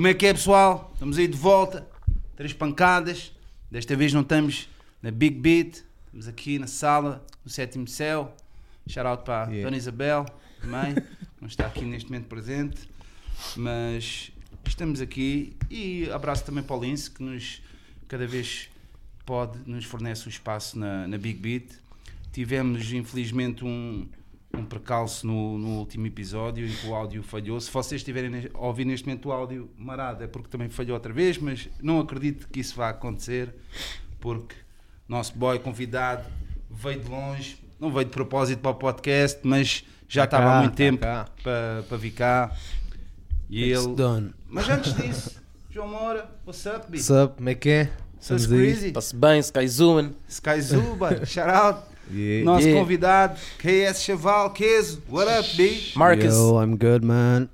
Como é que é, pessoal? Estamos aí de volta. Três pancadas. Desta vez não estamos na Big Beat. Estamos aqui na sala, no sétimo céu. Shout out para a Yeah. Dona Isabel, também. não está aqui neste momento presente. Mas estamos aqui. E abraço também para o Lince, que nos, cada vez pode, nos fornece o espaço na, na Big Beat. Tivemos, infelizmente, um, um percalço no, no último episódio em que o áudio falhou. Se vocês estiverem a ouvir neste momento o áudio marado, é porque também falhou outra vez, mas não acredito que isso vá acontecer, porque nosso boy convidado veio de longe, não veio de propósito para o podcast, mas já Tá estava há muito tá tempo cá. para, para vir cá. E It's ele. done. Mas antes disso, João Moura, what's up, B? What's up? Como é que é? Estamos crazy. Está-se bem, Sky Zooming. Sky Zuba, shout out. Yeah. Nosso Yeah. convidado, KS Chaval, Keso, what up, B? Marcus. Yo, I'm good, man.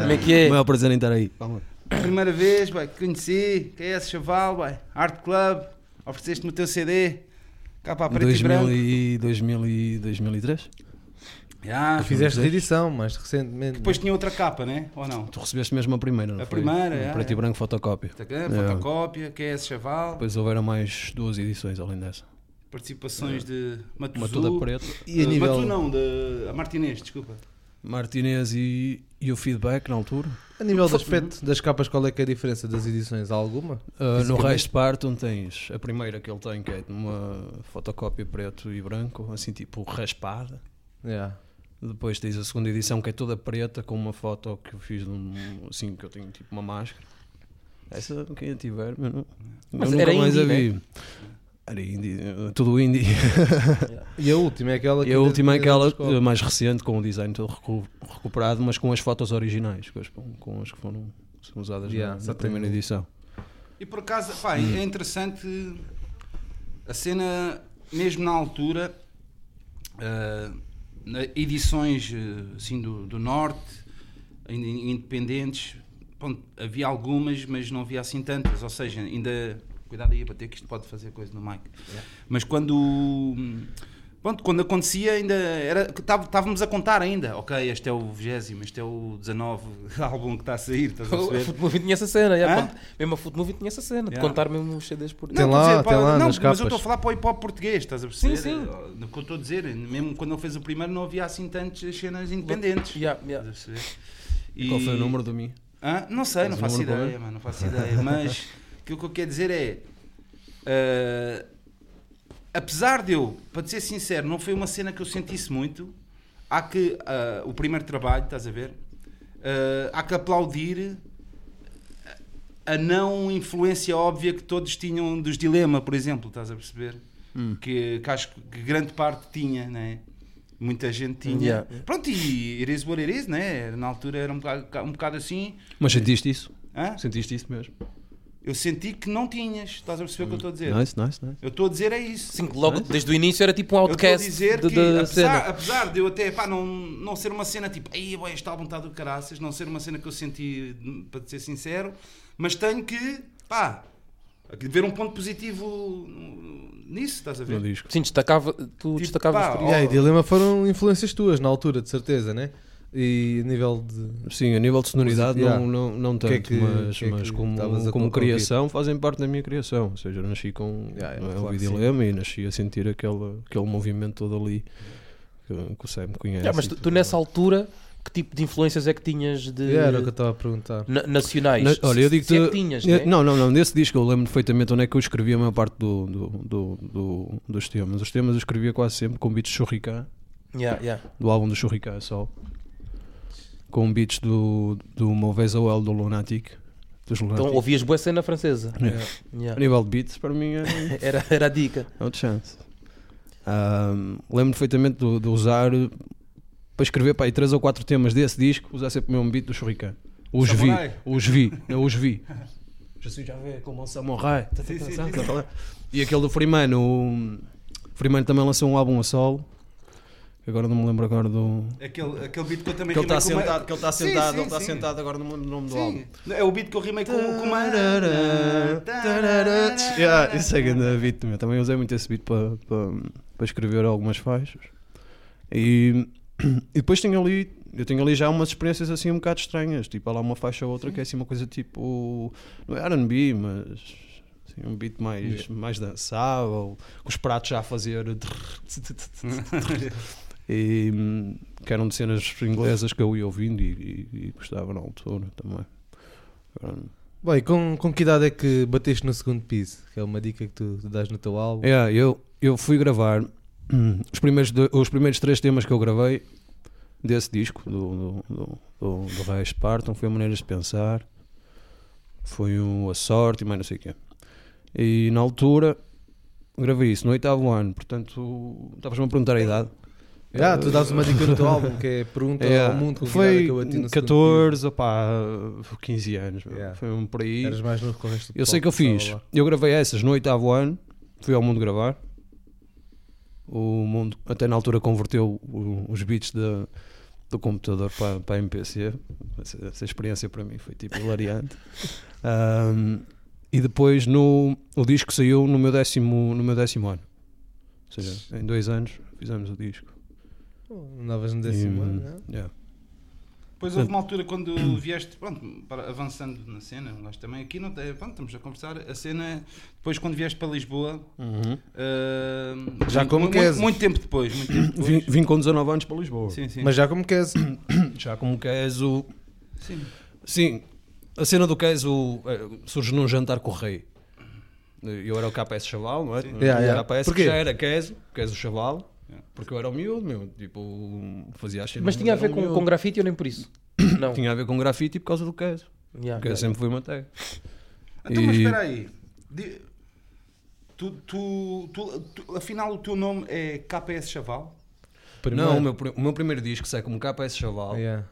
Como é que é? O maior prazer em estar aí. Vamos. Primeira vez, boy, que conheci, KS Chaval, boy, Art Club, ofereceste-me o teu CD, cá para a preto e 2000 branco. e 2000 e 2003? Yeah, Tu fizeste reedição mais recentemente. Depois tinha outra capa, né? Ou não? Tu recebeste mesmo a primeira, não A foi? primeira, Um é, Preto é. e branco fotocópia. Yeah. fotocópia, KS Chaval, Depois houveram mais duas edições além dessa. Participações de Matuzu. Uma toda preta. E a Uh, nível- Matu não, de a Martinez, desculpa. Martinez e, e o feedback na altura. A nível do aspecto das capas, qual é que é a diferença das edições? Há alguma? Uh, no resto Spartan tens a primeira que ele tem, que é uma fotocópia preto e branco, assim tipo raspada. Yeah. Depois tens a segunda edição que é toda preta com uma foto que eu fiz de um, assim que eu tenho tipo uma máscara. Essa quem a tiver, eu, não, Mas eu nunca era mais a indie, vi. Era indie, eh, tudo indie. E a última é aquela que. E a última é aquela eh, mais recente, com o design todo recu- recuperado, mas com as fotos originais, com as, com as que foram usadas Yeah, na, na primeira edição. E por acaso, pá, é interessante a cena, mesmo na altura, na- edições ah, assim do, do Norte, independentes, pronto, havia algumas, mas não havia assim tantas, ou seja, ainda. Cuidado aí a bater que isto pode fazer coisa no mic. Mas quando. Pronto, quando acontecia ainda era. Estávamos a contar ainda. Ok, este é o 20, este é o 19 álbum que está a sair, estás a A perceber? Foot Movie tinha essa cena. pronto. Mesmo a Foot Movie tinha essa cena. De Yeah. contar mesmo os CDs por Tem Não, lá, dizer, tem pá, lá não, nas mas eu estou a capas. falar para o hip hop português, estás a perceber? Sim, sim. No que eu estou a dizer, mesmo quando ele fez o primeiro não havia assim tantas cenas independentes. Yeah, Estás yeah. a perceber? Qual E- foi o número do mim? Hã? Não sei, não Tens o faço número para ideia, mano, não faço ideia. Mas aquilo que eu quero dizer é. ah, apesar de eu, para te ser sincero, não foi uma cena que eu sentisse muito. Há que. ah, o primeiro trabalho, estás a ver? ah, há que aplaudir a não influência óbvia que todos tinham dos Dilema, por exemplo, estás a perceber? Hum. Que, que acho que grande parte tinha, né? Muita gente tinha. Yeah. Pronto, e it is what it is, né? Na altura era um bocado, um bocado assim. Mas sentiste isso? Hã? Sentiste isso mesmo? Eu senti que não tinhas. Estás a perceber o que eu estou a dizer? Nice, nice, nice. Eu estou a dizer é isso. Sim, logo Nice. desde o início era tipo um Eu estou a outcast dizer de- que, da apesar, apesar de eu até pá, não, não ser uma cena tipo, aí este álbum está do caraças, não ser uma cena que eu senti, para ser sincero, mas tenho que, pá, ver um ponto positivo nisso, estás a ver? No disco. Sim, destacava, tu destacavas pá, e Dilema foram influências tuas na altura, de certeza, né? E a nível de. Sim, a nível de sonoridade Yeah. não, não, não Que tanto, é que- mas, que é mas que como, como criação fazem parte da minha criação. Ou seja, eu nasci com Yeah, não é, claro o que dilema e nasci a sentir aquele, aquele movimento todo ali que, que o Sam conhece. Yeah, mas tu, tu nessa altura, que tipo de influências é que tinhas de Yeah, era o que eu estava a perguntar. na- nacionais? Na- olha, eu digo se é que tinhas, eu- né? não, não, não, nesse disco eu lembro perfeitamente onde é que eu escrevia a maior parte do, do, do, do- dos temas. Os temas eu escrevia quase sempre com beats de Churricá, Yeah, yeah. do álbum do Churricá só, com beats do, do Mauvais OL do Lunatic. Dos Lunatic. Então ouvias boa cena francesa. Yeah. A Yeah. nível de beats, para mim é. Era, era a dica. Não chance. Ahm, lembro perfeitamente de, de usar para escrever para aí 3 ou 4 temas desse disco, usar sempre o mesmo beat do Churricã. Os vi, os vi, eu os vi. Já sei, já vê como um samurai. Sim, sim, sim. E aquele do Freeman, o Freeman também lançou um álbum a solo. Agora não me lembro agora do. Aquele, aquele beat que eu também Que ele está rimei com uma- sentado, que ele está sentado, sim, ele está sentado agora no nome do álbum. É o beat que eu rimei com, com uma. Yeah, isso é grande beat também. Também usei muito esse beat para, para, para escrever algumas faixas. E e depois tenho ali, eu tenho ali já umas experiências assim um bocado estranhas. Tipo, há lá uma faixa ou outra que é assim uma coisa tipo. Não é RB, mas. assim, um beat mais, mais dançável, com os pratos já a fazer. e que eram de cenas inglesas que eu ia ouvindo e, e- e gostava na altura também. Bem, com, com que idade é que bateste no segundo piso? Que é uma dica que tu dás no teu álbum. É, eu, eu fui gravar hum, os primeiros, do- os primeiros três temas que eu gravei desse disco, do, do, do, do, do Reis Partam, foi a Maneiras de Pensar, foi o A Sorte e mais não sei o quê. E na altura gravei isso no oitavo ano, portanto, estavas-me a perguntar a idade. Ah, tu dás uma dica no teu álbum que é pergunta É, ao mundo com foi que eu bati no segundo 14, opá, 15 anos. Yeah. foi um por aí. Eras mais novo que o resto Eu sei que eu fiz. Eu gravei essas no oitavo ano, fui ao mundo gravar. O mundo até na altura converteu os beats da- do computador para, para MPC. Essa, essa experiência para mim foi tipo hilariante. Ahm, e depois no, o disco saiu no meu décimo, no meu décimo ano. Ou seja, em dois anos fizemos o disco. Andavas no décimo E, ano, não? yeah. Depois houve uma altura quando vieste, pronto, para- avançando na cena, nós também aqui não tem, pronto, estamos a conversar, a cena, depois quando vieste para Lisboa, ah, Já muito- como muito, Kese. muito tempo depois, muito tempo depois. Vim, vim com 19 anos para Lisboa. Sim, sim. Mas já como queres. Já como Queso. sim. Sim, a cena do Queso eh, surge num jantar com o rei. Eu era o KPS Chaval, não é? Yeah, yeah. KPS Porquê? já era Queso, Queso Chaval. Porque eu era o miúdo, meu. Tipo, fazia as Mas tinha a ver com, com grafite ou nem por isso? Não. Tinha a ver com grafite por causa do Queso. Yeah, Porque eu yeah. sempre fui uma tag. Então, mas E- espera aí. Tu, tu, tu, tu- afinal, o teu nome é KPS Chaval? Não, o meu, o meu primeiro disco sai como KPS Chaval, Yeah.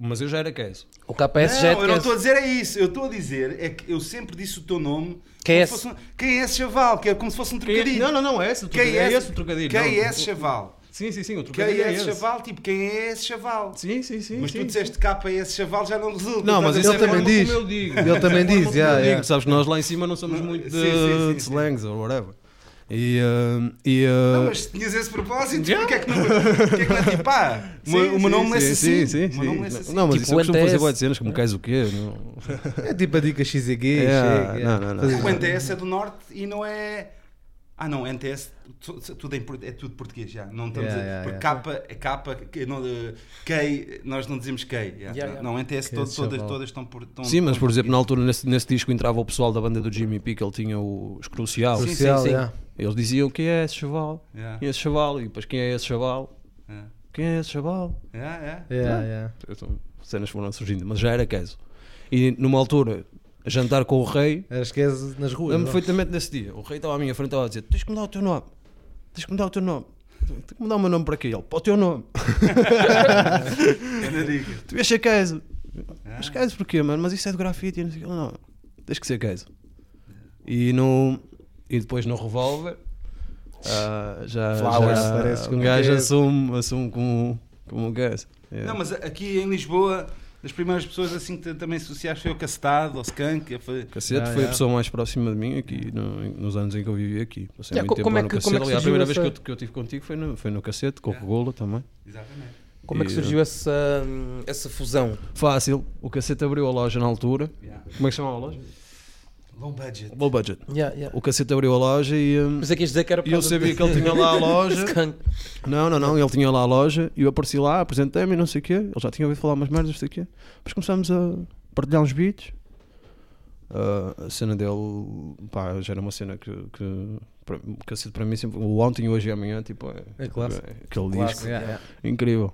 Mas eu já era Queso. O KPS já é não, de eu não estou a dizer é isso. Eu estou a dizer é que eu sempre disse o teu nome. Quem é esse? um- Quem é esse Chaval? Que é como se fosse um trocadilho. Não, não, não, é esse o Quem trocadilho. é É esse- trocadilho. Quem não. é esse Chaval? Sim, sim, sim, o Quem trocadilho é é esse. Chaval? Tipo, quem é esse Chaval? Sim, sim, sim. Mas sim. tu disseste KPS Chaval já não resulta. Não, mas a é Ele também diz. Ele também É diz. Sabes que nós lá em cima não somos Não, muito de, slangs ou whatever. E, uh, e, uh, Não, mas tinhas esse propósito, Yeah. porque é que não, porque é que não é tipo, pá, o meu- o meu nome é sim, assim. sim, o meu nome é sim. assim. Não, mas Tipo isso eu o costumo fazer boas cenas, como queres o quê? Não. É tipo a dica XG. É, chega, não, não, não. O NTS é do Norte e não é. Ah, não, NTS tu- tudo em por- é tudo português já. Não estamos Yeah, a, yeah, porque yeah. capa é capa, que, não, eh, Key, nós não dizemos Key. yeah. Yeah, yeah. Não, NTS Que todo- esse todas, chaval. todas estão por. Estão, Sim, mas por exemplo, na altura nesse, nesse disco entrava o pessoal da banda do Jimmy P, que ele tinha os Crucial. Sim, Social, sim, sim. Eles diziam quem é esse chaval? Yeah, Quem é esse chaval? E depois quem é esse chaval? yeah. Quem é esse chaval? Yeah, yeah. Yeah, yeah. Então, cenas foram surgindo, mas já era queso. E numa altura, a jantar com o rei, Eras queres nas ruas. lembro não? perfeitamente desse dia. O rei estava à minha frente e estava a dizer: Tens que mudar o teu nome, tens que mudar o teu nome. Tenho que mudar o meu nome para quê? Ele, para o teu nome. Tu ias ser queso. Mas queso porquê, mano? Mas isso é de grafite e não Não, tens que ser queso. E, no, e depois no revólver, ah, já, Flowers, já parece um gajo assume, assume como, como um queso. Yeah. Não, mas aqui em Lisboa, das primeiras pessoas assim que também associaste foi o Castado, o Skunk. Foi... Cacete Ah, foi a yeah. pessoa mais próxima de mim aqui no- nos anos em que eu vivi aqui. Passei Yeah, muito tempo como lá é no que- Cacete. como é que Aliás, a surgiu primeira vez que essa- eu, que eu tive contigo foi no, foi no Cacete, com o. Regula também. Exatamente. Como é que surgiu essa, essa fusão? Fácil, o Cacete abriu a loja na altura. Yeah. Como é que se chama a loja? Low budget. Low Budget. Yeah, yeah. O Cacete abriu a loja e, hum, Mas é que dizer que era e eu sabia de- que ele tinha lá a loja. Não, não, não, ele tinha lá a loja e eu apareci lá, apresentei-me e não sei o quê. Ele já tinha ouvido falar umas merdas, não sei o quê. Depois começámos a partilhar uns beats. Ah, a cena dele, pá, já era uma cena que, que, para, que assim, para mim sempre, o ontem, hoje e amanhã, tipo, é, É clássico. é aquele Clássico, disco yeah, yeah. incrível.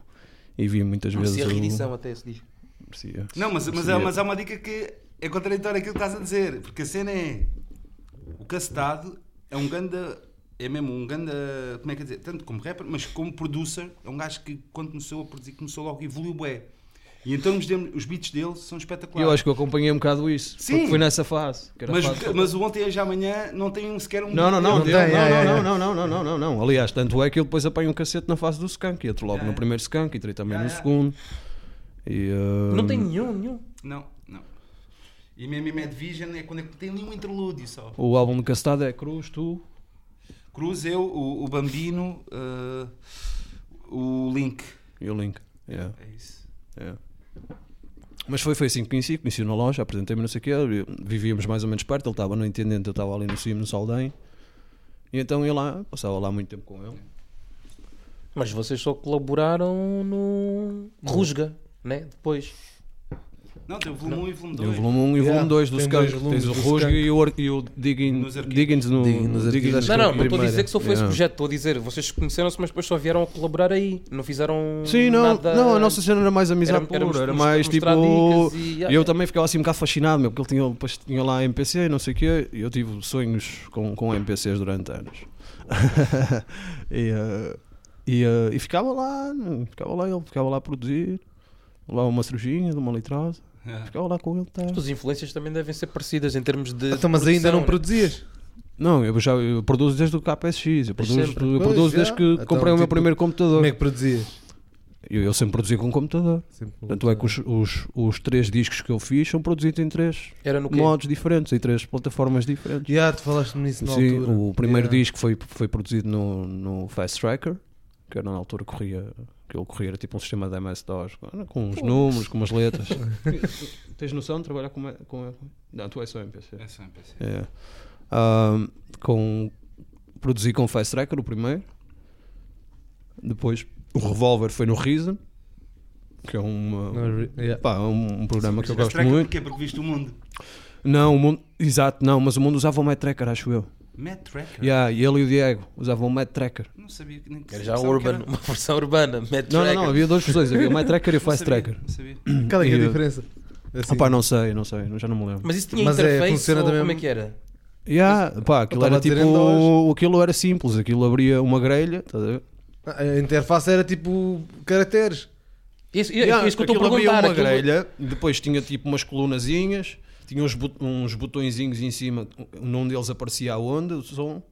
E vi muitas vezes. Merecia o- reedição até esse disco. merecia- Não, mas, mas, é, merecia. mas há uma dica que é contraditória aquilo que estás a dizer. Porque a cena é. O Castado é um ganda. É mesmo um ganda. Como é que é dizer? Tanto como rapper, mas como producer. É um gajo que quando começou a produzir, começou logo e evoluiu bué. E então os, beats dele são espetaculares. eu acho que eu acompanhei um bocado isso. Sim. Porque foi nessa fase. que era a mas, fase- mas o ontem e hoje amanhã não tem sequer um. Não, não, não, Não não, é, não, é, não, é. não, não, não, não, não. Aliás, tanto é que ele depois apanha um cacete na fase do skunk, e outro logo É, no é. primeiro skunk, e entrei também É, no é. segundo. E, uh, Não tem nenhum, nenhum. Não, não. E mesmo em Mad Vision é quando é que tem ali um interlúdio só. O álbum de Castado é Cruz, tu. Cruz, eu, o, o Bambino, eh, o Link. E o link. Yeah, É isso. yeah. Mas foi, foi assim que conheci, conheci na loja, apresentei-me não sei o quê, vivíamos mais ou menos perto, ele estava no intendente, eu estava ali no cimo, no Saldém. E então eu lá, passava lá muito tempo com ele. Mas vocês só colaboraram no Rusga, né? Depois. Não, tem o volume 1 e o volume Tem o 2. volume 1 e o Yeah, volume 2 do Skunk. Tens o Rusga e o, e o arquivos. Diggins no. Dig- nos arquivos, acho Diggins- Não, é não, não estou a dizer que só foi esse Yeah. projeto, estou a dizer, vocês conheceram-se, mas depois só vieram a colaborar aí. Não fizeram. Sim, não, nada... não, a nossa cena era mais amizade Era- pura, era mais tipo. e- E eu também ficava assim um bocado fascinado, meu, porque ele tinha, depois tinha lá MPC e não sei o quê, e eu tive sonhos com, com MPCs durante anos. e, eh, e, eh, e ficava lá, ficava lá, ele ficava lá a produzir, lá uma cervejinha de uma litrosa, É. ficava lá com ele. Tá. As tuas influências também devem ser parecidas em termos de. Então, mas ainda não produção, produzias? Não, eu já eu produzo desde o KPSX, eu produzo, eu Pois, produzo já. desde que Então, comprei o meu tipo, primeiro computador. Como é que produzias? Eu, eu sempre produzi com computador. Sempre com Tanto é que os, os, os três discos que eu fiz são produzidos em três Era no quê? modos diferentes, em três plataformas diferentes. Já, tu falaste nisso na Sim, altura. o primeiro Yeah. disco foi, foi produzido no, no Fast Tracker, que era na altura corria, que era tipo um sistema de MS-DOS, com uns números, com umas letras. Tens noção de trabalhar com, com Não, tu és só MPC. É só MPC. É. Ahm, com, produzi com Fast Tracker o primeiro. Depois o Revolver foi no Reason, que é uma, re- yeah. pá, um, um programa que eu Mas gosto muito. Porquê? Porque viste o mundo. Não, o mundo, exato, não, mas o mundo usava o Mad Tracker, acho eu. Matt Tracker? Yeah, e ele e o Diego usavam o Mad Tracker. Não sabia que nem que Era já urban, era. uma versão urbana. Mad Não, não, Tracker. não, havia duas versões, havia o Mad Tracker e o Fast sabia, Tracker. Não sabia. Qual é, que é a diferença? Assim. Ah pá, não sei, não sei, já não me lembro. Mas isso tinha Mas é, interface funciona ou da como é que era? Yeah, pá, aquilo era tipo. Aquilo era simples, aquilo abria uma grelha, estás a ver? Ah, A interface era tipo caracteres. Isso, Yeah, isso que eu estou a perguntar. uma aquilo- grelha, depois tinha tipo umas colunazinhas, tinha uns, bot- uns botõezinhos em cima, num deles aparecia a onda, o som.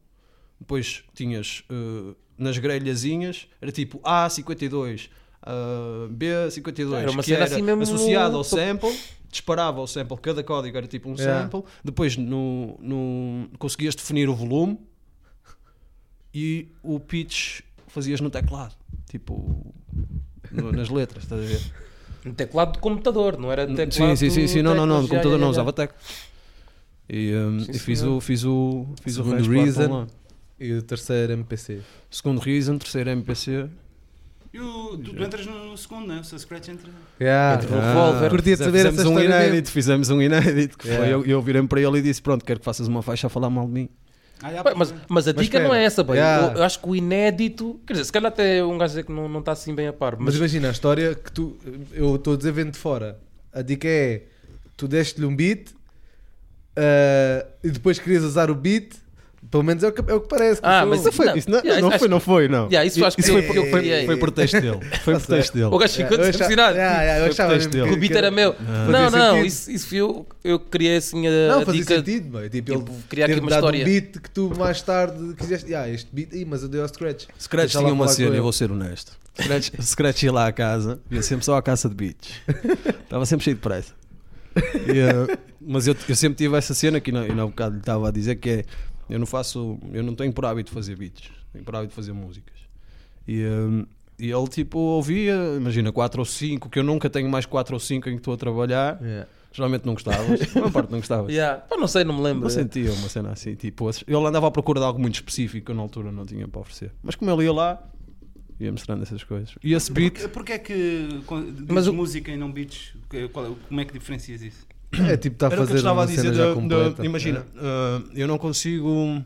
Depois tinhas eh, nas grelhazinhas, era tipo A52, ah, B52, Era uma que era assim mesmo- associado ao sample, disparava o sample, cada código era tipo um Yeah. sample. Depois no, no, conseguias definir o volume e o pitch fazias no teclado, tipo no- nas letras, estás a ver? Um teclado de computador, não era teclado Sim, sim, sim, sim. Não, não, não, de computador já, não, já, já. usava tecla. E, um, Sim, e fiz, o, fiz o fiz o Segundo lá Reason. E o terceiro MPC. Segundo Reason, terceiro MPC. E o- tu, tu entras no segundo, não é? O seu Scratch entra. Yeah. Entre o Revolver. Curtia saber fizemos essa um inédito, mesmo. fizemos um inédito. Que Yeah. foi, eu, eu virei para ele e disse: Pronto, quero que faças uma faixa a falar mal de mim. Ah, Bem, Mas, mas a Mas dica não espera. é essa, bem. Yeah. Eu, eu acho que o inédito. Quer dizer, se calhar até um gajo que não, não está assim bem a par. Mas Mas, imagina a história que tu. Eu estou a dizer vendo de fora. A dica é: tu deste-lhe um beat ah, e depois querias usar o beat. Pelo menos é o que, é o que parece. que Ah, mas isso foi- Isso não, Yeah, não foi, que- não foi, não. Yeah, isso acho que foi, foi- por- foi, yeah, foi por texto dele. Foi por texto dele. o gajo ficou Yeah, eu achava- decepcionado. O beat era meu. Fazia Não, não, isso, isso foi eu, eu criei assim a, Não, fazia dica. sentido, boy. Tipo, tipo, ele criar aqui ter uma história. um beat que tu mais tarde quiseste. Ah, este beat, Ih, mas eu dei ao Scratch. Scratch tinha uma cena, eu vou ser honesto. Scratch, Scratch ia lá à casa, ia sempre só à caça de beats. Estava sempre cheio de pressa. E, eh, mas eu, eu sempre tive essa cena que ainda há bocado lhe estava a dizer que é eu não faço, eu não tenho por hábito fazer beats, tenho por hábito fazer músicas. E, eh, e ele tipo ouvia, imagina 4 ou 5, que eu nunca tenho mais 4 ou 5 em que estou a trabalhar. Yeah. Geralmente não gostavas, a maior parte não gostavas. Yeah. Pá, não sei, não me lembro. Não sentia uma cena assim, tipo, ele andava à procura de algo muito específico que eu na altura não tinha para oferecer. Mas como ele ia lá, ia mostrando essas coisas. E esse beat, Porquê, porquê é que Mas o- música e não beats? Qual- como é que diferencias isso? É tipo, está a era o que eu fazer estava uma a dizer. cena de- já de- completa. imagina, ah, eu não consigo.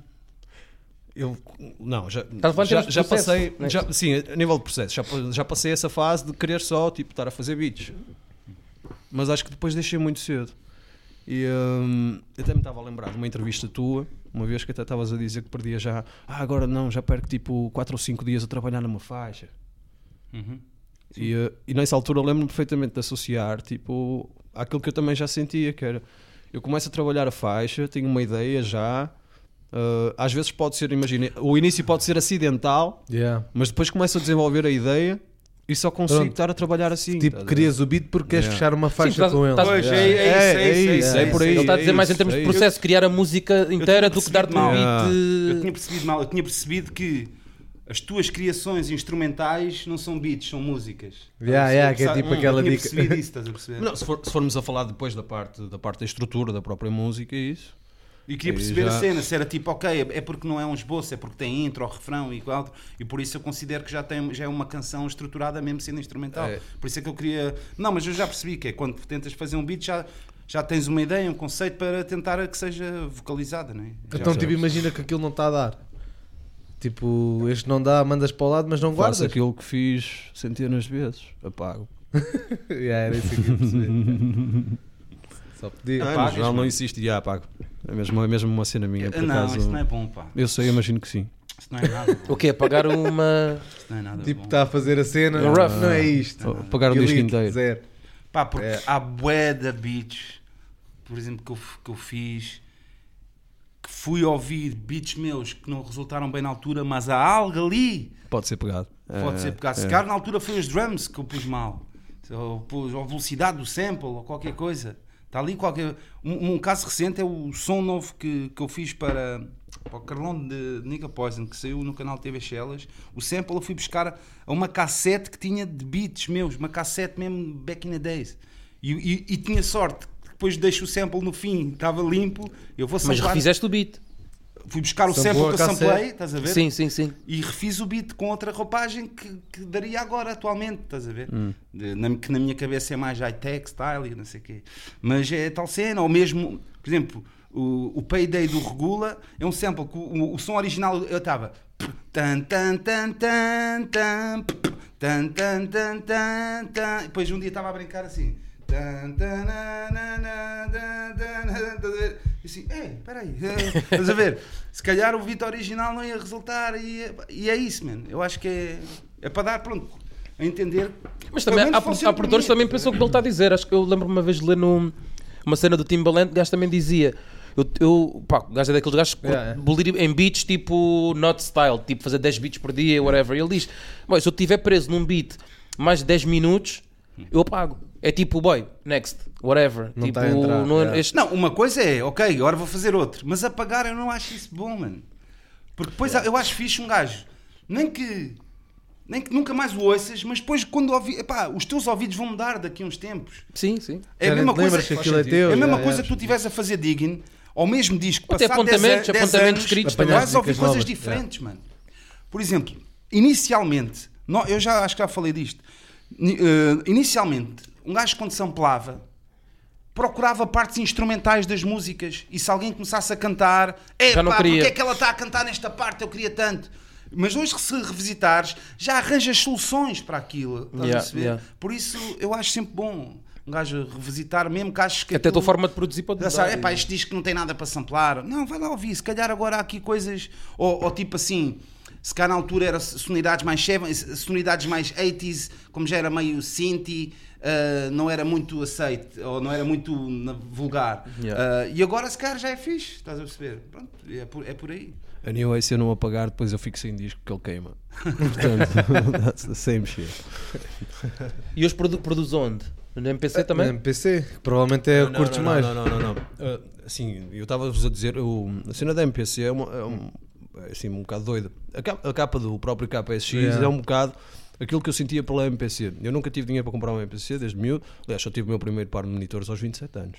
Eu, não, já, em já, já passei, né? já, sim, a nível de processo, já, já passei essa fase de querer só tipo, estar a fazer beats, mas acho que depois deixei muito cedo. E hum, eu até me estava a lembrar de uma entrevista tua, uma vez que até estavas a dizer que perdia já, ah, agora não, já perco tipo 4 ou 5 dias a trabalhar numa faixa. Uhum. E, eh, e nessa altura eu lembro-me perfeitamente de associar tipo, àquilo que eu também já sentia, que era eu começo a trabalhar a faixa, tenho uma ideia já. eh, às vezes pode ser, imagina, o início pode ser acidental, Yeah. mas depois começo a desenvolver a ideia e só consigo Pronto. estar a trabalhar assim. Tipo, ver? querias o beat porque queres Yeah. fechar uma faixa estás- com ele. Pois, Yeah. é, é isso, é, É, isso, é é isso, é por aí. Ele está a dizer é mais em termos é de isso. processo, criar a música inteira do que dar-te um beat. Eu tinha percebido mal, eu tinha percebido que as tuas criações instrumentais não são beats, são músicas. Yeah, yeah, que é tipo Hum, aquela dica. percebido isso, estás a perceber? Não, se, for- se formos a falar depois da parte, da parte da estrutura da própria música, é isso. E queria Aí perceber já- a cena, se era tipo, ok, é porque não é um esboço, é porque tem intro, ou refrão e qual, e por isso eu considero que já, tem, já é uma canção estruturada mesmo sendo instrumental. É. Por isso é que eu queria. Não, mas eu já percebi que é quando tentas fazer um beat já, já tens uma ideia, um conceito para tentar que seja vocalizada, não é? Já- Então, tipo, imagina que aquilo não está a dar. Tipo, este não dá, mandas para o lado, mas não guardas. Faço aquilo que fiz centenas de vezes. Apago. Yeah, era isso que eu perceber. Só podia. Ah, no Apagas, não mano. existe e apago. É mesmo, é mesmo uma cena minha. Por não, acaso, isso não é bom, pá. Eu sei, imagino que sim. Isso não é nada bom. O quê? Pagar uma. Isso não é nada Tipo, está a fazer a cena. Um rough. Não é isto. Pagar o disco inteiro. Zero. Pá, porque É. há bué de beats, por exemplo, que eu, que eu fiz, fui ouvir beats meus que não resultaram bem na altura, mas há algo ali Pode ser pegado. pode É, ser pegado. Se é. calhar na altura foi os drums que eu pus mal, ou, pus, ou a velocidade do sample, ou qualquer coisa. Está ali qualquer. Um, um caso recente é o som novo que, que eu fiz para, para o Carlão de Nigga Poison, que saiu no canal TV Shellas. O sample eu fui buscar a uma cassete que tinha de beats meus, uma cassete mesmo back in the days. E, e- e tinha sorte, depois deixo o sample no fim, estava limpo. Eu vou Mas samplar- refizeste o beat. Fui buscar o sample que a eu samplei, estás a ver? Sim, sim, sim. e refiz o beat com outra roupagem que, que daria agora atualmente, estás a ver? Hum. De- na- que na minha cabeça é mais high-tech, style e não sei o quê. Mas é tal cena, ou mesmo, por exemplo, o, o Payday do Regula é um sample que o, o som original eu estava. Tan, tan, tan, tan, tan, tan, tan, tan, tan, tan. E depois um dia estava a brincar assim. E assim, ei, peraí, eh, estás a ver? Se calhar o beat original não ia resultar e, é- e é isso, mano. Eu acho que é, é para dar, pronto, a entender. Mas também há, há produtores também pensam o que ele está a dizer. Acho que eu lembro uma vez de ler num, uma cena do Timbaland, o gajo também dizia. Eu, eu, pá, o gajo é daqueles gajos que Yeah, em beats tipo not style, tipo fazer 10 beats por dia, whatever. E ele diz: "Boy, se eu estiver preso num beat mais de 10 minutos, eu apago. É tipo, boy, next, whatever. Não tipo, tá a entrar, não- yeah. este- Não, uma coisa é, ok, agora vou fazer outro, mas apagar eu não acho isso bom, mano. Porque depois eu acho fixe um gajo, nem que, nem que nunca mais o ouças, mas depois quando ouvi, epá, os teus ouvidos vão mudar daqui a uns tempos. Sim, sim. É a mesma coisa, que aquilo é teu. é a mesma já, coisa que tu estivesse a fazer digging, ao mesmo disco, Até passado 10 apontamentos, 10 apontamentos anos, escritos tu também. vais ouvir coisas novas, diferentes, mano. Por exemplo, inicialmente, no- eu já acho que já falei disto, eh, inicialmente, um gajo quando samplava, procurava partes instrumentais das músicas e se alguém começasse a cantar, é pá, porque é que ela está a cantar nesta parte, eu queria tanto. Mas hoje, se revisitares, já arranjas soluções para aquilo. Estás Yeah, a perceber? yeah. Por isso, eu acho sempre bom um gajo revisitar, mesmo que aches que. Até a tua forma de produzir pode mudar. sabe, epá, isto diz que não tem nada para samplar. Não, vai lá ouvir. Se calhar agora há aqui coisas. Ou, ou tipo assim, se calhar na altura era sonoridades mais 70, sonoridades mais 80s, como já era meio synthi, ah, não era muito aceite, ou não era muito vulgar. Yeah. Ah, e agora se calhar já é fixe, estás a perceber? Pronto, é por, é por aí. Anyway, se eu não apagar, depois eu fico sem disco que ele queima. Portanto, that's the same shit. E hoje produ produz onde? No MPC também? No MPC, que provavelmente é o Não, que curtes não, mais. Não, não, não. não. Uh, assim, eu estava-vos a dizer, o- a cena da MPC é, uma, é um, é assim, um bocado doida. A capa, a capa do próprio KPSX Yeah. é um bocado aquilo que eu sentia pela MPC. Eu nunca tive dinheiro para comprar uma MPC desde miúdo. Aliás, só tive o meu primeiro par de monitores aos 27 anos.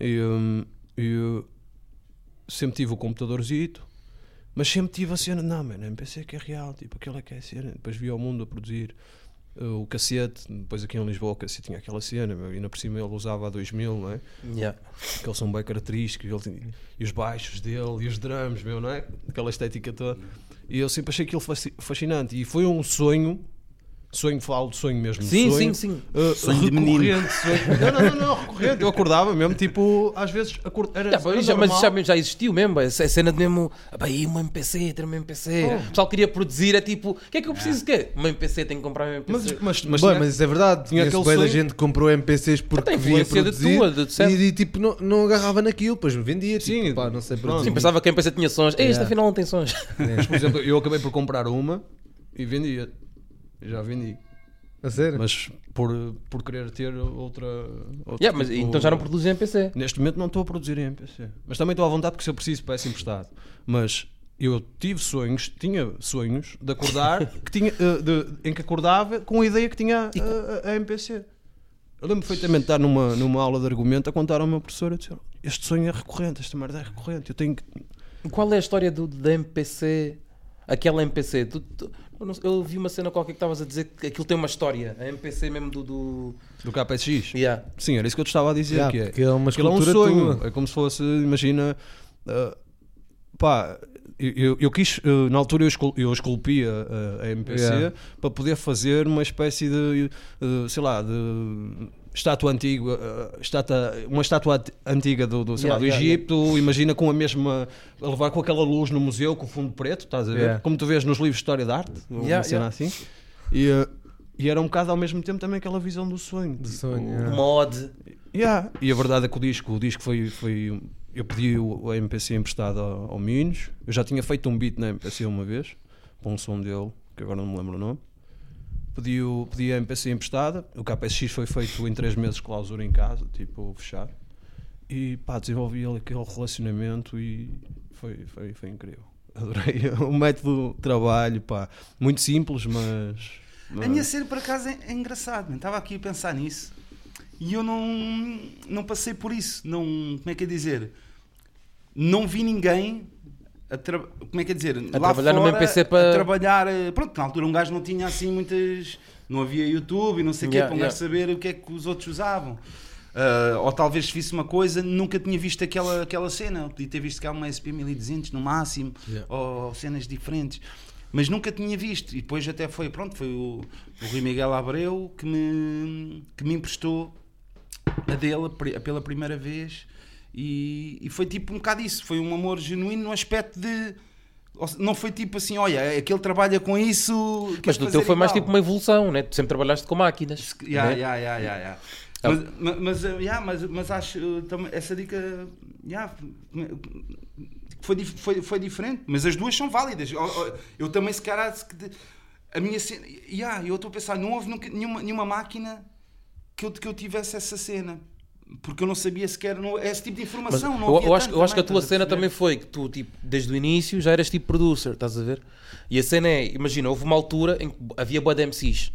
E, um, e, uh, sempre tive o computadorzito, mas sempre tive a cena, não, mano, a MPC é que é real, tipo, aquela é que é a cena. Depois vi ao mundo a produzir uh, o cacete, depois aqui em Lisboa o cacete tinha aquela cena, meu, e ainda por cima ele usava a 2000, não é? Yeah. que eles são bem característicos, ele tem- e os baixos dele, e os drums, meu, não é? Aquela estética toda. E eu sempre achei aquilo fasci- fascinante. E foi um sonho, sonho, falo de sonho mesmo, Sim, sonho, sim, sim. uh, Sonho de menino. recorrente, sonho- Não, não, não, não, recorrente. Eu acordava mesmo, tipo, às vezes acord... era, Já, era já, mas já, já existiu mesmo, essa cena de mesmo, "Ah, pá, aí uma MPC, ter uma MPC. Oh. O pessoal queria produzir, é tipo, o que é que eu preciso de quê? Uma MPC, tenho que comprar uma Mas, MPC. mas, mas, Bom, tinha- mas isso é verdade. tinha aquele aquele da sonho- gente que comprou MPCs porque via produzir tua, de- e, e, tipo não, não agarrava naquilo, depois vendia. Tipo, Sim, pá, não sei pronto. produzir. Sim, pensava que a MPC tinha sons. Ei, Este Yeah. afinal não tem sons. mas, por exemplo, eu acabei por comprar uma e vendia. Já vendi. A sério? Mas por, por querer ter outra. outro Yeah, mas tipo- então já não produzem MPC. Neste momento não estou a produzir em MPC. Mas também estou à vontade porque se eu preciso peço emprestado. Mas eu tive sonhos, tinha sonhos de acordar que tinha, eh, de- em que acordava com a ideia que tinha a, a- a MPC. Eu lembro perfeitamente de estar numa, numa aula de argumento a contar ao meu professor: eu disse, Este sonho é recorrente, esta merda é recorrente. Eu tenho que. Qual é a história do, da MPC? Aquela MPC? Tu- tu- eu, não- eu vi uma cena qualquer que estavas a dizer que aquilo tem uma história. A MPC mesmo do. do... Do KPSX? Yeah. Sim, era isso que eu te estava a dizer. Yeah, que é, porque é uma aquilo é um escultura sonho. tua. É como se fosse, imagina. ah, pá, eu, eu- eu quis, na altura eu, escul, eu esculpi a, a- a MPC Yeah. para poder fazer uma espécie de, ah, sei lá, de estátua antiga, ah, estátua, uma estátua ant- antiga do, do, sei lá, Yeah, do yeah, Egito, imagina com a mesma, a levar com aquela luz no museu, com o fundo preto, estás a ver? Yeah. Como tu vês nos livros de História da Arte, uma Yeah, cena yeah. assim. E, ah, e era um bocado ao mesmo tempo também aquela visão do sonho. Do tipo, sonho, yeah. Ode. Yeah. E a verdade é que o disco, o disco foi, foi eu pedi o, o MPC emprestado ao, ao Minos. Eu já tinha feito um beat na MPC uma vez, para um som dele, que agora não me lembro o nome. Pedi, o, pedi a MPC emprestada. O KPSX foi feito em 3 meses clausura em casa, tipo, fechar. E pá, desenvolvi aquele relacionamento e foi, foi, foi incrível. Adorei o método de trabalho, pá. Muito simples, mas. mas- A minha cena, por acaso, é, é engraçado. Estava aqui a pensar nisso e eu não, não passei por isso. Não, como é que é dizer? Não vi ninguém. A tra- como é que é dizer? A trabalhar numa MPC para- A trabalhar. eh, Pronto, na altura um gajo não tinha assim muitas. Não havia YouTube e não sei o quê, Yeah, para um gajo saber o que é que os outros usavam. Ah, ou talvez se visse uma coisa, nunca tinha visto aquela, aquela cena. Podia ter visto cá uma SP 1200 no máximo, Yeah. ou cenas diferentes. Mas nunca tinha visto. E depois até foi, pronto, foi o, o Rui Miguel Abreu que me, que me emprestou a dele pela primeira vez. E, e foi tipo um bocado isso. Foi um amor genuíno no aspecto de. Não foi tipo assim, olha, aquele trabalha com isso. Mas fazer teu foi mais igual. tipo uma evolução, né? Tu sempre trabalhaste com máquinas. Ya, né? ya, ya, ya, ya. Ah. Mas, ma- mas, eh, ya, mas, mas acho eh, também essa dica ya, foi, foi, foi diferente, mas as duas são válidas. Eu, eu- também, se calhar, a minha cena, ya, eu estou a pensar, não houve nunca nenhuma, nenhuma máquina que eu, que eu tivesse essa cena. Porque eu não sabia sequer não, esse tipo de Mas informação. não eu, havia eu acho, eu acho que a tua a cena perceber? também foi que tu, tipo, desde o início já eras tipo producer, estás a ver? E a cena é, imagina, houve uma altura em que havia boa de MCs,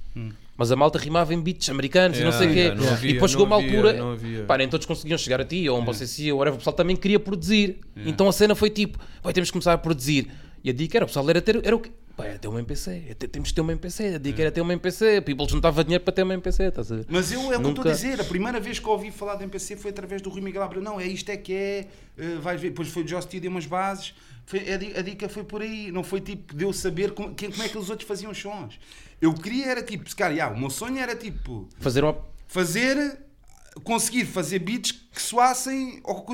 mas a malta rimava em beats americanos e não sei o Yeah, quê. yeah, não e havia- depois chegou não uma havia- altura, não havia. pá, nem todos conseguiam chegar a ti, ou a um CC, ou whatever, o pessoal também queria produzir. Então a cena foi tipo, vai, temos que começar a produzir. E a dica era, o pessoal era ter, era o quê? Pá, era ter uma MPC, é ter- temos de ter uma MPC, a dica era ter uma MPC, people juntava dinheiro para ter uma MPC, estás a ver? Mas eu é o que eu estou Nunca- a dizer. A primeira vez que ouvi falar de MPC foi através do Rui Miguel Abreu. Não, é isto é que é. eh, vais ver. Depois foi o Joss deu umas bases. Foi, a, di- a dica foi por aí. Não foi tipo de eu saber como, quem- como é que os outros faziam os sons. Eu queria era tipo, se calhar, yeah, o meu sonho era tipo Fazer uma. fazer. Conseguir fazer beats que soassem ao-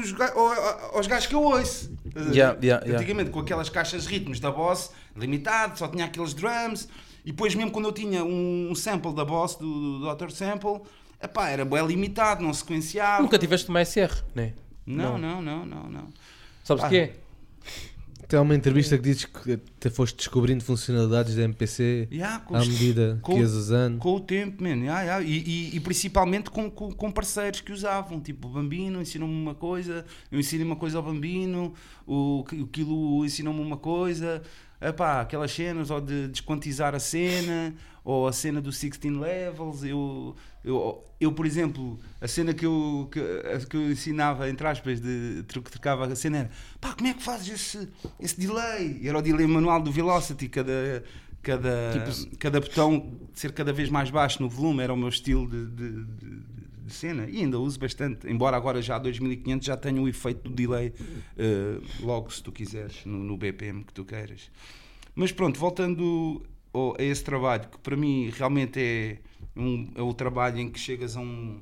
aos gajos que eu ouço. Yeah, yeah, yeah. Antigamente, com aquelas caixas de ritmos da Boss, limitado, só tinha aqueles drums. E depois, mesmo quando eu tinha um sample da Boss, do, do Dr. Sample, epá, era bem limitado, não sequenciava. Nunca tiveste uma SR, né? Não, não, não, não, não. Sabes o Ah. que é? Tem uma entrevista que dizes que te foste descobrindo funcionalidades da MPC Yeah, à medida com- que ias usando. Com o tempo, man. Yeah, yeah. E, e- e principalmente com, com, com parceiros que usavam. Tipo, o Bambino ensinou-me uma coisa, eu ensinei uma coisa ao Bambino, o, o Kilo ensinou-me uma coisa. Epá, aquelas cenas, ou de desquantizar a cena, ou a cena dos 16 levels. Eu, eu, eu por exemplo, a cena que eu, que, que eu ensinava, entre aspas, de tro- que trocava a cena era pá, como é que fazes esse, esse delay? Era o delay manual do Velocity, cada, cada, Tipo- cada botão ser cada vez mais baixo no volume era o meu estilo de- de- de cena. E ainda uso bastante, embora agora já 2500 já tenha o efeito do delay eh, logo se tu quiseres no, no BPM que tu queiras. Mas pronto, voltando a esse trabalho que para mim realmente é, um, é o trabalho em que chegas a um,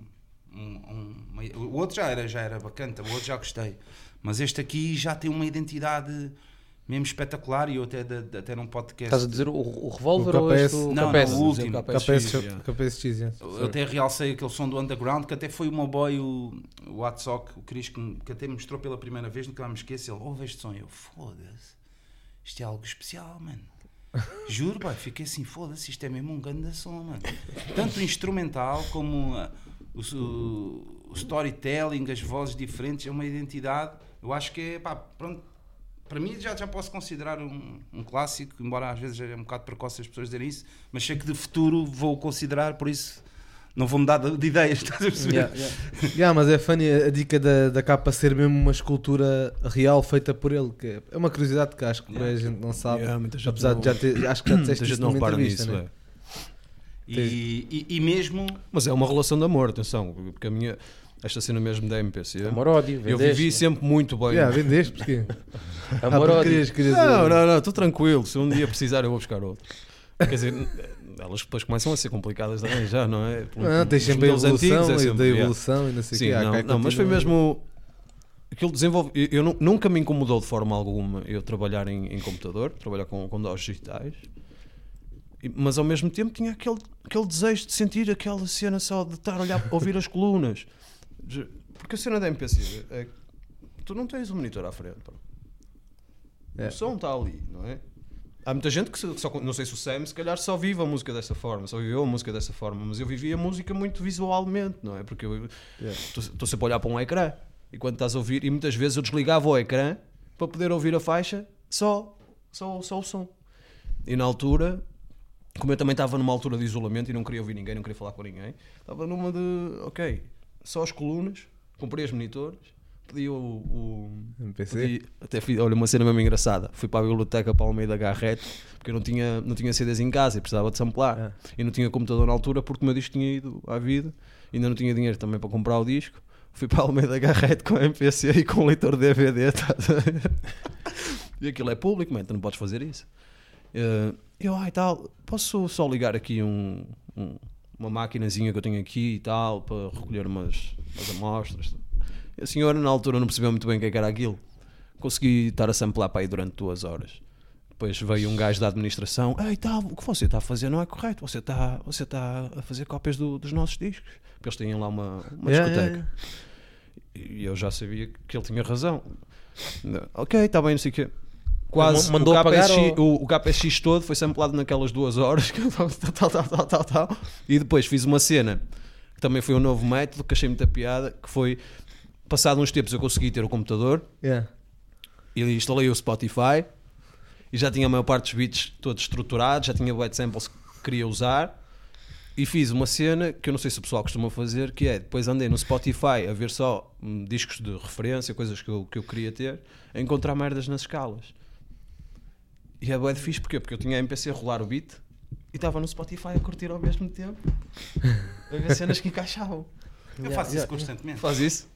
um- um- o outro já era, já era bacana, o outro já gostei. Mas este aqui já tem uma identidade mesmo espetacular e eu até, de- até num podcast Estás a dizer o, o revólver O ou KPS? este o Não, KPS? não, o último. KPS. KPSX, yeah. Eu até realcei aquele som do Underground, que até foi o meu boy, o, o Watsock, o Cris, que, que até me mostrou pela primeira vez, nunca me esqueço. Ele, ouve este som. Eu, foda-se, isto é algo especial, mano. Juro, pai, fiquei assim, foda-se, isto é mesmo um grande som, mano. Tanto o instrumental como ah, o, o- o storytelling, as vozes diferentes, é uma identidade. Eu acho que é, pá, pronto. Para mim já, já posso considerar um, um clássico, embora às vezes é um bocado precoce as pessoas dizerem isso, mas sei que de futuro vou considerar, por isso não vou mudar de, de ideias, estás a perceber? Yeah, yeah. Yeah, mas é funny a dica da, da capa ser mesmo uma escultura real feita por ele, que é uma curiosidade que acho que Yeah. a gente não sabe. Yeah, muita gente apesar não- de já ter, acho que já disseste isso não numa entrevista, nisso, né? é. E, e, e mesmo Mas é uma relação de amor, atenção, porque a minha, esta cena mesmo da MPC, Amor-ódio, eu vendeste, vivi sempre muito bem. Yeah, vendeste porque. Ah, Amor-ódio. porque querias, querias, Não, não, não, estou tranquilo. Se um dia precisar, eu vou buscar outro. Quer dizer, elas depois começam a ser complicadas de arranjar, não é? Por- Ah, os sempre a evolução, antigos é e sempre- da yeah. evolução e não sei o Sim, quê. Há não, cá não, mas foi mesmo. Aquilo desenvolve. Eu, eu nu- nunca me incomodou de forma alguma eu trabalhar em, em computador, trabalhar com, com DOS digitais, mas ao mesmo tempo tinha aquele, aquele desejo de sentir aquela cena só de estar a olhar, a ouvir as colunas. Porque a cena da MPC é que tu não tens o monitor à frente. pá. É. O som está ali, não é? Há muita gente que, só, não sei se o Sam, se calhar só vive a música dessa forma, só viveu a música dessa forma, mas eu vivia a música muito visualmente, não é? Porque eu estou sempre a olhar para um ecrã e quando estás a ouvir, e muitas vezes eu desligava o ecrã para poder ouvir a faixa só, só, só o som. E na altura, como eu também estava numa altura de isolamento e não queria ouvir ninguém, não queria falar com ninguém, estava numa de, ok, só as colunas, comprei os monitores, pedi o- o, MPC. Pedi- até fiz, olha, uma cena mesmo engraçada. Fui para a biblioteca para o meio da Garrete porque eu não tinha, não tinha CDs em casa e precisava de samplar. Ah. E não tinha computador na altura porque o meu disco tinha ido à vida. Ainda não tinha dinheiro também para comprar o disco. Fui para o meio da Garrete com a MPC e com leitor DVD. tá e aquilo é público, man, tu não podes fazer isso. Eh, eu, ai tal, posso só ligar aqui um, um- uma maquinazinha que eu tenho aqui e tal para recolher umas, umas amostras. E a senhora na altura não percebeu muito bem o que é era aquilo. Consegui estar a samplar para aí durante duas horas. Depois veio um gajo da administração. Ei, tal, o que você está a fazer não é correto. Você está, você está a fazer cópias do- dos nossos discos. Porque eles têm lá uma, uma Yeah, discoteca. yeah, E eu já sabia que ele tinha razão. Ok, está bem, não sei o quê. Quase Mandou o, KPSX, ou- o, KPSX todo foi samplado naquelas duas horas. tal, tal, tal, tal, tal. E depois fiz uma cena que também foi um novo método que achei muita piada. Que foi passado uns tempos eu consegui ter o computador e instalei o Spotify e já tinha a maior parte dos beats todos estruturados, já tinha wet samples que queria usar e fiz uma cena que eu não sei se o pessoal costuma fazer, que é depois andei no Spotify a ver só hum, discos de referência, coisas que eu, que eu queria ter, a encontrar merdas nas escalas. E é bué de fixe, porquê? Porque eu tinha a MPC a rolar o beat e estava no Spotify a curtir ao mesmo tempo, a ver cenas que encaixavam. eu faço isso constantemente. Faz isso?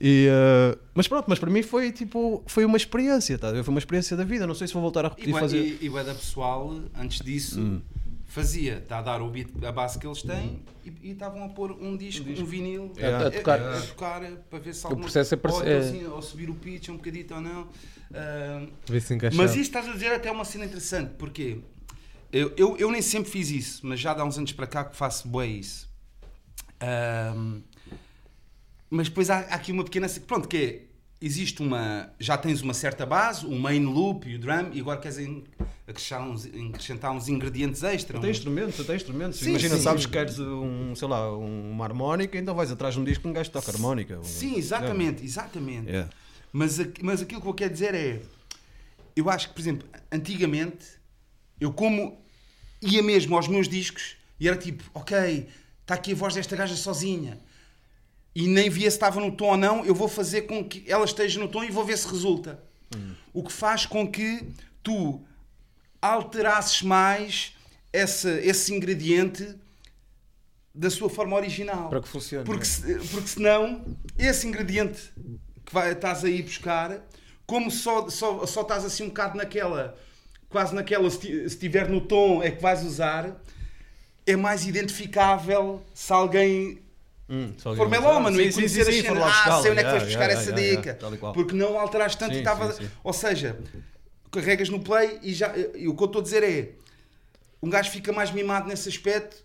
E, uh, mas pronto, mas para mim foi tipo, foi uma experiência, tá? a ver? foi uma experiência da vida. Não sei se vou voltar a E, repetir bué- fazer. e, e bué da pessoal, antes disso, Hum. fazia, está a dar o beat, a base que eles têm e e estavam a pôr um disco, um, vinil Yeah. A- a tocar. a, tocar para ver se alguma processo é parece- ou, é- assim, ou subir o pitch um bocadito ou não. Encaixa. mas isto estás a dizer até uma cena interessante, porque eu, eu, eu nem sempre fiz isso, mas já há uns anos para cá que faço bué isso. Mas depois há, há aqui uma pequena. Pronto, que é. Existe uma. Já tens uma certa base, o main loop e o drum, e agora queres en- acrescentar uns, acrescentar uns ingredientes extra. Até um- instrumentos, até instrumentos. Sim, Imagina, sim. sabes que queres um, sei lá, uma harmónica, então vais atrás de um disco que um gajo toca harmónica. Sim, exatamente, exatamente. Yeah. Mas, mas aquilo que eu quero dizer é. Eu acho que, por exemplo, antigamente, eu como ia mesmo aos meus discos e era tipo, ok, está aqui a voz desta gaja sozinha. E nem via se estava no tom ou não, eu vou fazer com que ela esteja no tom e vou ver se resulta. O que faz com que tu alterasses mais esse, esse ingrediente da sua forma original. Para que funcione. Porque, se- porque senão, esse ingrediente que vai, estás a ir buscar, como só, só, só estás assim um bocado naquela, quase naquela, se ti- se estiver no tom é que vais usar, é mais identificável se alguém Hum, for melómano e sim, conhecer sim, as sim, for cenas. Ah, sei onde é que Yeah, vais buscar yeah, essa yeah, yeah, dica. qual. Porque não alteraste tanto Sim, e estava. Ou seja, carregas no play e já. E o que eu estou a dizer é. Um gajo fica mais mimado nesse aspecto,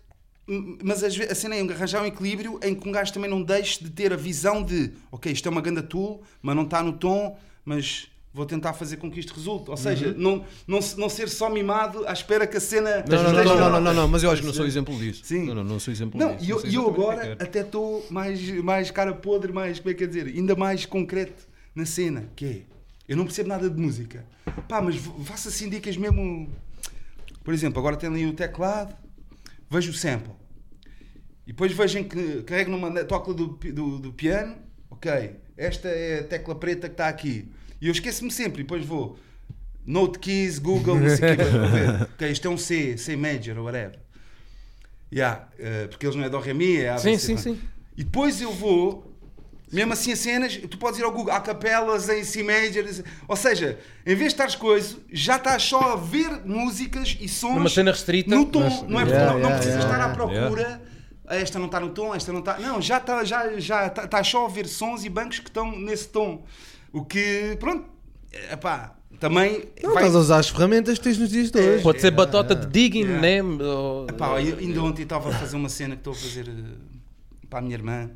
mas a cena é arranjar um equilíbrio em que um gajo também não deixe de ter a visão de ok, isto é uma ganda tool, mas não está no tom, mas vou tentar fazer com que isto resulte. Ou seja, Uhum. não, não, não ser só mimado à espera que a cena. Não, não, não, esteja- não, não, não, não, mas eu acho que não sou exemplo disso. Sim. Não, não, não sou exemplo Não, disso. e eu, eu agora até estou mais, mais cara podre, mais, como é que é dizer, ainda mais concreto na cena, que é, eu não percebo nada de música. Pá, mas faço assim dicas mesmo. Por exemplo, agora tem ali o teclado, vejo o sample. E depois vejo em que carrego numa tecla do, do, do piano, ok, esta é a tecla preta que está aqui. E eu esqueço-me sempre, e depois vou Note Keys, Google, não sei o que, ver. Ok, isto é um C, C major ou whatever. Yeah, eh, porque eles não é do Ré Mi, é A, B, Sim, sim, sim. E depois eu vou, mesmo assim as cenas, tu podes ir ao Google, há capelas em C major, ou seja, em vez de estares coisa, já estás só a ver músicas e sons Numa cena restrita. no tom, Mas- não é Yeah, não, não yeah, precisas yeah. estar à procura. "Ah, Esta não está no tom, esta não está. Não, já está já, já tá- estás só a ver sons e bancos que estão nesse tom. O que, pronto, epá, também Não, vai- estás a usar as ferramentas que tens nos dias de hoje. Pode ser batota de digging, Yeah. né? Ou- Epá, eu ainda ontem estava a fazer uma cena que estou a fazer eh, para a minha irmã.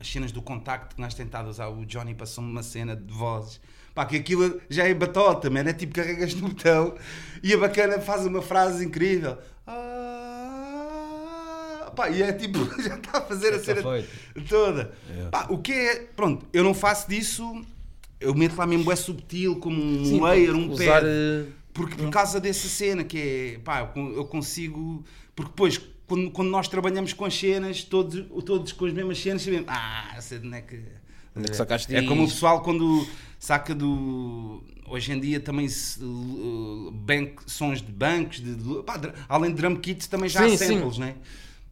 As cenas do contacto que nós tentado usar. O Johnny passou-me uma cena de vozes. Pá, que aquilo já é batota, man. É tipo carregas no botão e a bacana faz uma frase incrível. Pá, e é tipo, já está a fazer a está cena toda. Yeah. Pá, o que é. Pronto, eu não faço disso. Eu meto lá mesmo é subtil, como um Sim, layer, um usar, pad. eh, Porque por causa dessa cena que é, pá, eu con- eu consigo. Porque depois, quando, quando nós trabalhamos com as cenas, todos, todos com as mesmas cenas, sabemos, ah, essa não é que. Onde é que sacaste É como o pessoal quando saca do. Hoje em dia também se, uh, bank, sons de bancos, de, pá, além de drum kits também já Sim, há sim. samples, né?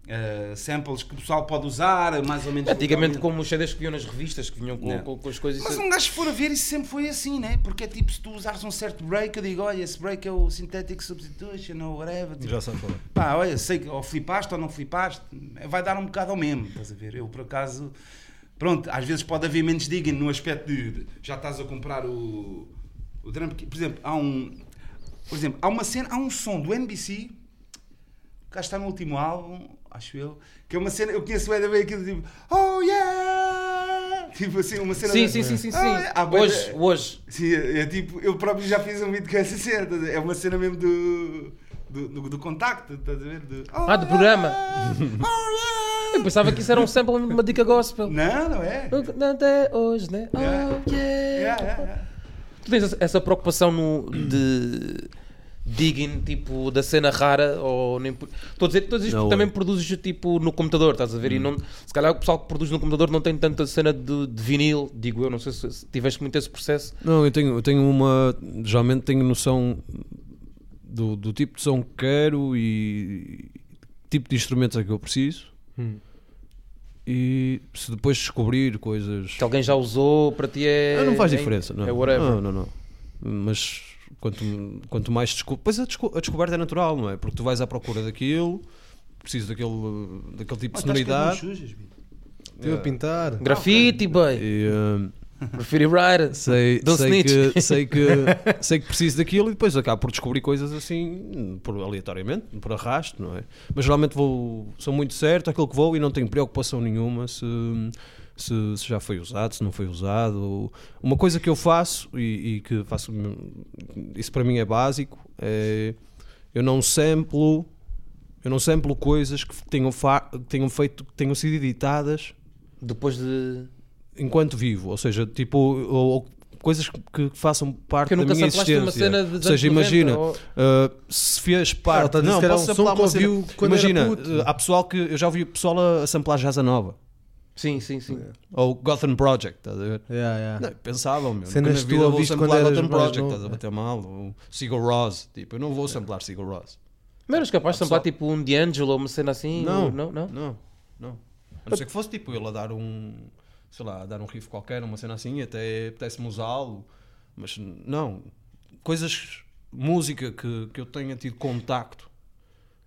Uh, samples que o pessoal pode usar, mais ou menos. Antigamente, localmente. como os CDs que vinham nas revistas, que vinham com, com- com as coisas. Mas um gajo for a ver, isso sempre foi assim, né? Porque é tipo, se tu usares um certo break, eu digo, olha, esse break é o synthetic substitution ou whatever. Tipo, Já sabe falar. pá, olha, sei que ou flipaste ou não flipaste, vai dar um bocado ao mesmo, estás a ver? Eu, por acaso, pronto, às vezes pode haver menos digging no aspecto de, de já estás a comprar o, o drum kit. Por exemplo, há um, por exemplo, há uma cena, há um som do NBC, cá está no último álbum, acho eu, que é uma cena, eu conheço bem bem aquilo tipo, oh yeah! Tipo assim, uma cena. Sim, de- sim, sim, sim, sim. Oh, yeah! Há bué Hoje, de- hoje. Sim, é, é tipo, eu próprio já fiz um vídeo com essa cena, é uma cena mesmo do, do, do, do contacto, estás a ver? Do, oh, Ah, do programa. yeah! Oh, Eu pensava que isso era um sample de uma dica gospel. yeah! Não, não é? Até hoje, né? Oh, Yeah. yeah. Yeah, yeah, yeah. Tu tens essa- essa preocupação no, de digging, tipo, da cena rara ou nem Estou a dizer que todos isto Não, também é. produzes tipo no computador, estás a ver? E não, se calhar o pessoal que produz no computador não tem tanta cena de, de vinil, digo eu, não sei se, se tiveste muito esse processo. Não, eu tenho, eu tenho uma. Geralmente tenho noção do, do tipo de som que quero e tipo de instrumentos é que eu preciso. Hum. E se depois descobrir coisas. Que alguém já usou, para ti é. Ah, não faz é- diferença, não. É whatever. Não, não, não. Mas quanto, quanto mais descobre. Pois a, desco- a descoberta é natural, não é? Porque tu vais à procura daquilo, precisas daquele, daquele tipo Mas de sonoridade. sujas. Estive a pintar. Grafite, boy. E, hum, Graffiti writer. sei, Don't sei, snitch. que, sei, que, sei que preciso daquilo e depois acabo por descobrir coisas assim, por, aleatoriamente, por arrasto, não é? Mas geralmente vou, sou muito certo aquilo que vou e não tenho preocupação nenhuma se, se, se já foi usado, se não foi usado. Uma coisa que eu faço e, e que faço, isso para mim é básico, é eu não samplo, eu não samplo coisas que tenham, fa, tenham feito, que tenham sido editadas Depois de. enquanto vivo, ou seja, tipo, ou, ou coisas que, que façam parte da minha existência. uma cena de ou seja, imagina, uh, se fez parte, tá a dizer não, posso um samplar uma cena. Imagina, uh, há pessoal que eu já ouvi pessoal a, a samplar Jazza Nova Sim, sim, sim. ou Gotham Project, estás a ver? Yeah, yeah. Não, pensavam, meu. Cenas Nunca na vida vou ouviste samplar Gotham Project, estás a é. bater mal. Ou Sigur Rós, tipo, eu não vou samplar Sigur Rós. Mas eras capaz de samplar tipo um D'Angelo ou uma cena assim? Não, ou- não, não. Não, não. A não ser que fosse tipo ele a dar um, sei lá, a dar um riff qualquer, uma cena assim, até apetece-me usá-lo, mas não. Coisas, música que, que eu tenha tido contacto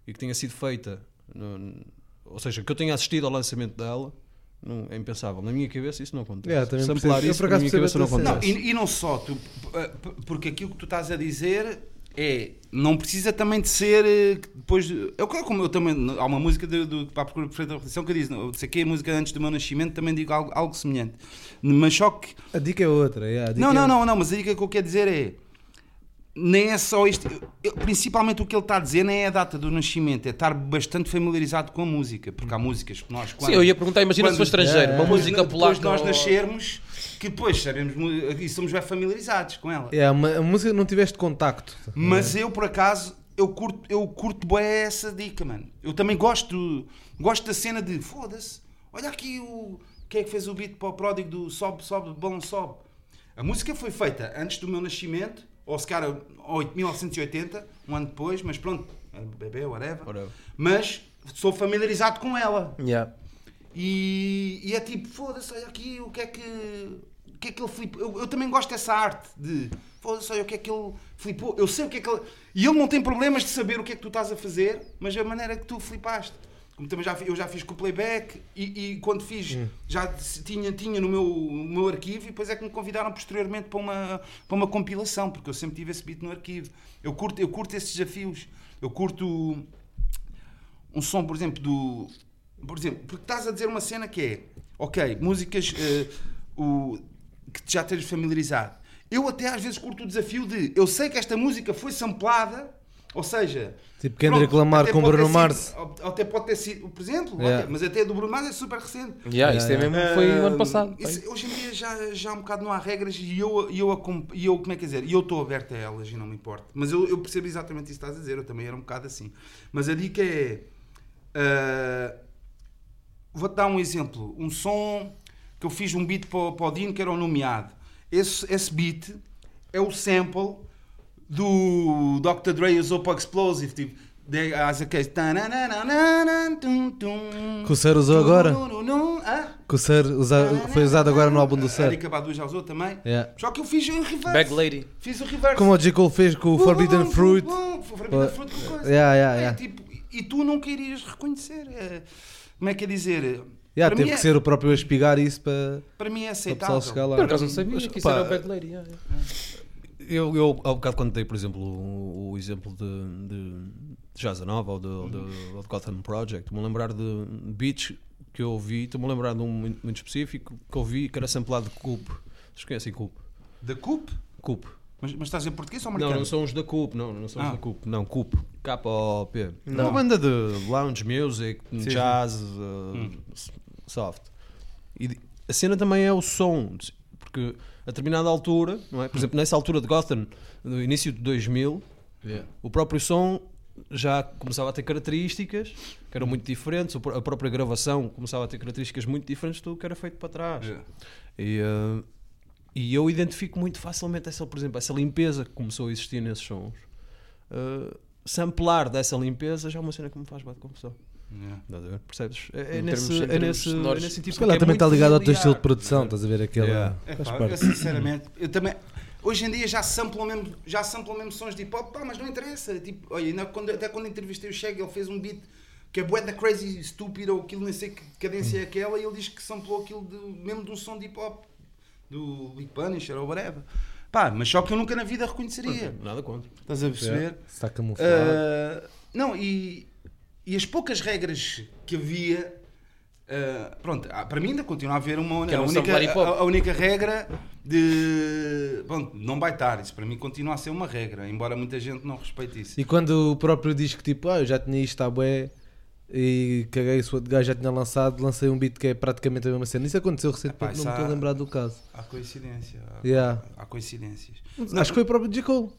e que tenha sido feita, no- ou seja, que eu tenha assistido ao lançamento dela, não, é impensável. Na minha cabeça isso não acontece. Yeah, também Samplar isso na minha cabeça não a tua cena. Não, acontece. e, e não só, tu, p- porque aquilo que tu estás a dizer é. Não precisa também de ser. eh, Depois de, eu, como eu também. Há uma música do, do, para a procura perfeita da repetição que diz: não, sei que a música antes do meu nascimento também digo algo, algo semelhante. Mas só que. A dica é outra. yeah, a dica Não, é- não, não, não, mas a dica que eu quero dizer é. Nem é só isto. Eu- principalmente o que ele está a dizer nem é a data do nascimento, é estar bastante familiarizado com a música, porque há músicas que nós. Sim, eu ia perguntar, imagina se for quando- estrangeiro, É, uma é. depois, música depois polaca. de nós ou- nascermos, que depois sabemos e somos bem familiarizados com ela. É, uma, a música não tiveste contacto. Mas eu, por acaso, eu curto, eu curto bem essa dica, mano. Eu também gosto, gosto da cena de foda-se, olha aqui o. Quem é que fez o beat para o pródigo do Sobe, Sobe, Balão Sobe? A música foi feita antes do meu nascimento, ou se calhar 8 1980, um ano depois, mas pronto, bebê, whatever. Whatever. Mas sou familiarizado com ela. Yeah. E, e é tipo, foda-se, olha aqui o que é que. O que é que ele flipou? Eu, eu também gosto dessa arte de foda-se, olha o que é que ele flipou. Eu sei o que é que ele. E ele não tem problemas de saber o que é que tu estás a fazer, mas a maneira que tu flipaste. Como também já, eu já fiz com o playback e, e quando fiz já se- tinha, tinha no meu, no meu arquivo e depois é que me convidaram posteriormente para uma, para uma compilação, porque eu sempre tive esse beat no arquivo. Eu curto, eu curto esses desafios. Eu curto um som, por exemplo, do. Por exemplo, porque estás a dizer uma cena que é, ok, músicas eh, o, que já tens familiarizado. Eu até às vezes curto o desafio de eu sei que esta música foi samplada, ou seja. Tipo Kendrick Lamar até com pode ter Bruno sido- Mars. Até pode ter sido, por exemplo, Yeah. ok, mas até do Bruno Mars é super recente. Yeah, isso é mesmo, foi o ano Ah, passado. isso- hoje em dia já, já um bocado não há regras e eu, e eu, acom- e eu como é que é dizer, e eu estou aberto a elas e não me importa. Mas eu, eu percebo exatamente isso que estás a dizer, eu também era um bocado assim. Mas a dica é. ah, Vou-te dar um exemplo. Um som que eu fiz um beat para, o- para o Dino que era o nomeado. Esse, esse beat é o sample do Dr. Dre usou para o Explosive. Tipo, de, as aqueles. Que o Sir usou agora. Ah? Que o usa- foi usado agora no álbum do A Sir. Erika Badu já usou também. Yeah. Só que eu fiz em reverse. Bag Lady. Fiz o reverse. Como o J. Cole fez com o Forbidden Fruit. Forbidden Fruit com coisa. yeah, yeah, É, tipo, e tu não querias reconhecer. é, como é que é dizer? Yeah, para, teve que é, ser o próprio a espigar isso para, para mim é para o aceitável. pessoal chegar lá. Por acaso não sabia Mas, que isso pá, era o Bag Lady. yeah, yeah. Eu, eu há bocado quando dei, por exemplo, o, o exemplo de, de, de Nova ou de, ou de, ou de Gotham Project, estou-me a lembrar de beats que eu ouvi, estou-me a lembrar de um muito, muito específico que eu ouvi que era samplado de Coop. Vocês conhecem Coop? Da CUP? Coop. Mas, mas estás em português ou Não, americano? não são os da Coop, não, não são os Ah. da Coop, não, Coop, K-O-P. Não. Uma banda de lounge music, Sim, jazz, uh, s- soft. E a cena também é o som, porque a determinada altura, não é? Por exemplo, nessa altura de Gotham, no início de 2000, o próprio som já começava a ter características que eram muito diferentes, a própria gravação começava a ter características muito diferentes do que era feito para trás. Yeah. E, uh, e eu identifico muito facilmente essa, por exemplo, essa limpeza que começou a existir nesses sons. Uh, samplar dessa limpeza já é uma cena que me faz bate confusão. Yeah. Estás a ver? Percebes? É, é nesse, termos- é nesse, é nesse tipo Se calhar é também está ligado ao teu familiar. estilo de produção, estás a ver aquele. Yeah. É pá, eu sinceramente, eu também. Hoje em dia já samplam mesmo, já samplam mesmo sons de hip hop, pá, mas não interessa. Tipo, olha, ainda quando, até quando entrevistei o Shag, ele fez um beat que é bué da crazy, estúpido, ou aquilo, nem sei que cadência é aquela, e ele diz que samplou aquilo de, mesmo de um som de hip hop, do Big Punisher ou whatever. Pá, mas só que eu nunca na vida reconheceria. Nada contra. Estás a perceber? Yeah. Está camuflado. Ah, não, e, e as poucas regras que havia, ah, pronto, ah, para mim ainda continua a haver uma Que a, não única, a, a única regra de pronto, não baitar, isso para mim continua a ser uma regra, embora muita gente não respeite isso. E quando o próprio diz que tipo, ah, eu já tinha isto à bué e caguei, o outro gajo já tinha lançado, lancei um beat que é praticamente a mesma cena. Isso aconteceu recentemente, Epá, não me estou a lembrar do caso. Há coincidência, há, Yeah. há coincidências. Acho que foi o próprio J. Cole.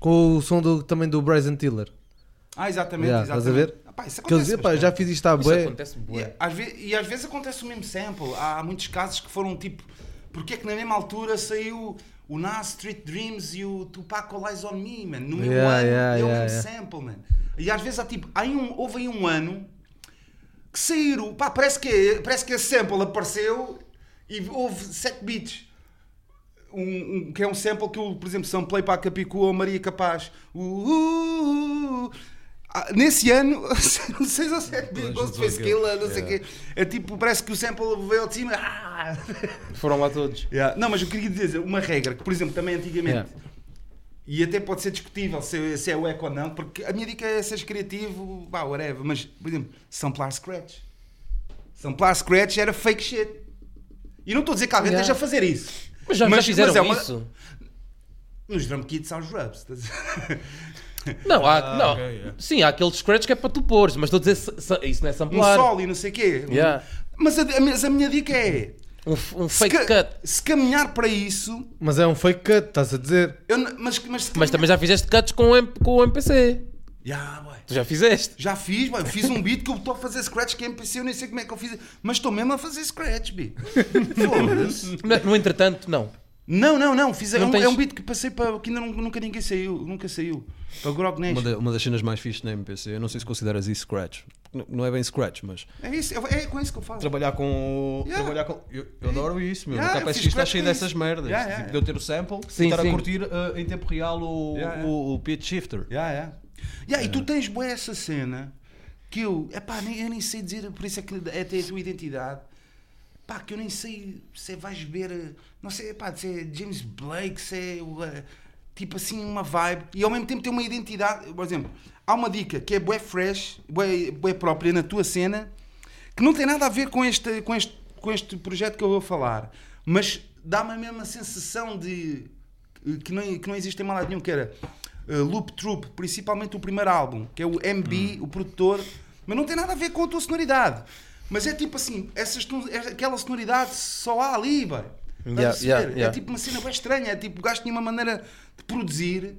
Com o som do, também do Bryson Tiller. Ah, exatamente, Yeah, estás a exatamente. ver? Pá, isso acontece dizia, pá, já fiz isto à acontece E, e às vezes acontece o mesmo sample. Há muitos casos que foram tipo. Porque é que na mesma altura saiu o Nas Street Dreams e o Tupac Eyes on Me, man? No mesmo Yeah, ano yeah, é o yeah, mesmo sample, man. E às vezes há tipo. Há um, houve aí um ano que saíram. Pá, parece que, parece que esse sample apareceu e houve 7 beats. Um, um- que é um sample que eu, por exemplo, samplei para a Capicu ou Maria Capaz. Uh, uh, uh. Ah, nesse ano, não sei se é 7 beats, Toda a gente Ghostface aquilo. Não sei o quê. É tipo, parece que o sample veio ao de cima. Ah! Foram lá todos. Yeah. Não, mas eu queria dizer uma regra que, por exemplo, também antigamente. Yeah. E até pode ser discutível se, se é o eco ou não, porque a minha dica é seres criativo, vá, whatever. Mas, por exemplo, samplar scratch. Samplar scratch era fake shit. E não estou a dizer que alguém Yeah. esteja a fazer isso. Mas já, Mas- já fizeram mas é uma- isso. Nos drum kits há os rubs. Não, há, Ah, não. ok, yeah. Sim, há aquele scratch que é para tu pôres, mas estou a dizer, isso não é Um samplar. solo e não sei o quê. Yeah. Mas, a, a- mas a minha dica é: Um, um se, fake ca- cut. se caminhar para isso. Mas é um fake cut, estás a dizer? Eu, mas, mas, se Mas também já fizeste cuts com o, M- com o MPC. Já, ué. Tu já fizeste. Já fiz. Eu fiz um beat que eu estou a fazer scratch que é MPC, eu nem sei como é que eu fiz. Mas estou mesmo a fazer scratch, bi. Foda-se. No, no entretanto, não. Não, não, não. Fiz, é, Não um, tens- é um beat que passei para. que ainda não- nunca ninguém saiu. Nunca saiu. Para o Grog Uma, Nation. da- uma das cenas mais fixes na MPC, eu não sei se consideras isso scratch. Não, não é bem scratch, mas É isso, é, é com isso que eu faço. trabalhar com. Yeah. Trabalhar com eu, eu adoro isso, meu. Yeah, fiz KPSX está cheio dessas merdas. Yeah, yeah, tipo, de eu ter o sample Sim, e estar sim. a curtir uh, em tempo real o, Yeah, yeah. o, o pitch shifter. Yeah, yeah. Yeah, E tu tens boa essa cena que eu, epá, nem, eu nem sei dizer, por isso é que é até a tua identidade. Pá, que eu nem sei se vais ver, eh, não sei, pá, se é James Blake, se é eh, tipo assim uma vibe e ao mesmo tempo tem uma identidade. Por exemplo, há uma dica que é bué fresh, bué, bué própria na tua cena, que não tem nada a ver com este, com este, com este projeto que eu vou falar, mas dá-me a mesma sensação de que não, que não existe em mal lado nenhum, que era uh, Loop Troop, principalmente o primeiro álbum, que é o MB, o produtor, mas não tem nada a ver com a tua sonoridade. Mas é tipo assim, essas, é- aquela sonoridade só há ali, vai. A Yeah, perceber? yeah, yeah. É tipo uma cena bem estranha, é tipo, o gajo tinha uma maneira de produzir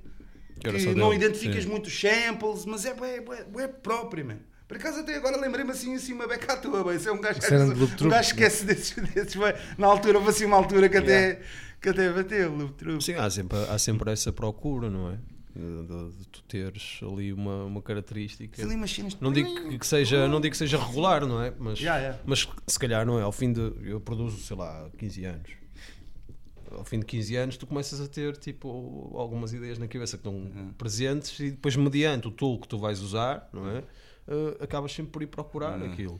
Que que não dele, identificas sim. muitos samples, mas é bué, bué, bué próprio, man. Por acaso até agora lembrei-me assim, assim uma beca à tua, bem. Isso é um gajo, Loop um gajo esquece desses, desses. Na altura, houve assim uma altura que até, que até bateu, Loop Troop. Sim, há sempre, há sempre essa procura, não é? De, de- de tu teres ali uma, uma característica. Ali umas cenas Não digo que- que seja, não digo que seja regular, não é? Mas, Yeah, yeah. mas se calhar não é. Ao fim de. Eu produzo, sei lá, 15 anos. Ao fim de 15 anos, tu começas a ter tipo algumas ideias na cabeça que estão presentes e depois, mediante o tool que tu vais usar, não é? Eh, acabas sempre por ir procurar aquilo.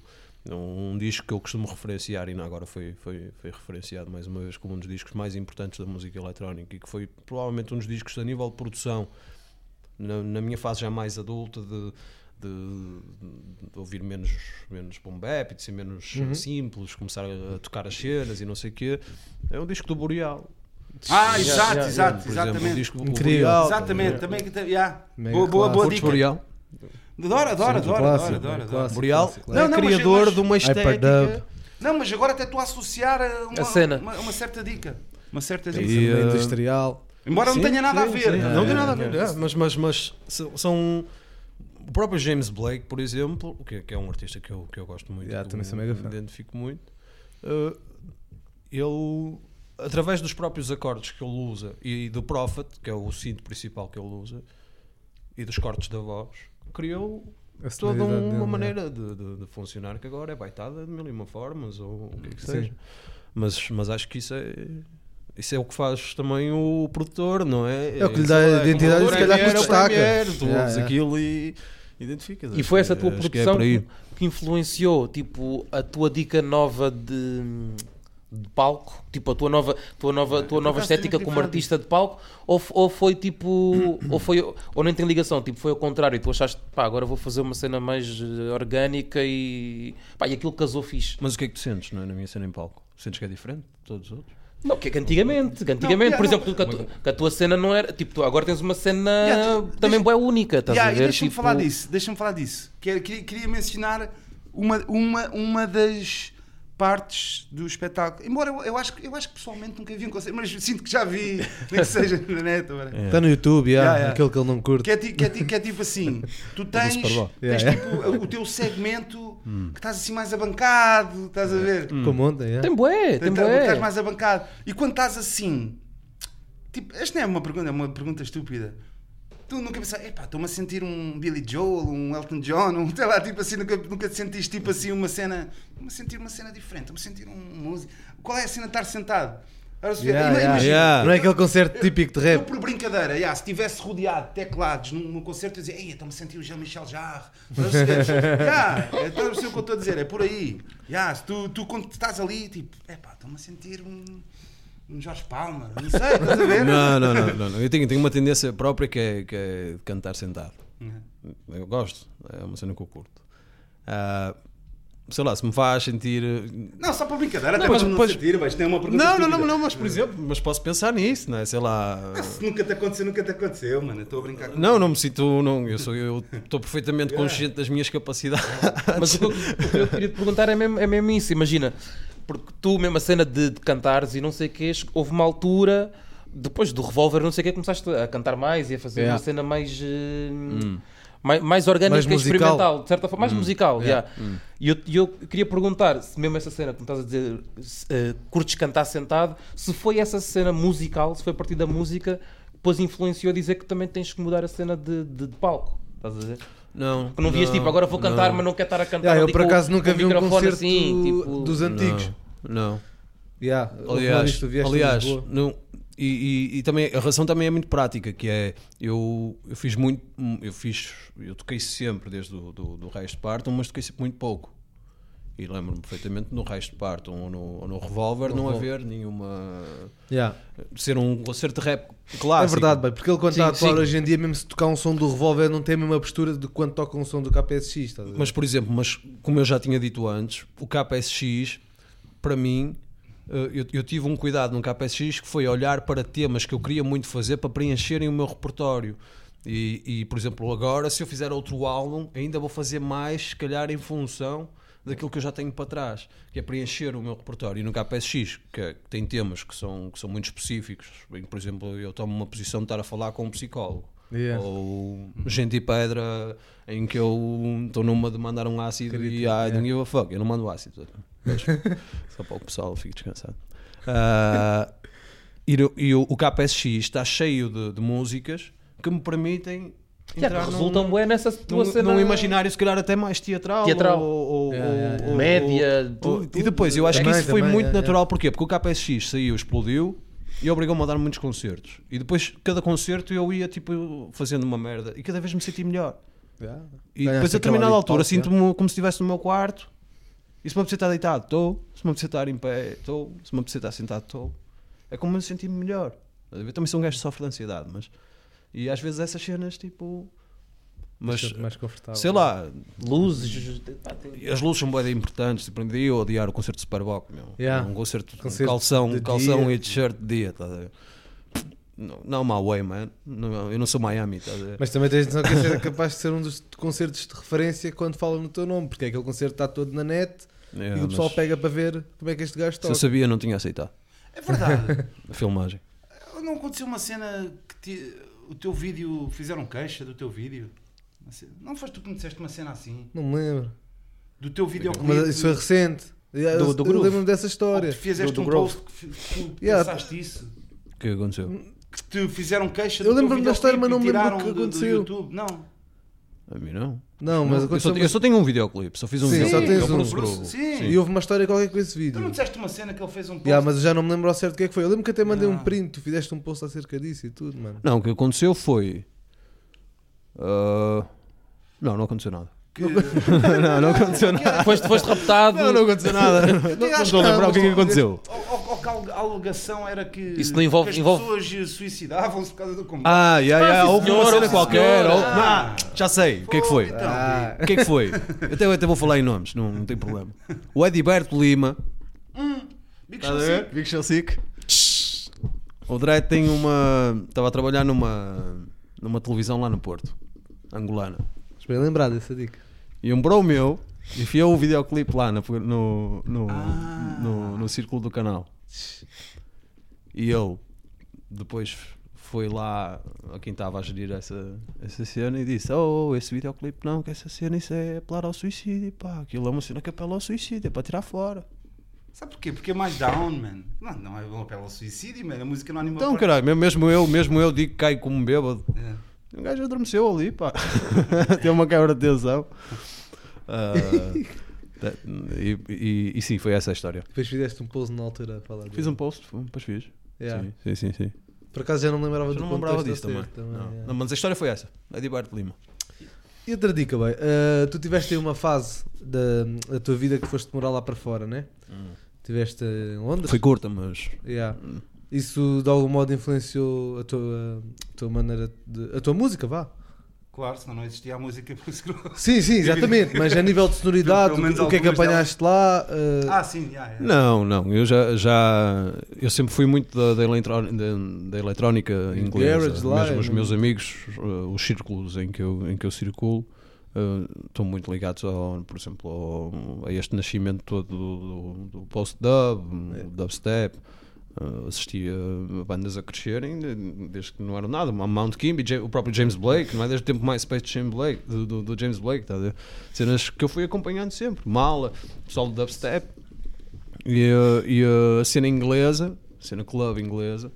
Um, um disco que eu costumo referenciar, e ainda agora foi, foi, foi referenciado mais uma vez como um dos discos mais importantes da música eletrónica e que foi provavelmente um dos discos a nível de produção na, na minha fase já mais adulta de, de- de ouvir menos, menos boom bap e de ser menos simples, começar a, a tocar as cenas e não sei o quê, é um disco do Boreal. Ah, Yeah, exato, yeah, exato, exemplo, exatamente. disco o Incrível. Boreal. Exatamente, também que tem- yeah. Boa, boa, boa. Curtes dica. Boreal? Adoro, adoro, Sim, adoro, clássico, adoro, adoro, adoro. É Não, não, mas- criador de uma estética. Não, mas agora até estou a associar a uma, A cena. Uma, uma certa dica. Uma certa dica. E, eh, industrial. Embora Sim, não tenha nada sim, a ver. sim. Não Não é, tem nada a é. ver. é, Mas, mas, mas são-. O próprio James Blake, por exemplo, que, que é um artista que eu, que eu gosto muito, Yeah, também sou mega me fã. identifico muito, eh, ele, através dos próprios acordes que ele usa e do Prophet, que é o cinto principal que ele usa, e dos cortes da voz, criou toda uma dele, é. maneira de, de- de funcionar que agora é baitada de mil e uma formas ou o que é que seja. Mas, mas acho que isso é. Isso é o que faz também o produtor, não é? É o que lhe dá a identidade como e se calhar que é o destaca. Premiere, Tu Yeah, ouves yeah. aquilo e identificas. E foi que- essa tua acho que é produção que influenciou tipo, a tua dica nova de, de palco? Tipo, a tua nova, tua nova, tua nova estética como artista de palco? Ou, ou foi tipo. ou, foi, ou nem tem ligação? Tipo, foi ao contrário. Tu achaste, pá, agora vou fazer uma cena mais eh, orgânica e. pá, e aquilo casou fixe. Mas o que é que tu sentes não é, na minha cena em palco? Sentes que é diferente de todos os outros? Não, que é que antigamente, que antigamente, Não, por yeah, exemplo, que, a tu- que a tua cena não era. Tipo, tu agora tens uma cena Yeah, tu- também boa única, estás Yeah, a ver? deixa-me tipo, falar disso, deixa-me falar disso. Que queria, queria mencionar uma, uma, uma das partes do espetáculo. Embora eu, eu, acho, que- eu acho que pessoalmente nunca vi um concerto, mas sinto que já vi, nem que seja na net. Está no YouTube, yeah, Yeah, yeah. aquele que ele não curte. Que é, que, é, que é tipo assim: tu tens, Bowl. tens Yeah, tipo o teu segmento que estás assim mais abancado, estás a ver? Como ontem, yeah. Tem bué, tem Então, bué. Estás mais abancado. E quando estás assim, tipo, esta não é uma pergunta, é uma pergunta estúpida. Tu nunca pensaste, epá, estou-me a sentir um Billy Joel, um Elton John, um, sei lá, tipo assim, nunca, nunca te sentiste tipo assim uma cena, estou-me a sentir uma cena diferente, estou-me a sentir um músico. Qual é a cena de estar sentado? Yeah, ima- yeah. imagina, Yeah. Não é aquele concerto típico de eu, rap. por brincadeira, yeah, se estivesse rodeado de teclados num, num concerto, eu dizia, ei, estou-me a sentir o Jean-Michel Jarre. Yeah, então, eu sei o que eu estou a dizer, é por aí. Yeah, se tu, tu, quando estás ali, tipo, epá, estou-me a sentir um, um Jorge Palma, não sei, estás a ver? Não, não, não, não, não. Eu tenho, tenho uma tendência própria que é, que é de cantar sentado. Uhum. Eu gosto, é uma cena que eu curto. Ah, sei lá, se me faz sentir. Não, só para brincadeira, Não, até mas para não depois- sentir, mas tem uma pergunta Não, não, não, não, mas por exemplo, mas posso pensar nisso, não é? Sei lá. Se nunca te aconteceu, nunca te aconteceu, mano. Estou a brincar com Não, não me sinto. Não, eu sou eu estou perfeitamente consciente das minhas capacidades. Mas o que eu, o que eu queria te perguntar é mesmo, é mesmo isso. Imagina, porque tu, mesmo a cena de, de cantares e não sei o que, houve uma altura, depois do revólver, não sei o que, começaste a cantar mais e a fazer Yeah. uma cena mais. eh, Mais, mais orgânica Mais e experimental, de certa forma, mais musical. Yeah. yeah. E eu, eu queria perguntar se mesmo essa cena, como estás a dizer, se, eh, curtes cantar sentado, se foi essa cena musical, se foi a partir da música, depois influenciou a dizer que também tens que mudar a cena de, de, de palco. Estás a dizer? Não. Porque não vias tipo, agora vou cantar, mas não quero estar a cantar. Yeah, eu por com- acaso com nunca vi um microfone concerto assim, tipo- dos antigos. Não. não. Yeah, Aliás, que aliás não, e, e, e também a razão também é muito prática, que é eu, eu fiz muito, eu fiz, eu toquei sempre desde o do, do Reis de Parton, mas toquei sempre muito pouco. E lembro-me perfeitamente no Reis de Parton ou no, ou no Revolver não haver nenhuma. Yeah. ser um concerto de rap É clássico. verdade, bem, porque ele quando Sim, está a atuar sim. hoje em dia, mesmo se tocar um som do revólver, não tem a mesma postura de quando toca um som do KPSX. Mas, por exemplo, mas como eu já tinha dito antes, o KPSX, para mim, eh, eu, eu tive um cuidado no KPSX que foi olhar para temas que eu queria muito fazer para preencherem o meu repertório. E, e, por exemplo, agora, se eu fizer outro álbum, ainda vou fazer mais, se calhar, em função daquilo que eu já tenho para trás, que é preencher o meu repertório. E no KPSX, que, é- que tem temas que são, que são muito específicos, em que, por exemplo, eu tomo uma posição de estar a falar com um psicólogo. Yeah. Ou gente e pedra em que eu estou numa de mandar um ácido e Crítico, I don't yeah. give a fuck, eu não mando ácido. Mas, só para o pessoal fique descansado. E o- e o, o KPSX está cheio de, de músicas que me permitem Que entrar resultam num, bué nessa tua num, cena. num imaginário se calhar até mais teatral, Teatral. ou, ou- Yeah, ou- yeah, yeah. ou- Média, ou- tudo, e tudo. depois eu acho que Também, isso foi também, muito yeah, natural porquê? porque o KPSX saiu, explodiu e obrigou-me a dar muitos concertos e depois cada concerto eu ia tipo fazendo uma merda e cada vez me senti melhor Yeah. e depois a determinada de altura palco, sinto-me como se estivesse no meu quarto e se me apetecer estar deitado, estou se me apetecer estar em pé, estou se me apetecer estar sentado, estou é como me sentir melhor eu também sou um gajo que sofre de ansiedade mas e às vezes essas cenas tipo mas mais confortável. sei lá Luzes. pá, tem- as luzes são bem importantes. Tipo, eu ia odiar o concerto de Superboc, meu. Yeah. Um concerto, Concerto de calção, de calção dia. e t-shirt de dia, tá a ver? Não, não my way, man. Não, eu não sou Miami, tá a ver? Mas também tens noção que é capaz de ser um dos concertos de referência quando falam no teu nome, porque aquele concerto está todo na net É, e o pessoal pega para ver como é que este gajo Se toca. eu sabia, não tinha aceitado É verdade. a filmagem. não aconteceu uma cena que te- o teu vídeo. Fizeram queixa do teu vídeo? Não foste tu que me disseste uma cena assim? Não me lembro. Do teu vídeo Mas isso foi recente. Eu, Do- do eu lembro-me dessa história. Tu fizeste Do- do um post que que tu Yeah. pensaste isso. O que aconteceu? Que te fizeram queixa Eu do teu lembro-me da história, mas videoclipe não me lembro tiraram o que do- do aconteceu. YouTube. Não. A mim não. Não, mas eu, só, eu só tenho um videoclipe, só fiz um Sim, videoclipe. só tens é o um. Bruce sim. E houve uma história qualquer com esse Tu vídeo. não disseste uma cena que ele fez um post? Yeah, mas eu já não me lembro ao certo o que é que foi. Eu lembro que até mandei um print, tu fizeste um post acerca disso e tudo, mano. Não, o que aconteceu foi. ah, não, não aconteceu nada. Que... não, não aconteceu nada. Foste, foste raptado. Não, não aconteceu nada. Não, não estou a que lembrar não, o que é que aconteceu. Ou, a alegação era que, Isso não envolve- que as envolve- pessoas suicidavam-se por causa do combate. Ah, yeah, yeah, sim, houve uma cena qualquer. houve- Ah. Ah, já sei. O que é que foi? Então, Ah. O que é que foi? Eu até, eu até vou falar em nomes, não, não tem problema. O Ediberto Lima, Big Estás a Show? Big Show Sick. O Dredd tem uma. Estava a trabalhar numa, numa televisão lá no Porto, angolana. Mas bem lembrado dessa dica. E um bro meu enfiou o videoclipe lá no, no, no, Ah. no, no círculo do canal. E ele depois foi lá a quem estava a gerir essa, essa cena e disse: Oh, esse videoclipe não, que essa cena isso é apelar ao suicídio. Pá, aquilo é uma cena que apela ao suicídio, é para tirar fora. Sabe porquê? Porque é mais down, man. Não, não é bom apelo ao suicídio, man. A música não anima Então, caralho, mesmo- mesmo eu, mesmo eu digo que caio como um bêbado. É. O gajo adormeceu ali, pá. Tem uma quebra de tensão. Tá, e, e, e sim, foi essa a história. Depois fizeste um pose na altura a falar Fiz um post, depois fiz. Yeah. Sim, sim, sim. sim. Por acaso já não me lembrava do eu não lembrava disso também. também, Não. yeah. Não, mas a história foi essa. Ediberto Lima. E outra dica, bem, eh, tu tiveste aí uma fase da, da tua vida que foste morar lá para fora, né? Tiveste em Londres? Foi curta, mas. Yeah. Isso de algum modo influenciou a tua, a tua maneira de. a tua música, vá. Claro, senão não existia a música por. Sim, sim, exatamente. Mas a nível de sonoridade, o que é que apanhaste lá? eh, Ah, sim, já, já. Não, não, eu já, já eu sempre fui muito da, da, da- da eletrónica inglesa, Garage lá, mesmo os é meus muito- amigos, uh, os círculos em que eu, em que eu circulo, uh, estão muito ligados, ao, por exemplo, ao- a este nascimento todo do, do- do post-dub, É. dubstep. Uh, a bandas a crescerem de- desde que não eram nada. A Mount Kimby, o próprio James Blake, não é? Desde o tempo mais Space de James Blake, do, do- do James Blake, tá cenas que eu fui acompanhando sempre. Mala, pessoal de dubstep, e, uh, e, uh, a cena inglesa, a cena club inglesa,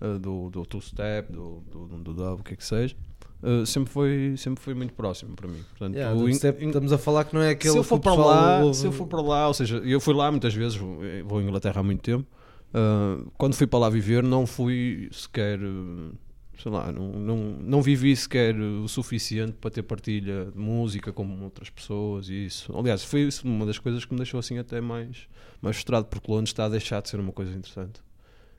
uh, do, do two-step, do, do, do dub, o que é que seja, uh, sempre, foi, sempre foi muito próximo para mim. Portanto, yeah, o do estamos a falar que não é aquele se eu for que para lá, se eu for para lá, ou seja, eu fui lá muitas vezes, vou vou à Inglaterra há muito tempo. Uh, quando fui para lá viver, não fui sequer, uh, sei lá, não, não, não vivi sequer o suficiente para ter partilha de música com outras pessoas e isso. Aliás, foi isso uma das coisas que me deixou assim até mais, mais frustrado, porque Londres está a deixar de ser uma coisa interessante.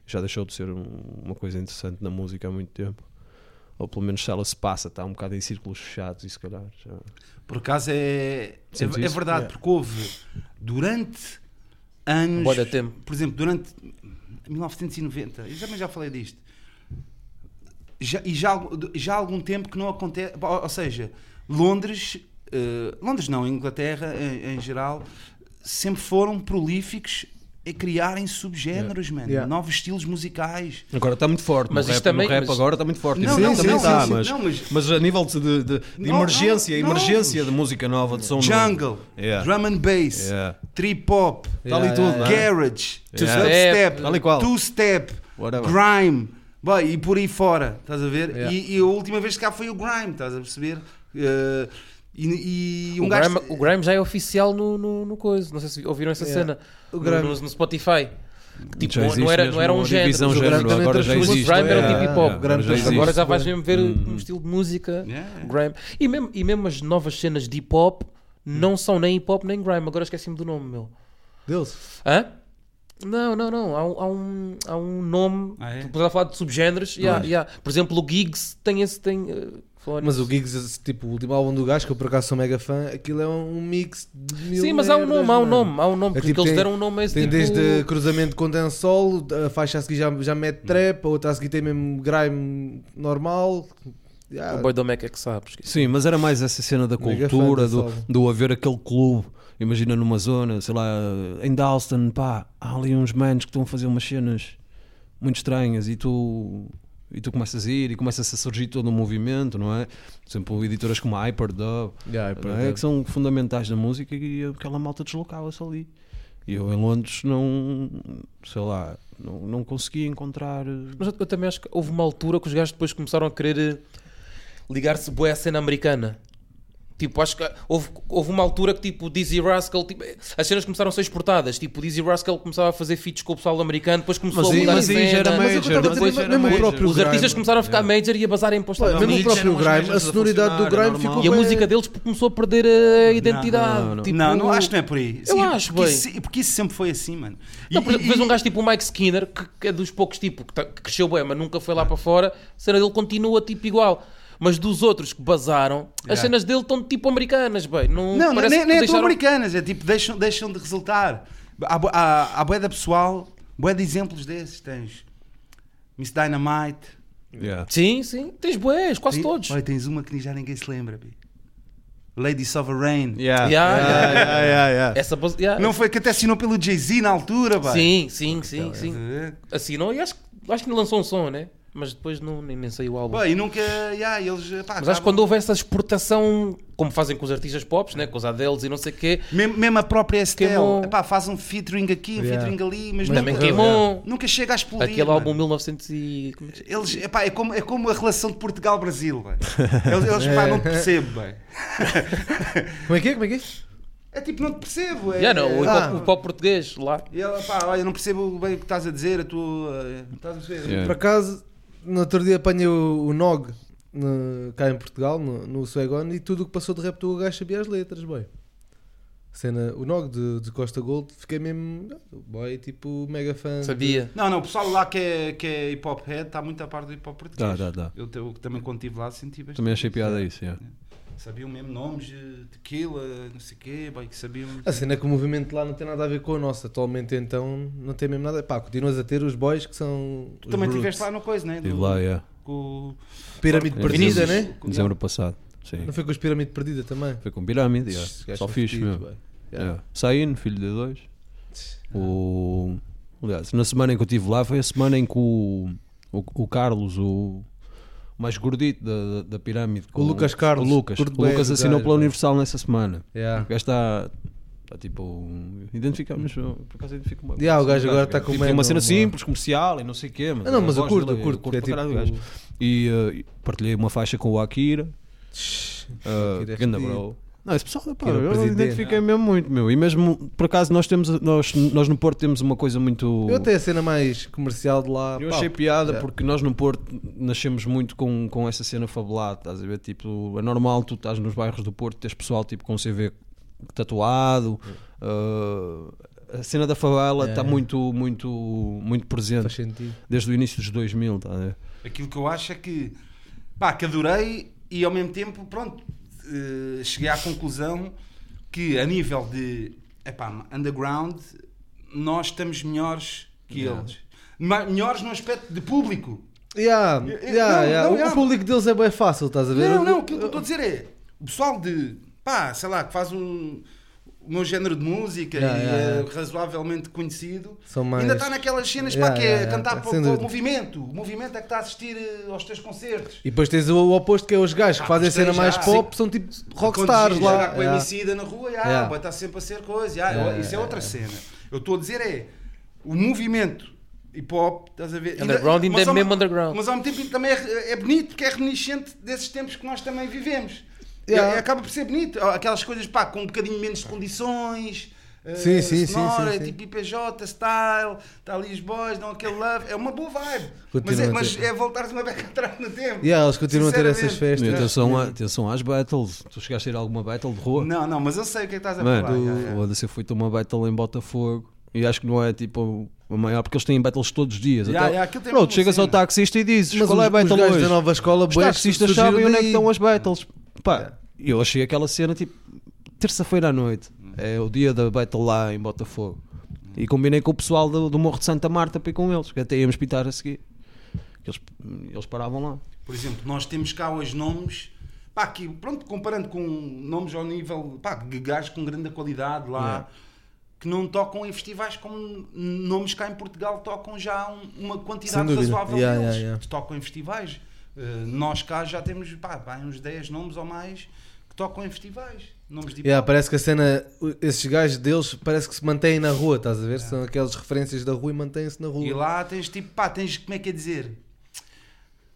Já deixou de ser um- uma coisa interessante na música há muito tempo. Ou pelo menos se ela se passa, está um bocado em círculos fechados e se calhar já. Por acaso é, é, é verdade, Yeah. porque houve durante anos, Boa tempo. por exemplo, durante 1990, eu também já falei disto, já, e já, já há algum tempo que não acontece, ou, ou seja, Londres, eh, Londres não, Inglaterra em, em geral, sempre foram prolíficos a criarem subgéneros, mano, Yeah. novos estilos musicais. Agora está muito forte, Mas no isto rap, também- no rap mas- agora está muito forte. Não, não, também sim, está, sim, sim. mas, Não, mas- mas a nível de, de- de No- emergência, no- emergência novos. de música nova, de som novo. Jungle, Yeah. drum and bass, Yeah. trip hop, Yeah, tudo, yeah, não é? garage, Yeah. Tal e qual. two-step, Whatever. grime, Boy, e por aí fora, estás a ver? Yeah. E, e a última vez que cá foi o grime, estás a perceber? Eh, e, e um o, gajo. Grime, o Grime já é oficial no, no, no coisa. Não sei se ouviram essa Yeah. cena. O No- Grime- no, no Spotify. Que, tipo, Já não, não era, não era um género. o género, agora já existe. Grime era Yeah, tipo hip hop. já existe. Agora já vais mesmo ver Hum. um estilo de música Yeah, grime. E mesmo, e mesmo as novas cenas de hip hop não são nem hip hop nem grime. Agora esqueci-me do nome, meu. Deus. Hã? Não, não, não. Há, um- há um, há um nome. Ah, é? Tu podes falar de subgéneros. Yeah, yeah. Por exemplo, o Giggs tem esse. Tem, eh, falar Mas o Giggs, tipo, o último álbum do gajo, que eu por acaso sou mega fã, aquilo é um mix de mil Sim, mas há um merdas, nome, há um mano. nome, há um nome. É Porque tipo, eles tem- deram um nome a esse Tem tipo... desde cruzamento com dancehall, a faixa a seguir já, já mete trap, a outra a seguir tem mesmo grime normal. Yeah. O Boy do Mac é que sabe. esqueci. Sim, mas era mais essa cena da Mega cultura, fã do, do haver aquele clube. Imagina numa zona, sei lá, em Dalston, pá, há ali uns manos que estão a fazer umas cenas muito estranhas e tu, e tu começas a ir e começa a surgir todo um movimento, não é? Por exemplo, editoras como a Hyperdub, Yeah, é? que são fundamentais da música e aquela malta deslocava-se ali. E eu em Londres não, sei lá, não, não conseguia encontrar. Mas eu, eu também acho que houve uma altura que os gajos depois começaram a querer eh, ligar-se boa à cena americana. Tipo, acho que houve, houve uma altura que tipo o Dizzy Rascal, tipo, as cenas começaram a ser exportadas. Tipo, Dizzy Rascal começava a fazer feats com o pessoal americano, depois começou Mas a mudar mas a era cena. Mas eu major, a mas era mesmo o próprio Os artistas grime- começaram a ficar major e a bazarem para os mesmo o próprio grime, a sonoridade do grime é ficou. E a música deles começou a perder a identidade. não, não. Tipo, Não, não acho que não é por aí. Eu Sim, acho, porque bem. isso, porque isso sempre foi assim, mano. E- Não, por exemplo, e- vês um gajo tipo o Mike Skinner, que, que é dos poucos tipo, que, tá- que cresceu bem, mas nunca foi lá para fora, a cena dele continua tipo igual. Mas dos outros que bazaram, as Yeah. cenas dele estão tipo americanas, bem. Não, Não, parece nem, que nem é tão deixaram- americanas, é tipo, deixam, deixam de resultar. Há, bo- há, há bué da pessoal, bué de exemplos desses. Tens Miss Dynamite. Yeah. Sim, sim. Tens boés, quase Tem- todos. Olha, tens uma que já ninguém se lembra. bi. Lady Sovereign. Yeah. Yeah, Yeah, yeah. yeah, yeah, yeah. Essa base- yeah. Não foi que até assinou pelo Jay-Z na altura, vai. Sim, sim, sim, a sim. Assinou e acho, que- acho que lançou um som, né? Mas depois não, nem, nem saiu o álbum. Pá, e nunca. Yeah, eles, pá, Mas acho que quando houve essa exportação, como fazem com os artistas pop, né? com os Adeles e não sei o quê, Mesmo, mesmo a própria Estelle, Queimou. epá, faz um featuring aqui, um Yeah. featuring ali, mas, Mas também nunca, queimou nunca chega a explodir. aquele mano. álbum 1900 e... é Eles, epá, é, como, é como a relação de Portugal-Brasil. Eles, eles pá, não te percebo. Como é que é? Como é que é? É tipo, não te percebo. É, Yeah, não, o, hip Ah. hop, o pop português lá. E ele, pá, olha, não percebo bem o que estás a dizer, a tua. Estás a perceber? Yeah. Por acaso, no outro dia apanhei o, o Nog no- cá em Portugal, no, no Suegon, e tudo o que passou de rap do gajo sabia as letras, bem. Cena, o Nog de, de Costa Gold, fiquei mesmo. O boy, tipo, mega fã. de- Sabia. Não, não, o pessoal lá que é, que é hip hop head está muito a par do hip hop português. Dá, dá, dá. Eu, te- eu também quando estive lá senti bastante. Também achei piada isso, yeah. Sabiam mesmo nomes de tequila, não sei o quê, boy, que sabiam. A cena é que o movimento lá não tem nada a ver com o nosso. Atualmente, então, não tem mesmo nada. Pá, continuas a ter os boys que são. Tu os também roots. estiveste lá no coisa, né? Estive Do- lá, yeah. Com, Pirâmide Em Perdida, dezembro- né? com- Em dezembro passado. Sim. Não foi com os Pirâmide Perdida também? Foi com pirâmide, yeah. Gajos só fedidos, mesmo. Yeah. Saíno, filho de dois. O... Aliás, na semana em que eu estive lá foi a semana em que o, o, o Carlos, o mais gordito da, da, pirâmide, com- Lucas Carlos, o Lucas, o Lucas assinou pela. Universal nessa semana. Yeah. O gajo está, está tipo. Identificamos, por acaso identifico uma. Yeah, o gajo agora está com tipo, uma- cena simples, comercial e não sei o quê. Ah, não, mas eu curto, eu curto, curto é o tipo- gajo. E partilhei uma faixa com o Akira. Uh, é ganda fedido. bro. Não, esse pessoal, pá, eu presidente. identifiquei mesmo muito, meu. E mesmo, por acaso, nós temos, nós, nós no Porto temos uma coisa muito... Eu até a cena mais comercial de lá. Eu pá, achei piada já. porque nós no Porto nascemos muito com, com essa cena fabulada, estás a ver? Tipo, é normal tu estás nos bairros do Porto, tens pessoal tipo com CV tatuado, uh, a cena da favela É. está muito, muito, muito presente Faz sentido. desde o início dos 2000, estás a ver? Aquilo que eu acho é que, pá, que adorei e ao mesmo tempo, pronto, eh, cheguei à conclusão que a nível de, epá, underground, nós estamos melhores que Yeah. eles. Ma- melhores no aspecto de público. Yeah, Eu- eu- yeah, não, yeah. não, O-. O público deles é bem fácil, estás a ver? Não, não, aquilo que eu estou a dizer é, o pessoal de, pá, sei lá, que faz um, o meu género de música Yeah, e yeah, é razoavelmente conhecido, mais... ainda está naquelas cenas, Yeah, pá, que é cantar para, para o movimento. O movimento é que está a assistir eh, aos teus concertos. E depois tens o, oposto que é os gajos que Ah, fazem pois cena tens, mais já, pop, são tipo rockstars lá. jogar com a Yeah. Emicida na rua, já, vai estar sempre a ser coisa. já, Yeah, isso é outra cena. Eu estou a dizer é o movimento hip hop, estás a ver? Underground ainda mas é ao- mesmo underground. Mas ao mesmo tempo também é, é bonito porque é reminiscente desses tempos que nós também vivemos. Yeah. E- acaba por ser bonito. Aquelas coisas pá, com um bocadinho menos de condições. eh, Sim, sim, sim, sonora, sim, sim. tipo IPJ style, está ali os boys, dão aquele love, é uma boa vibe. Mas é, mas é voltares uma beca atrás no tempo. Yeah, eles continuam a ter essas festas. E atenção, a- atenção às battles. Tu chegaste a ir a alguma battle de rua? Não, não, mas eu sei o que é que estás a Mano, falar. já, já. o ADC foi uma battle em Botafogo e acho que não é tipo a maior, porque eles têm battles todos os dias. Ya, Até- tem Pronto, chegas ao taxista e dizes Mas qual os, é a battle os hoje. da nova escola, Os taxistas sabem onde é que estão as battles. Pá, eu achei aquela cena tipo terça-feira à noite. É o dia da battle lá em Botafogo. E combinei com o pessoal do, do Morro de Santa Marta para ir com eles, que até íamos pitar a seguir. Eles, eles paravam lá. Por exemplo, nós temos cá hoje nomes, pá, que, pronto, comparando com nomes ao nível, pá, de gajos com grande qualidade lá, Yeah. que não tocam em festivais como nomes cá em Portugal tocam já um- uma quantidade razoável Yeah, deles, yeah, yeah. que tocam em festivais. Eh, nós cá já temos, pá, uns 10 nomes ou mais que tocam em festivais. Nomes de Yeah, parece que a cena, esses gajos deles parece que se mantêm na rua, estás a ver? São aquelas referências da rua e mantêm-se na rua. E lá tens tipo, pá, tens, como é que é dizer?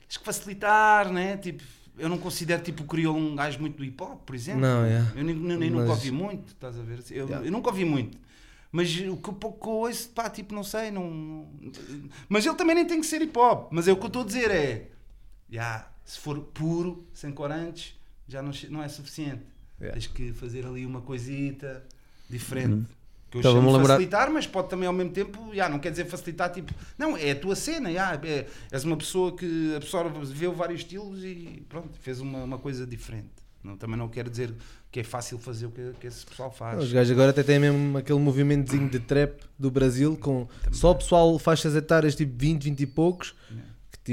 Tens que facilitar, né? Tipo, eu não considero tipo o crioulo um gajo muito do hip hop, por exemplo. Não, é. Eu nem, nem- nem Mas- nunca ouvi muito, estás a ver? Eu, Yeah. eu nunca ouvi muito. Mas o que pouco que eu ouço, pá, tipo, não sei, não... Mas ele também nem tem que ser hip hop. Mas é o que eu estou a dizer é... já, se for puro, sem corantes, já não, não é suficiente. Yeah. Tens que fazer ali uma coisita diferente. Que eu Estava-me chamo lembrar- facilitar, mas pode também ao mesmo tempo, já, não quer dizer facilitar, tipo, não, é a tua cena, já, é, és uma pessoa que absorve, vê vários estilos e pronto, fez uma, uma coisa diferente. Não, também não quero dizer que é fácil fazer o que, que esse pessoal faz. Os gajos agora até têm mesmo aquele movimentozinho de trap do Brasil com só pessoal faixas etárias tipo 20, 20 e poucos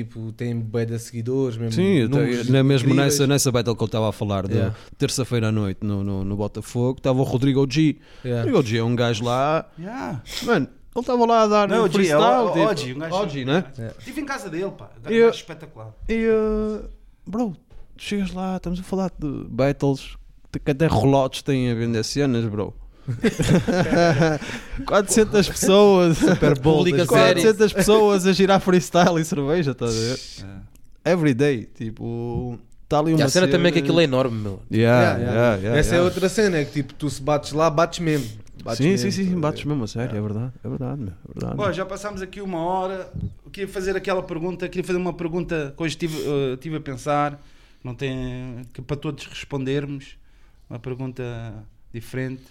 tipo têm bué de seguidores mesmo. Sim, na mesmo incríveis. nessa, nessa battle que eu estava a falar, de Yeah. terça-feira à noite no, no, no Botafogo, estava o Rodrigo G. Yeah. Rodrigo G é um gajo lá, Yeah. mano, ele estava lá a dar Não, um o G, é o- freestyle. o- tipo, Oji, um gajo- Oji, né? Estive em casa dele, pá, um gajo espetacular. E, uh, bro, tu chegas lá, estamos a falar de battles, que até relotes têm a vender cenas, bro. 400 pessoas, Super Bowl Pública das- séria. 400 pessoas a girar freestyle e cerveja, estás a ver? Every day, tipo, está ali E uma a cena também é que aquilo é enorme, meu. Yeah, Yeah, yeah, yeah. yeah, Essa é outra cena, é que tipo tu se bates lá, bates mesmo. Bates sim, mesmo, sim, sim, a bates mesmo a sério, é verdade, é verdade, meu, é verdade. Bom, já passámos aqui uma hora. Eu queria fazer aquela pergunta, queria fazer uma pergunta que hoje estive, eh, estive a pensar, não tem, que para todos respondermos, uma pergunta diferente,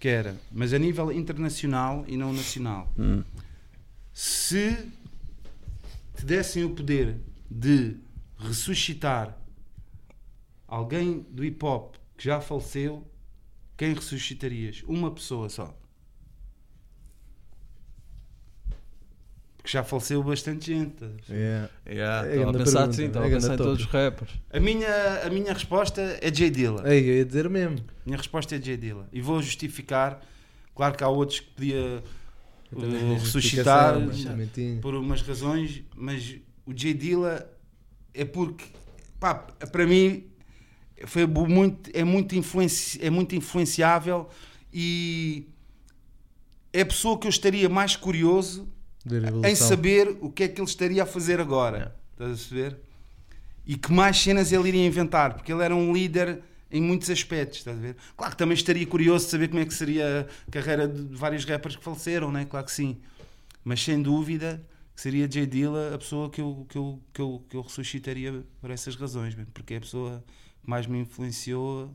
que era, mas a nível internacional e não nacional. Hum. Se te dessem o poder de ressuscitar alguém do hip hop que já faleceu, quem ressuscitarias? Uma pessoa só. Porque já faleceu bastante gente. a? Yeah. Yeah, É estava a grande pensar pergunta, assim, estava é a pensar em todos os rappers. A minha, a minha resposta é J Dilla. Ei, eu ia dizer mesmo. Minha resposta é J Dilla. E vou justificar. Claro que há outros que podia uh, ressuscitar por umas razões, mas o J Dilla é porque, pá, para mim, foi muito, é, muito influenci, é muito influenciável e é a pessoa que eu estaria mais curioso em saber o que é que ele estaria a fazer agora. Estás a perceber? E que mais cenas ele iria inventar, porque ele era um líder em muitos aspectos, estás a ver? Claro que também estaria curioso de saber como é que seria a carreira de vários rappers que faleceram, né? Claro que sim. Mas sem dúvida que seria J Dilla a pessoa que eu, que eu, que eu, que eu ressuscitaria por essas razões, porque é a pessoa que mais me influenciou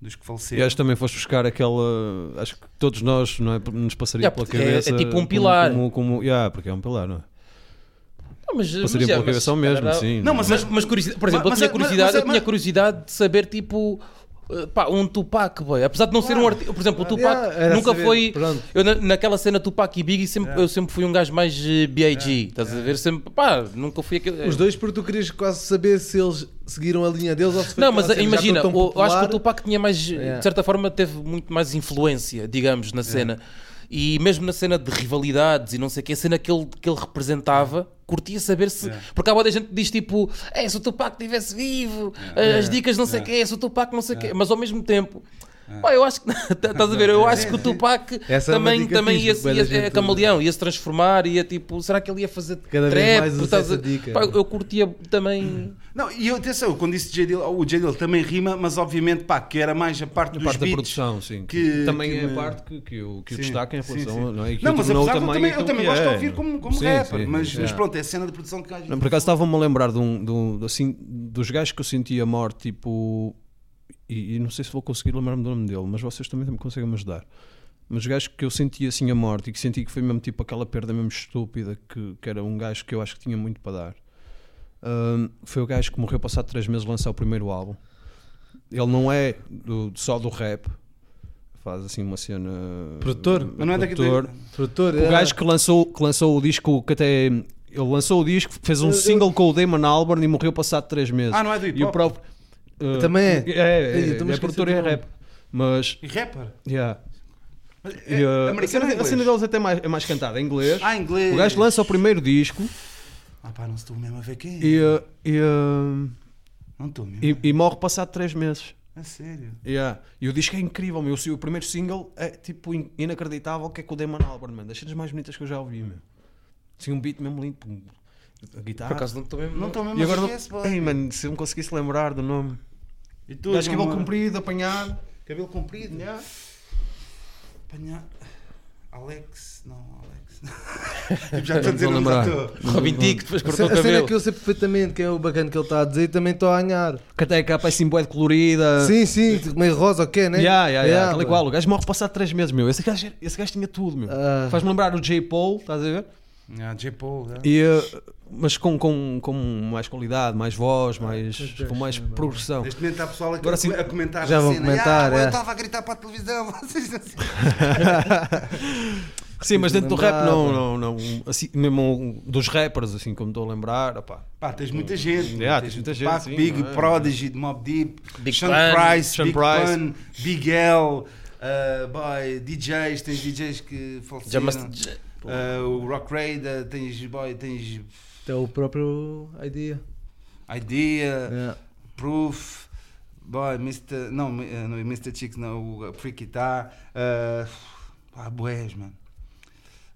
dos que E faleceram. acho que também foste buscar aquela. Acho que todos nós não é, nos passaria Yeah, pela porque é- cabeça. é tipo um como- pilar. Como, como, yeah, porque é um pilar, não é? Não, mas, Passaria mas, é, pela mas, cabeça ao mesmo, era- sim. Não, mas- Mas, mas curiosidade, por exemplo, Mas- eu tinha mas- curiosidade, mas- eu tinha mas- curiosidade de saber tipo pá, um Tupac, boy. apesar de não ser um artista, por exemplo, o Tupac Yeah, nunca saber, foi pronto. eu na- naquela cena Tupac e Biggie sempre, eu sempre fui um gajo mais eh, B.I.G. estás a ver? Sempre, pá, nunca fui aquele Os dois, porque tu querias quase saber se eles seguiram a linha deles ou se foi Não, mas imagina, o- eu acho que o. Tupac tinha mais, Yeah. de certa forma, teve muito mais influência, digamos, na cena. E mesmo na cena de rivalidades e não sei o que, a cena que ele, que ele representava, curtia saber se. Porque há muita gente que diz tipo, é, se o Tupac estivesse vivo, as dicas não sei o que, se o Tupac não sei o que, mas ao mesmo tempo. Pá, eu acho que estás a ver, eu acho que o Tupac Essa é uma também, dica também ia, ia, gente é camaleão, ia se transformar, ia tipo, será que ele ia fazer Cada vez trap? mais usa Estás a- essa dica. Pá, eu curtia também. Não, e eu, atenção, quando disse J Dilla, o J Dilla também rima, mas obviamente, pá, que era mais a parte A dos parte da produção, sim. que- também que é a parte que, que, eu, que eu Sim, destaco em sim, relação. sim. Não, é? Que Não, mas apesar de eu também, eu também que gosto de é. ouvir como, como Sim, rapper, sim, mas, sim. mas pronto, é a cena de produção que gajo. Não, por acaso estava-me a lembrar de um, de um- assim, dos gajos que eu sentia morte, tipo. E, e não sei se vou conseguir lembrar-me do nome dele, mas vocês também me conseguem me ajudar. Mas os gajos que eu sentia assim a morte e que senti que foi mesmo tipo aquela perda mesmo estúpida, que, que era um gajo que eu acho que tinha muito para dar. Ahm, foi o gajo que morreu passado 3 meses de lançar o primeiro álbum. Ele não é do- só do rap, faz assim uma cena. Produtor? Mas não é daqui produtor. Produtor, O é. gajo que lançou, que lançou o disco, que até ele lançou o disco, fez um Eu- eu- single com o Damon Albarn e morreu passado 3 meses. Ah, não é do hip E o hop? próprio. Uh, Também é? É, é, é esqueci produtor e é rap. Mas, E rapper? yeah. E, é, uh, a, cena, a cena deles até mais, é mais cantada em inglês. Ah, inglês. O gajo lança o primeiro disco Ah pá, não estou mesmo a ver quem é. e, uh, e, uh, Não estou mesmo. e, e morre passado 3 meses. A sério. Yeah. E o disco é incrível, meu. O primeiro single é tipo in- inacreditável que é com o Damon Albarn, man. Das cenas mais bonitas que eu já ouvi, meu. Assim, um beat mesmo lindo. A guitarra. Por acaso não estou mesmo. Não estou mesmo E a agora não... Ei, mano, se eu me conseguisse lembrar do nome. E tu, Gajo cabelo comprido, apanhado. Cabelo comprido? Apanhar. Alex. Não, Alex. Tipo, já estou a dizer, Não não já lembrar. estou. Robin Tick, depois A cortou o a cena cabelo. que eu sei perfeitamente que é o bacana que ele está a dizer e também estou a ganhar. Que até a capa é assim, bué de colorida. Sim, sim, meio rosa ou quê, né? Yeah, yeah, yeah, tal e qual. O gajo morre passado 3 meses, meu. Esse gajo, esse gajo tinha tudo, meu. Ah. Faz-me lembrar o J. Paul, estás a ver? Ah, J. Paul, já. E, uh, mas com, com, com mais qualidade, mais voz, mais, Deus, com mais é progressão. Neste momento está pessoal aqui Agora a, sim, a comentar já a vão cena. comentar, "Ah, é." Eu estava a gritar para a televisão. vocês assim. Sim, mas dentro do rap não, não, não assim, mesmo dos rappers, assim como estou a lembrar, opá. Pá, tens muita gente. Yeah, tens tens muita gente, sim, Big, é? Prodigy, Mob Deep, Big Sean Pun, Price, Sean Big Price. Pun, Big L, uh, boy, DJs, tens DJs que mas, Uh, o Rock Raider, tens, boy, tens É o próprio idea. Idea, Yeah. Proof, boy, Mr. Não, eh, não Mr. Chicks, não, o Freaky Tá. Uh, ah, boés, mano.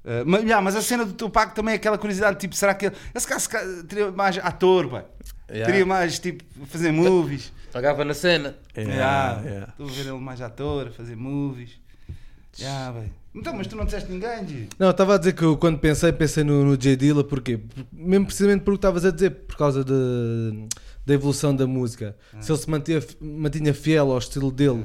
Uh, mas, yeah, mas a cena do Tupac também é aquela curiosidade, tipo, será que ele, esse cara teria mais ator, boy? Yeah. Teria mais, tipo, fazer movies. pagava na cena. Yeah, yeah. Estou a ver ele mais ator, a fazer movies. Yeah, bem. Então, mas tu não disseste ninguém, G? Não, estava a dizer que eu, quando pensei, pensei no, no J Dilla, porquê? Por- Mesmo precisamente por o que estavas a dizer, por causa de, da evolução da música. Se ele se mantinha, mantinha fiel ao estilo dele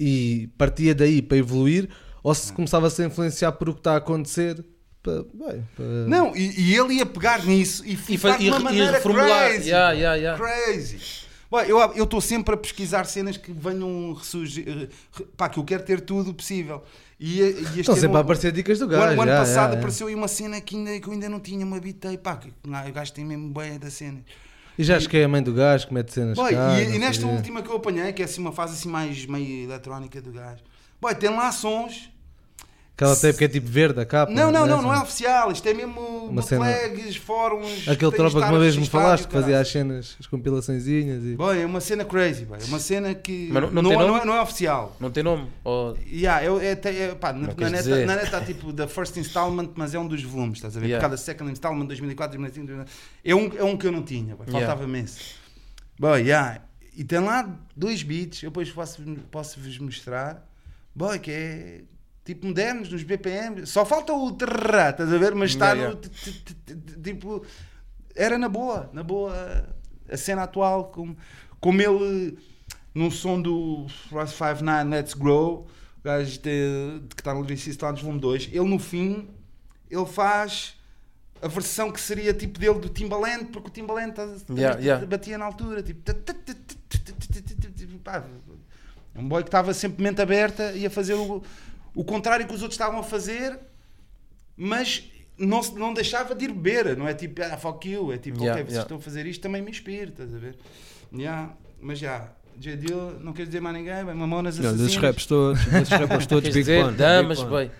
e partia daí para evoluir, ou se começava a se influenciar por o que está a acontecer. Para, bem, para- Não, e, e ele ia pegar nisso e, E, e, e maneira reformular. crazy. Yeah, yeah, yeah. Crazy. Bem, eu estou sempre a pesquisar cenas que venham ressurgir. eh, Pá, que eu quero ter tudo possível. E, e este Estão sempre ano- a aparecer dicas do gajo. o ano já, passado apareceu aí uma cena que, ainda, que eu ainda não tinha, me habitei. Pá, que, o gajo tem mesmo bem da cena. E já acho que é a mãe do gajo que mete cenas Boy, cá, e, e nesta última que eu apanhei, que é assim uma fase assim mais meio eletrónica do gajo, boy, tem lá sons. Aquela tape que é tipo verde a capa. Não, não, não, não é oficial. Isto é mesmo Uma bootlegs, fóruns. Aquele tropa que uma vez me falaste que fazia as cenas, as compilaçõezinhas e. Boy, é uma cena crazy, boy. é uma cena que Mas não- não, não tem não nome? é, não é oficial. Não tem nome? Ou- Yeah, é, é, é, pá, na, na neta, dizer. na neta está tipo da first installment, mas é um dos volumes, estás a ver? Yeah. Por causa da second installment 2004, 2005, 2005. É um, é um que eu não tinha, boy. Yeah. faltava-me esse. Boy, yeah. E tem lá dois beats, eu depois posso, posso vos mostrar, boy, que é tipo modernos, nos BPM, só falta o trrrá, estás a ver? Mas está no. Tipo, era na boa, na boa a cena atual, como, como ele num som do Ross 59 Let's Grow, o gajo de, que está no Lyricista lá nos volume 2, ele no fim ele faz a versão que seria tipo dele do Timbaland, porque o Timbaland batia na altura, tipo. É um boy que estava sempre mente aberta e a fazer o o contrário que os outros estavam a fazer, mas não, não deixava de ir beber, não é tipo, ah, fuck you, é tipo, Yeah, ok, vocês yeah. estão a fazer isto, também me inspira, estás a ver? Yeah, mas já, J. Dill, não queres dizer mais ninguém, bem, Mamonas Não, desses raps todos, desses rappers todos, Big dizer, Pun. damas, bem.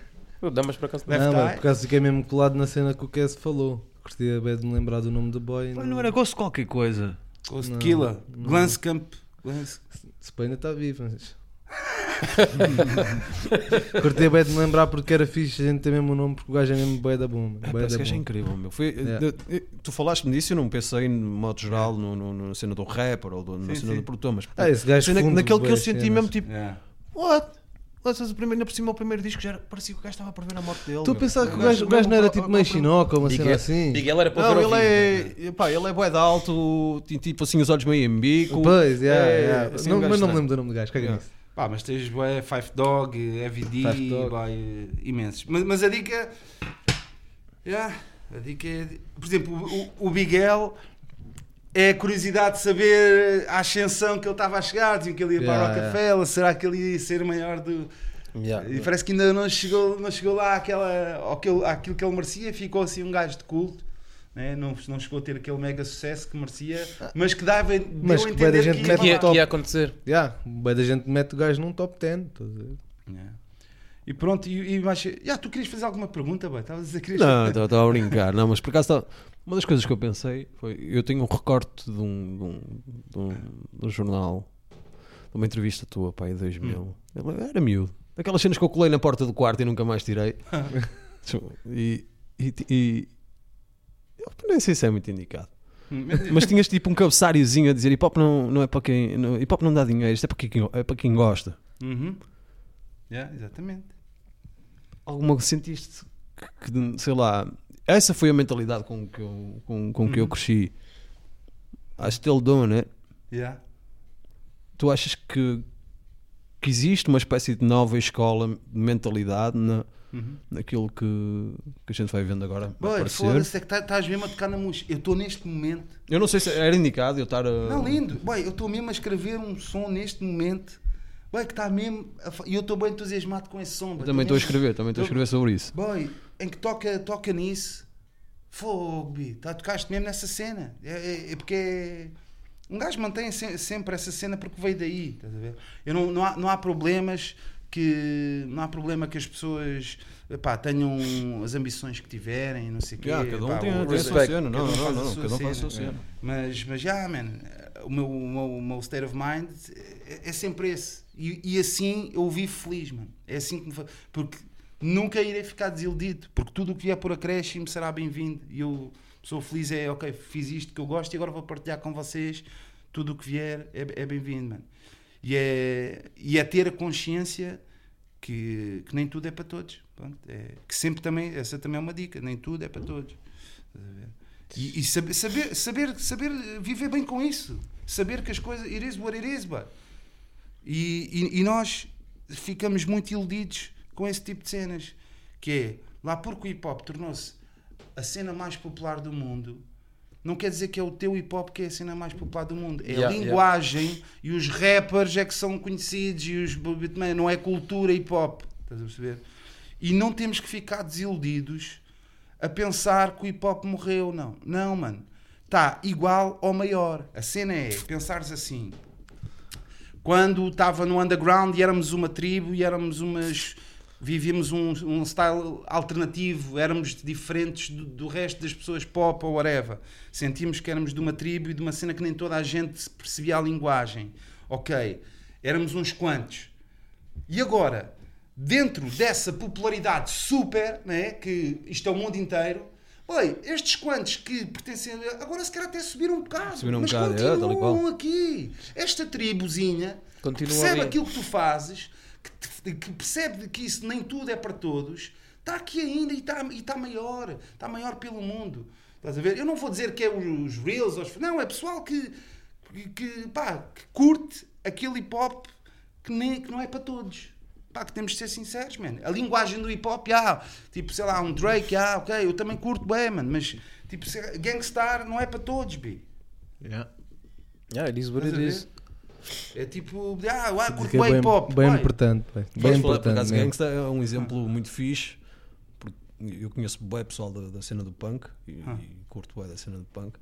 Eu, damas por acaso. Não, mas por acaso fiquei mesmo colado na cena que o Cass falou. Gostaria bem de me lembrar do nome do boy. Pá, Não era gosto de qualquer coisa. Ghost Não, Killer, não. Glanscamp. Glans... Se bem ainda está vivo, mas. Curtia bem de me lembrar porque era fixe a gente ter mesmo o nome porque o gajo é mesmo bué da bom. Ah, bué Parece que é incrível, meu. Foi, Yeah. de- tu falaste-me disso, eu não pensei no modo geral no, no- na cena do rapper ou do- na Sim, cena sim. do produtor, mas Ah, esse gajo fundo naquele que eu senti cenas. mesmo tipo, Yeah. what? Lanças o primeiro, ainda por cima o primeiro disco já era- parecia que o gajo estava a prever a morte dele. Estou a meu. pensar que o gajo, o gajo não era tipo meio chinoca ou uma cena assim. Miguel era para Não, ele vivo. é, pá, ele é bué de alto, tipo assim os olhos meio em bico. Pois, yeah, É, yeah. assim, um mas não me lembro do nome do gajo, caga Yeah. nisso. Pá, mas tens bué, Five Dog, Heavy D, Five Dog. imensos. Mas, mas a dica. Yeah, a dica é. Por exemplo, o, o, Miguel é a curiosidade de saber a ascensão que ele estava a chegar. Diziam que ele ia para Yeah, o Rockefeller, será que ele ia ser maior do. Yeah. E parece que ainda não chegou, não chegou lá àquela, àquilo, àquilo que ele merecia, ficou assim um gajo de culto. Né? Não, não chegou a ter aquele mega sucesso que merecia, mas que dava Mas que da entender gente que ia mete ia, que ia acontecer. Yeah, da gente mete o gajo num top 10. estás a ver? Yeah. E pronto, e, e mais. Yeah, tu querias fazer alguma pergunta, bem? Estavas a dizer que Não, estava a brincar. Não, mas por acaso tá- uma das coisas que eu pensei foi: eu tenho um recorte de um, de um, de um, de um jornal, de uma entrevista tua, pai, em 2000. Ele era miúdo. Aquelas cenas que eu colei na porta do quarto e nunca mais tirei. e, e, e- eu nem sei se é muito indicado. Mas tinhas tipo um cabeçáriozinho a dizer hip hop não, não é para quem. Não, hip hop não dá dinheiro, isto é para quem, é para quem gosta. Uhum. Yeah, exatamente. alguma sentiste que, que, sei lá, essa foi a mentalidade com que eu, com, com que eu Uhum. cresci. I still doing it. Yeah. Tu achas que, que existe uma espécie de nova escola de mentalidade na, Uhum. naquilo que, que a gente vai vendo agora aparecer? foda-se, é que tá- estás mesmo a tocar na música. Eu estou neste momento. Eu não sei se era indicado eu estar a. Não, lindo. Boy, eu estou mesmo a escrever um som neste momento. Boy, que está mesmo. E eu estou bem entusiasmado com esse som. também estou a escrever, também estou a escrever sobre isso. Boy, em que toca, toca nisso. Fogo, Bi. Tá, tocaste mesmo nessa cena. É, é- é porque é- Um gajo mantém se- sempre essa cena porque veio daí. Estás a ver? Eu não, não, há, não há problemas que. Não há problema que as pessoas epá, tenham as ambições que tiverem, não sei o quê. Yeah, cada um epá, tem, o- tem a sua respect. cena. Não, um não, faz não, sua cada um faz a sua cena. Mas, mas já, man, o meu, o meu, o meu state of mind é, é sempre esse. E, e assim eu vivo feliz, mano. É assim que me fa... Porque nunca irei ficar desiludido. Porque tudo o que vier por acréscimo será bem-vindo. E eu sou feliz, é ok, fiz isto que eu gosto e agora vou partilhar com vocês. Tudo o que vier é, é bem-vindo, mano. E é, e é ter a consciência que, que nem tudo é para todos. Pronto, é, que sempre também, essa também é uma dica, nem tudo é para todos. E, e saber, saber, saber, saber viver bem com isso. Saber que as coisas. It is. E, e, e nós ficamos muito iludidos com esse tipo de cenas. Que é, lá porque o hip hop tornou-se a cena mais popular do mundo, não quer dizer que é o teu hip hop que é a cena mais popular do mundo. É Yeah, a yeah. linguagem e os rappers é que são conhecidos e os beatmen, não é cultura hip hop. Estás a perceber? E não temos que ficar desiludidos a pensar que o hip hop morreu, não. Não, mano. Está igual ou maior. A cena é pensares assim. Quando estava no underground e éramos uma tribo e éramos umas. Vivíamos um, um style alternativo, éramos diferentes do, do resto das pessoas pop ou whatever. Sentíamos que éramos de uma tribo e de uma cena que nem toda a gente percebia a linguagem. Ok, éramos uns quantos. E agora, dentro dessa popularidade super, né, que isto é o mundo inteiro, oi, estes quantos que pertencem. a- Agora se calhar até subiram um bocado, Subiram um mas bocado, é, continuam qual. aqui. Esta tribuzinha Continua percebe ali. aquilo que tu fazes, que, que percebe que isso nem tudo é para todos, está aqui ainda e está, e está maior, está maior pelo mundo. Estás a ver? Eu não vou dizer que é os reels, os- não, é pessoal que, que, pá, que curte aquele hip hop que, nem, que não é para todos. Pá, que temos de ser sinceros, man. A linguagem do hip hop, ah, tipo, sei lá, um Drake, ah, ok, eu também curto bem, mano, mas tipo, Gangstar não é para todos, bi. Yeah. Yeah, it is what Estás it is. É tipo, ah, ah curto é bem bem, hip hop. bem vai. importante. Bem, bem falar, por importante. acaso, mesmo. Gangsta é um exemplo muito fixe. porque Eu conheço bem pessoal da, da cena do punk e, Ah. e curto bem da cena do punk.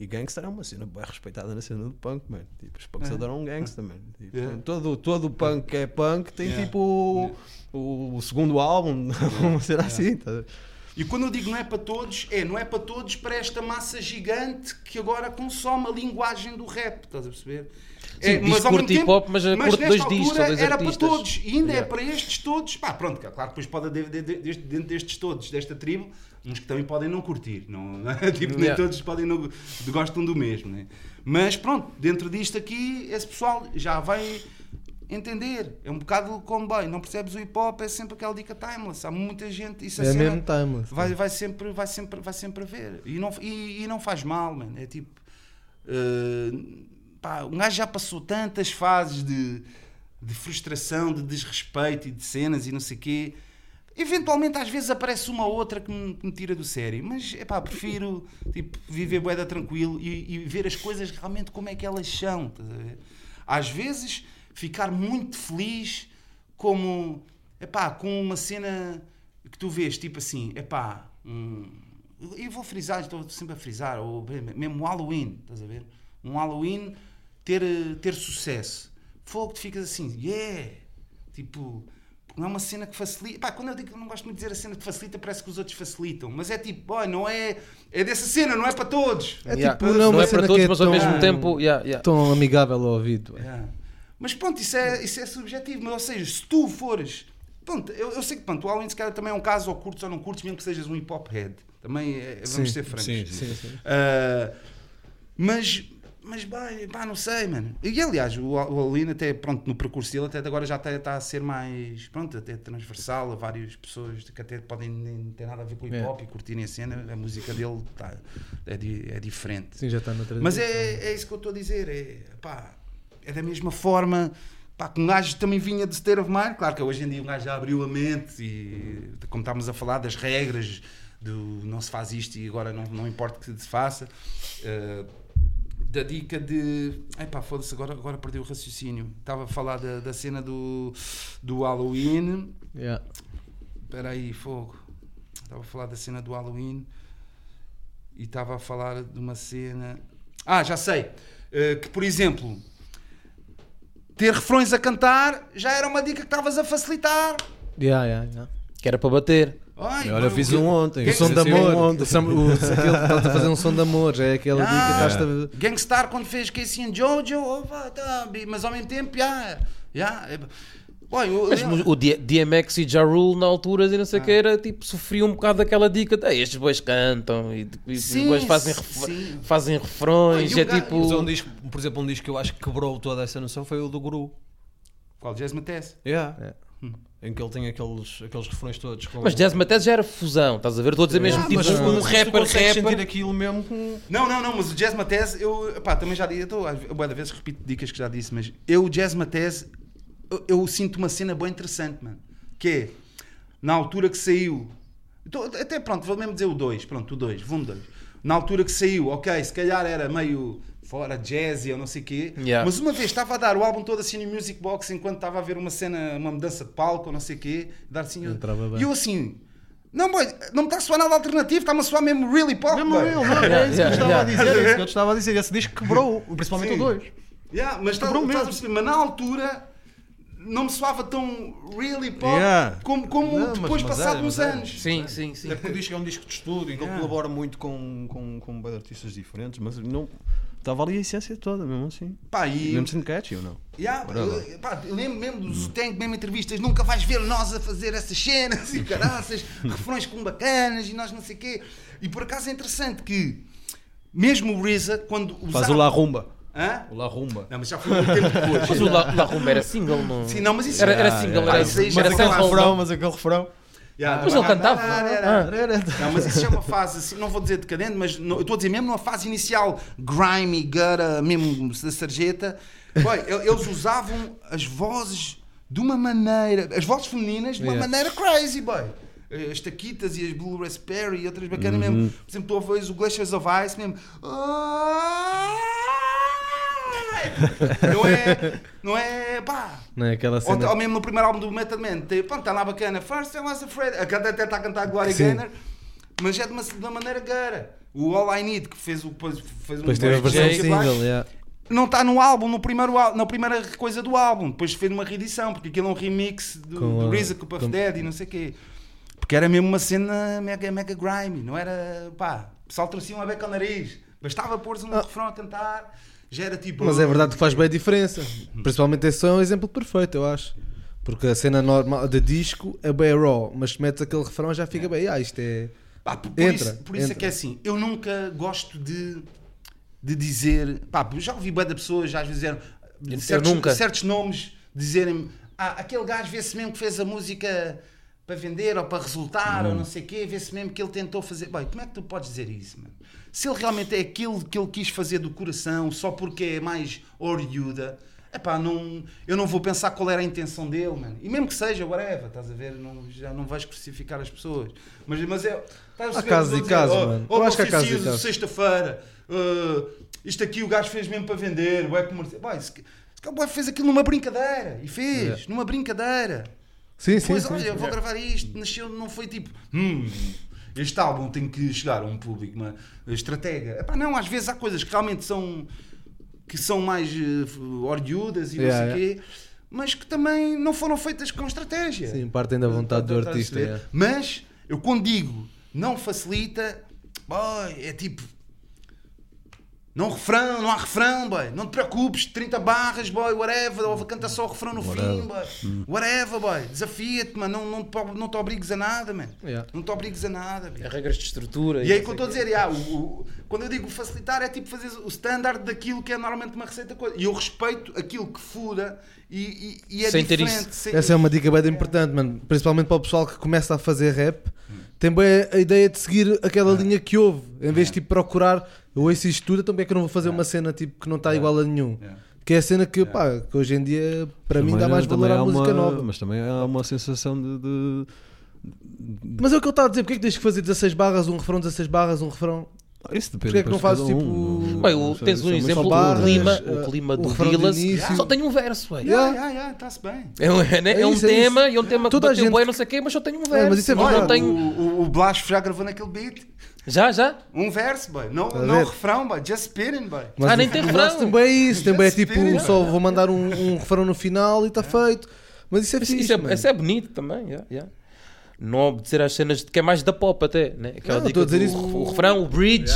E Gangsta é uma cena bem respeitada na cena do punk, man. Tipo, os punks É. adoram Gangsta, man. Tipo, Yeah. todo, todo o punk que é punk tem Yeah. tipo o, o, o segundo álbum, uma cena assim. Tá? E quando eu digo não é para todos, é não é para todos para esta massa gigante que agora consome a linguagem do rap, estás a perceber? Sim, é, diz que curte hip hop, mas curte nesta dois discos era artistas. para todos, e ainda é Yeah. para estes todos, pá, pronto, claro, depois pode haver dentro destes todos, desta tribo, uns que também podem não curtir, não, tipo, nem Yeah. todos podem não, gostam do mesmo, né? mas pronto, dentro disto aqui, esse pessoal já vai entender, é um bocado como bem, não percebes o hip hop, é sempre aquela dica timeless, há muita gente, isso É cena- mesmo timeless. vai, vai, sempre, vai, sempre, vai sempre a ver. E não, e, e não faz mal, mano. É tipo. eh, pá, um gajo já passou tantas fases de, de frustração, de desrespeito e de cenas e não sei quê. Eventualmente, às vezes, aparece uma outra que me, que me tira do sério. Mas, é pá, prefiro tipo, viver boeda tranquilo e, e ver as coisas realmente como é que elas são. Às vezes, ficar muito feliz como, epá, com uma cena que tu vês, tipo assim, epá, um, eu vou frisar, estou sempre a frisar, ou mesmo um Halloween, estás a ver? Um Halloween ter, ter sucesso. Fogo, tu ficas assim, yeah! Tipo, não é uma cena que facilita. Pá, quando eu digo que não gosto muito de dizer a cena que facilita, parece que os outros facilitam. Mas é tipo, boy, não é. É dessa cena, não é para todos. É Yeah. tipo, não, é Não é para todos, é mas ao tão, mesmo tempo. Yeah, yeah. tão amigável ao ouvido. é. Yeah. Mas pronto, isso é, isso é subjetivo. Mas, ou seja, se tu fores. Pronto, eu, eu sei que pronto, o Halloween se calhar também é um caso, ou curtes ou não curtes, mesmo que sejas um hip hop head. Também é- vamos Sim, ser francos. sim, sim. Sim. Ah, mas, mas pá, não sei, mano. E aliás, o, o até, pronto, no percurso dele até agora já está, está a ser mais, pronto, até transversal a várias pessoas que até podem nem ter nada a ver com hip hop e curtirem a cena, a música dele tá, é, é diferente. Sim, já está noutra Mas é, é isso que eu estou a dizer. É, pá, é da mesma forma pá, que um gajo também vinha de State of Mind. Claro que hoje em dia um gajo já abriu a mente e, como estávamos a falar, das regras do não se faz isto e agora não, não importa que se faça. eh, da dica de. Epá, foda-se, agora, agora perdi o raciocínio. Estava a falar da, da cena do, do Halloween. Yeah. Espera aí, fogo. Estava a falar da cena do Halloween e estava a falar de uma cena. Ah, já sei. Eh, que, por exemplo, ter refrões a cantar já era uma dica que estavas a facilitar. Yeah, yeah, yeah. Que era para bater. Ai, Olha, mano, fiz que- um ontem. que- O som de um amor. ontem. O som- o- aquele- Estás a fazer um som de amor. Já é aquela dica que Ah, estás a. Gangstar quando fez Casey and Jojo, tá, bi- mas ao mesmo tempo, já. já é- Olha, eu- Mas o DMX e Ja Rule na altura e não Ah. sei o que era tipo, sofria um bocado daquela dica de "Ah, estes bois cantam e, e os Sim, bois fazem, sim. fazem refrões. Ah, o é tipo. Um disco, por exemplo, um disco que eu acho que quebrou toda essa noção foi o do Guru. Qual? Jazz Matisse? Yeah. É. Em que ele tem aqueles, aqueles refrões todos com. Mas Jazz Matez já era fusão, estás a ver? Estou a dizer mesmo Ah, tipo mas um rapper, sentir rapper. aquilo mesmo com. Não, não, não, mas o Jazz Matese, eu pá, também já disse, eu estou a boa vezes repito dicas que já disse, mas eu, o Jazz Matese, eu, eu sinto uma cena bem interessante, mano. Que é, na altura que saiu. Tô- até pronto, vou mesmo dizer o 2. Pronto, o 2, volume 2. Na altura que saiu, ok, se calhar era meio fora jazzy ou não sei o quê. Yeah. Mas uma vez estava a dar o álbum todo assim no Music Box enquanto estava a ver uma cena, uma mudança de palco ou não sei o quê. Dar assim, eu- e eu assim. Não, boy, não me está a soar nada alternativo, está-me a soar mesmo really pop. Mesmo boy." real, não, é isso que eu estava a dizer. É isso que eu estava a dizer. Esse disco quebrou, principalmente Sim. o 2. Yeah, mas, estás, a perceber, mas na altura não me soava tão really pop Yeah. como, como Não, depois, mas passado era, uns era. anos. Sim, sim, sim. É porque o disco é um disco de que ele Yeah. colabora muito com, com, com artistas diferentes, mas não estava ali a essência toda, mesmo assim. Pá, e, Mesmo sendo catchy ou não? yeah, eu- pá, eu lembro mesmo do Zuteng, mesmo entrevistas, nunca vais ver nós a fazer essas cenas e caraças, refrões com bacanas e nós não sei o quê. E por acaso é interessante que mesmo o RZA, quando Faz usava- o La Rumba. Hã? O La Rumba. Não, mas já foi muito tempo depois. Mas o La, La Rumba era single, não? Sim, não, mas isso Era, era single, Ah, era, isso aí já era foi sem lá refrão. mas aquele refrão. Yeah, Mas ele não, cantava. não, era- era- Ah. Não, mas isso é uma fase, assim, não vou dizer decadente, mas eu estou a dizer mesmo numa fase inicial, grimy, gutter, mesmo da sarjeta. Boy, el- eles usavam as vozes de uma maneira, as vozes femininas de uma Yeah. maneira crazy, boy. As taquitas e as Blue Raspberry e outras bacanas mesmo. Por exemplo, tu ouves o Glaciers of Ice mesmo. Não é, não é, pá. Não é aquela Ou, cena. ou mesmo no primeiro álbum do Method Man, tem, pronto, está lá bacana. First I was afraid. A canta até está a cantar Gloria Sim. Gaynor, mas é de uma, de uma maneira gara. O All I Need, que fez o. Fez, fez um Depois teve a versão single, yeah. Não está no álbum, no primeiro, na primeira coisa do álbum. Depois fez uma reedição, porque aquilo é um remix do, Com do a- RZA com o Puff com- Daddy e não sei o quê. Porque era mesmo uma cena mega, mega grimy, não era. pá, o pessoal trouxe uma beca ao nariz. Bastava pôr um Ah. refrão a cantar, já era tipo. Mas é verdade que faz bem a diferença. Principalmente esse som é um exemplo perfeito, eu acho. Porque a cena normal de disco é bem raw, mas se metes aquele refrão já fica bem. Ah, isto é. Pá, por, por Entra, isso, por isso é entra. que é assim, eu nunca gosto de, de dizer. Pá, já ouvi bué de pessoas, já às vezes eram. Certos, nunca. certos nomes dizerem ah, aquele gajo vê-se mesmo que fez a música para vender ou para resultar Hum. ou não sei o quê, vê-se mesmo que ele tentou fazer. Bem, como é que tu podes dizer isso, mano? Se ele realmente é aquilo que ele quis fazer do coração, só porque é mais oriuda, epá, não, eu não vou pensar qual era a intenção dele, mano. E mesmo que seja, whatever, estás a ver? Não, já não vais crucificar as pessoas. Mas, mas é. Estás a o e dizer? casos, Oh, mano. oh, Eu acho que há meu casos e Ciso, casos. Sexta-feira, uh, isto aqui o gajo fez mesmo para vender, bué comercial. Boy, esse, esse fez aquilo numa brincadeira. E fez, numa brincadeira. Sim, sim. Depois, sim. olha, eu vou gravar isto, nasceu, não foi tipo, hum, este álbum tem que chegar a um público, uma estratégia. Epá, não, às vezes há coisas que realmente são que são mais eh, oriudas e Yeah, não sei o quê, mas que também não foram feitas com estratégia. Sim, partem da vontade do Estás a artista. perceber? é. Mas eu quando digo não facilita, boy, é tipo. Não refrão, não há refrão, boy. Não te preocupes, 30 barras, boy, whatever. Ou canta só o refrão no fim, boy. Whatever, boy. Desafia-te, mano. Não, não, te, não te obrigues a nada, man. Yeah. Não te obrigues a nada. Há regras de estrutura. E aí que eu estou a dizer, yeah, o- o- quando eu digo facilitar é tipo fazer o standard daquilo que é normalmente uma receita coisa. E eu respeito aquilo que fuda e, e, e é Sem ter diferente. isso. sem- Essa é uma dica bem importante, mano. Principalmente para o pessoal que começa a fazer rap. Tem bem a ideia de seguir aquela linha que houve. Em vez de tipo, procurar, eu ouço isto tudo, então porque é que eu não vou fazer uma cena tipo, que não está igual a nenhum. Que é a cena que, pá, que hoje em dia, para mim, Também- dá mais valor também à música uma- nova. Mas também há uma sensação de. de- Mas é o que ele está a dizer, porque é que tens que fazer 16 barras, um refrão, 16 barras, um refrão? Isso depende. Porque é que não fazes, um. tipo, Não- Bem, o- tens um exemplo, só o barras, clima, eh, o clima o do Dillas início. só tem um verso, velho. Yeah, yeah, yeah, está-se bem. É um, é, É é um isso, é tema, e é um tema que Toda a bateu gente- bem, não sei o quê, mas só tem um verso. mas isso é Não, verdade. não tem... O, o, o Blasco já gravou naquele beat. Já, já? Um verso, boy. Não, a não ver? refrão, boy. Just spitting, boy. Mas Ah, nem o- tem o refrão. também é isso, também é tipo, só vou mandar um, um refrão no final e está feito. Mas isso é fixe, isso é, isso é bonito também, yeah, yeah. Não obedecer às cenas de- que é mais da pop até, né? Aquela Não, dica estou a dizer do- isso- O refrão, o bridge.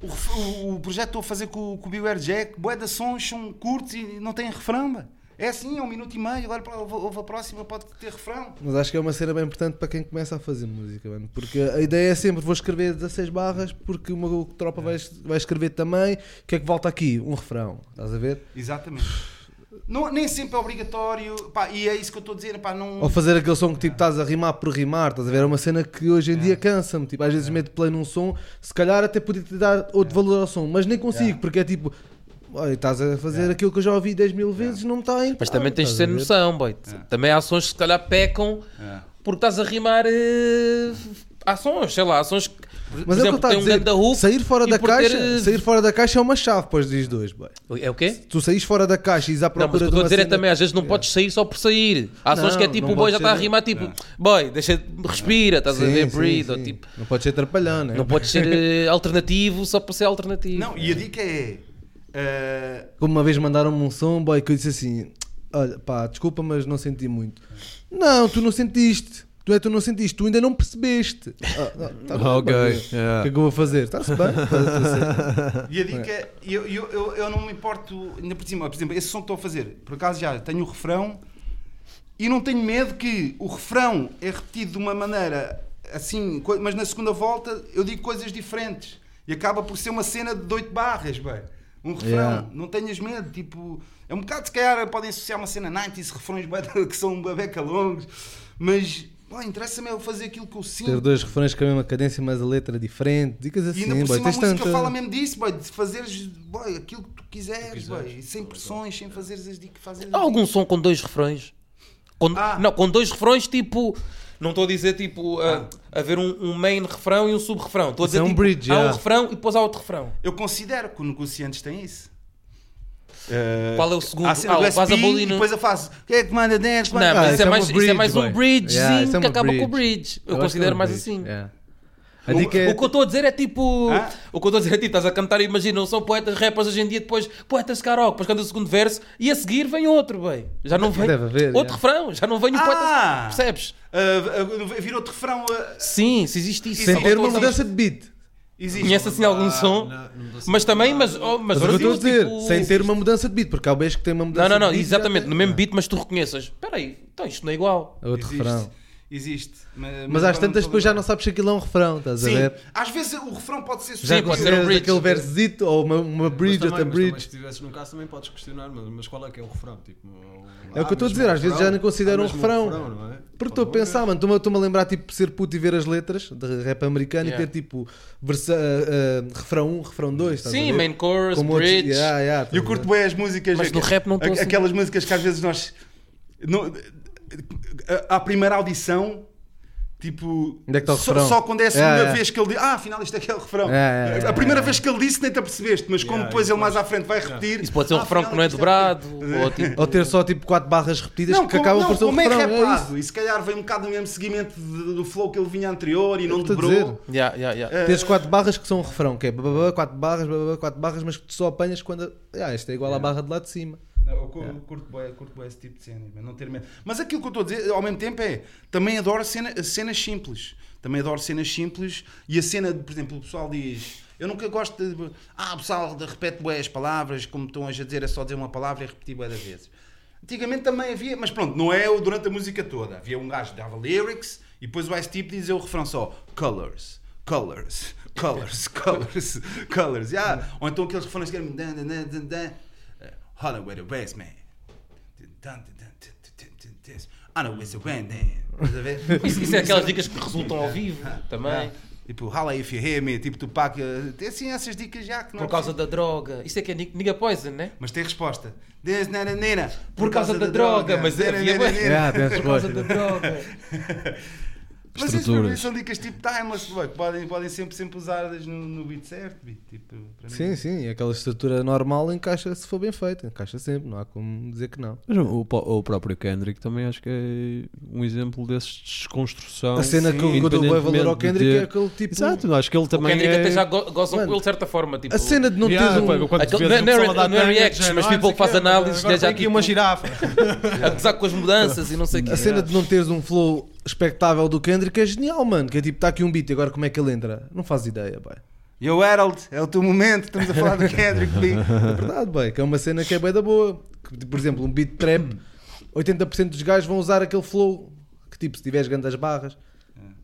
O, ref- o- o projeto que estou a fazer com, com o Beware Jack, bué de sons são curtos e não têm refrão, boy. É assim, é um minuto e meio. Agora para- houve a próxima, pode ter refrão. Mas acho que é uma cena bem importante para quem começa a fazer música, mano. Porque a ideia é sempre: vou escrever 16 barras, porque o meu tropa vai, vai escrever também. O que é que volta aqui? Um refrão, estás a ver? Exatamente. Não, nem sempre é obrigatório. Pá, e é isso que eu estou a dizer. Pá, não... Ou fazer aquele som que tipo estás a rimar por rimar, estás a ver? É uma cena que hoje em dia cansa-me. Tipo, às vezes meto play num som, se calhar até podia te dar outro valor ao som, mas nem consigo, porque é tipo. olha, estás a fazer aquilo que eu já ouvi 10 mil vezes, não me está a entrar. Mas também tens de ter noção, boy. Também há ações que se calhar pecam É. porque estás a rimar eh, ações, sei lá, ações que, por Mas é o que eu exemplo, estou a tem um dizer. ganda hook sair fora da ter, caixa, eh, sair fora da caixa é uma chave para os dias dois, boy. É o quê? Tu saís fora da caixa e ires à Não, mas o procura que eu de estou a uma dizer é cena- também, às vezes não podes sair só por sair. Há ações Não, que é tipo, não o boy já está a rimar, tipo, boy, deixa, respira, estás a Sim, ver, sim, breathe, ou tipo, Não pode ser trapalhão, né? não podes ser eh, alternativo só por ser alternativo. Não, e a dica é. eh, Como uma vez mandaram-me um som, boy, que eu disse assim: Olha, pá, desculpa, mas não senti muito. Não, tu não sentiste. Tu é, tu não sentiste, tu ainda não percebeste. Ah, ah, tá Ok. O que é yeah. que eu vou fazer? Está-se bem? E a dica é, eu, eu, eu, eu não me importo, ainda por cima, por exemplo, esse som que estou a fazer, por acaso já tenho o refrão e não tenho medo que o refrão é repetido de uma maneira assim, mas na segunda volta eu digo coisas diferentes e acaba por ser uma cena de 8 barras, bem. Um refrão, Yeah. não tenhas medo, tipo, é um bocado se calhar podem associar uma cena 90s, refrões que são uma beca longos, mas pá, interessa-me é fazer aquilo que eu sinto. Ter dois refrões com a mesma cadência, mas a letra diferente. Dicas E assim, ainda por boy. cima a música tanta. fala mesmo disso, boy, de fazeres boy, aquilo que tu quiseres, boy, sem pressões, sem fazeres as dicas. Fazeres Há algum som com dois refrões? Com- Ah. Não, com dois refrões, tipo. Não estou a dizer tipo a, haver um, um main refrão e um sub-refrão. Estou a dizer é um tipo, bridge, há yeah. um refrão e depois há outro refrão. Eu considero que os negociantes têm isso. Qual é o segundo? Há a cena Ah, do o e Bolino. depois eu faço. Quem é que manda 10? Não, Ah, mas isso isso é, é uma mais, isso é bridge, mais um boy. bridgezinho Yeah, é que uma acaba com o bridge. bridge. Eu, Eu é considero um mais bridge, assim. yeah. A O, dica é. o que eu estou a dizer é tipo. Hã? O que eu estou a dizer é tipo: estás a cantar e imagina, não são poetas rappers hoje em dia, depois poetas karaoke, depois canta o segundo verso e a seguir vem outro, bem. Já não vem. Deve haver, outro yeah. refrão, já não vem o poeta. Ah! Percebes? Uh, vir outro refrão. ah, Sim, se existe isso. Sem ter uma mudança de beat. Existe. Conhece assim algum som? Mas também, mas, oh, mas, Mas o que eu estou a dizer, tipo- sem ter uma mudança de beat, porque há o beijo que tem uma mudança Não, não, não, exatamente, no mesmo beat, mas tu reconheças. Espera aí, então isto não é igual. É outro existe. refrão. Existe. Mas, Mas às tantas depois já não sabes se aquilo é um refrão, estás a Sim, ver? às vezes o refrão pode ser Já Sim, pode ser um bridge. aquele versozito ou uma, uma bridge, outra Se bridge. estivesses num caso também podes questionar, mas, mas qual é que é o refrão? Tipo, É o que eu estou a dizer, às vezes já nem considero um refrão. não é? Porque estou a pensar, mano, estou-me a lembrar tipo ser puto e ver as letras de rap americano Yeah. e ter tipo versa, uh, uh, refrão 1, refrão 2. estás a Sim, ver? main chorus, Como outros- bridge. Yeah, yeah, estás Eu a curto bem as músicas. Mas no rap não. Aquelas músicas que às vezes nós. A- à primeira audição. Tipo, é que está o só, só quando é a segunda Yeah, yeah. vez que ele diz, ah, afinal isto é que é o refrão. Yeah, yeah, a primeira vez que ele disse nem te apercebeste, mas como depois ele mais à frente vai repetir. Isso pode ser um ah, refrão que não é isto dobrado. Ou tipo. Ou ter só tipo 4 barras repetidas Não, que como, acabam não, por ser um como é refrão. É isso. rapado, e se calhar vem um bocado no mesmo seguimento de- do flow que ele vinha anterior e não dobrou. Yeah, yeah, yeah. Tens 4 barras que são um refrão, que é 4 barras, 4 barras, mas que tu só apanhas quando. Ah, esta é igual à barra de lá de cima. Não, eu cu- curto, bué, curto bué esse tipo de cenas, mas não ter medo. Mas aquilo que eu estou a dizer, ao mesmo tempo, é também adoro cena- cenas simples. Também adoro cenas simples e a cena, por exemplo, o pessoal diz. Eu nunca gosto de. Ah, o pessoal repete bué as palavras, como estão hoje a dizer, é só dizer uma palavra e repetir bué das vezes. Antigamente também havia, mas pronto, não é durante a música toda. Havia um gajo que dava lyrics e depois o Ice Tipo dizia o refrão só: Colors, colors, colors, colors, colors. Yeah. Ou então aqueles refrões que eram. Hollywood the best man. I know it's a a ver? Isso, isso é aquelas dicas que resultam ao vivo também. Ah, Tipo, holla if you hear me, tipo Tupac. eh, Tem assim essas dicas já que não Por causa da droga. Isso é que é ni- nigga poison, né? Mas tem resposta. Des, nana, nena, Por causa da droga, mas havia- Por causa da droga. Mas isso Estruturas. são dicas tipo timeless, boy, que podem, podem sempre, sempre usadas no, no beat certo. beat, Tipo, para mim. Sim, sim, aquela estrutura normal encaixa se for bem feita, encaixa sempre, não há como dizer que não. Mas o, o próprio Kendrick também acho que é um exemplo desse de desconstrução. A cena que que dou bem valor ao Kendrick ter- é aquele tipo. Exato, acho que ele O também Kendrick é... até já go goza Mano, com ele de certa forma. Tipo, A cena de não Yeah, teres um. Aquele- o não é- não é reacts, já mas não, people sei faz o análises, agora né, já tem aqui tipo- uma girafa. a gozar com as mudanças e não sei o quê. A cena de não teres um flow expectável do Kendrick é genial, mano. Que é tipo, está aqui um beat, agora como é que ele entra? Não faz ideia, pai. Yo, Harold, é o teu momento, estamos a falar do Kendrick, B. É verdade, pai, que é uma cena que é bem da boa. Que, por exemplo, um beat trap, 80% dos gajos vão usar aquele flow que tipo, se tiveres grandes barras,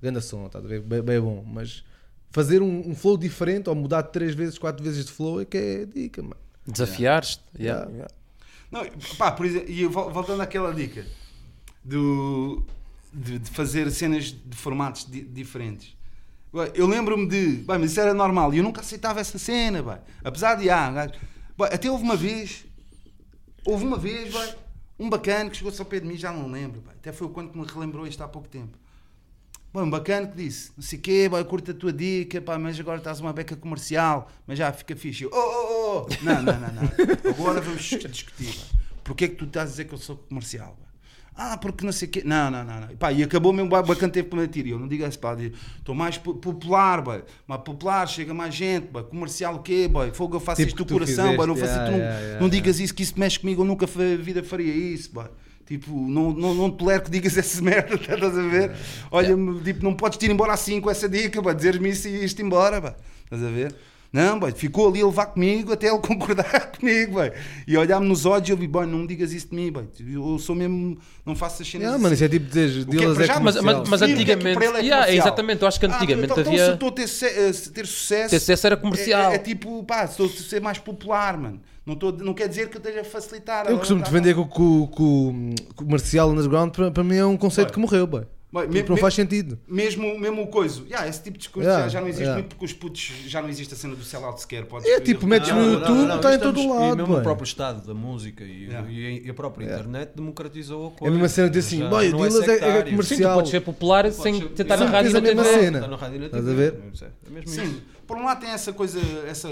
ganda som, estás a ver? Bem, bem bom. Mas fazer um, um flow diferente ou mudar de 3 vezes, 4 vezes de flow é que é dica, mano. Desafiares-te. Yeah. Yeah. Não, pá, por exemplo, e voltando àquela dica do, de, de fazer cenas de formatos di- diferentes. Eu lembro-me de, bem, mas isso era normal e eu nunca aceitava essa cena, bem. apesar de, ah, Boy, até houve uma vez, houve uma vez, boy, um bacana que chegou-se ao pé de mim, já não lembro, boy. até foi o quando que me relembrou isto há pouco tempo. Um bacana que disse, não sei o quê, boy, curta a tua dica, pá, mas agora estás uma beca comercial, mas já fica fixe. Eu, oh, oh, oh, não, não, não, não, agora vamos discutir, boy. Porquê é que tu estás a dizer que eu sou comercial? Ah, porque não sei o quê. Não, não, não. não. Pá, e acabou mesmo o bacana teve para mentir. E eu não digo isso, pá. Estou mais po- popular, boy. Mais popular, chega mais gente, boy. Comercial o quê, boy? Fogo, eu faço Tipo isto do coração, boy. Não, faço, yeah, tu não, yeah, yeah, não digas isso, que isso mexe comigo. Eu nunca na vida faria isso, boy. Tipo, não, não, não tolero que digas essa merda, estás a ver? Olha, tipo, não podes ir embora assim com essa dica, boy. Dizeres-me isso e isto embora, boy. Estás a ver? Não, boy, ficou ali a levar comigo até ele concordar comigo, boy. E olhar-me nos olhos e eu vi, boy, não me digas isso de mim, boy. Eu sou mesmo, não faço as cenas Yeah, assim. mano, isso é tipo é dealers é já, Mas, mas, mas Sim, o que é que antigamente. ele é Yeah, exatamente, eu acho que Ah, antigamente então, então, se eu havia. estou a ter, eh, ter sucesso. Ter sucesso era comercial. É, é tipo, pá, estou a ser mais popular, mano. Não, estou, não quer dizer que eu esteja a facilitar. Eu costumo defender que o comercial underground para, para mim é um conceito Boy. que morreu, boy. Me- não me- faz sentido. Mesmo, mesmo o coisa. Yeah, esse tipo de discurso Yeah, já, já não existe yeah. muito porque os putos já não existe a cena do sellout sequer. Podes É tipo, metes no YouTube, está em todo E lado, mesmo boy. o próprio estado da música e, Yeah. e a própria Yeah. internet democratizou a É coisa. a mesma cena de dizer assim, o é dealers é- é sectário. Sim, tu comercial. podes ser popular Pode sem ser- tentar na Sim, rádio e tens a na mesma TV. cena. Está na rádio e na Estás TV. a ver? É mesmo Sim, por um lado tem essa coisa, essa,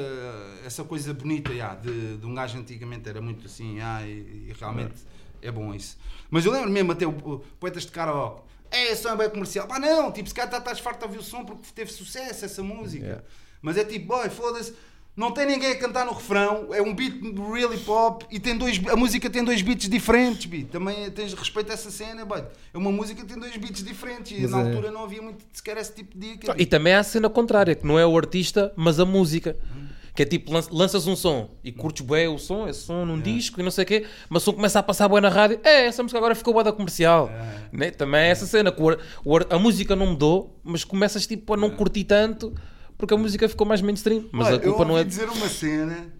essa coisa bonita yeah, de, de um gajo antigamente era muito assim, yeah, e, e realmente é bom isso. Mas eu lembro mesmo até o, o Poetas de Karaoke, é, som é bem comercial. Pá, não, tipo, se calhar tá- estás farto de ouvir o som porque teve sucesso essa música. Yeah. Mas é tipo, boy, foda-se. Não tem ninguém a cantar no refrão, é um beat really pop e tem dois, a música tem dois beats diferentes, beat. também tens respeito a essa cena, boy. é uma música que tem dois beats diferentes e Mas na é- altura não havia muito sequer esse tipo de dica. E também há a cena contrária, que não é o artista, mas a música. Que é tipo, lan- lanças um som e curtes bem o som, esse som num disco e não sei o quê, mas o som começa a passar bem na rádio. É, essa música agora ficou boa da comercial. Né? Também é essa cena, ar- a música não mudou, mas começas tipo a não curtir tanto porque a música ficou mais mainstream. Mas Olha, a culpa eu não é. dizer uma cena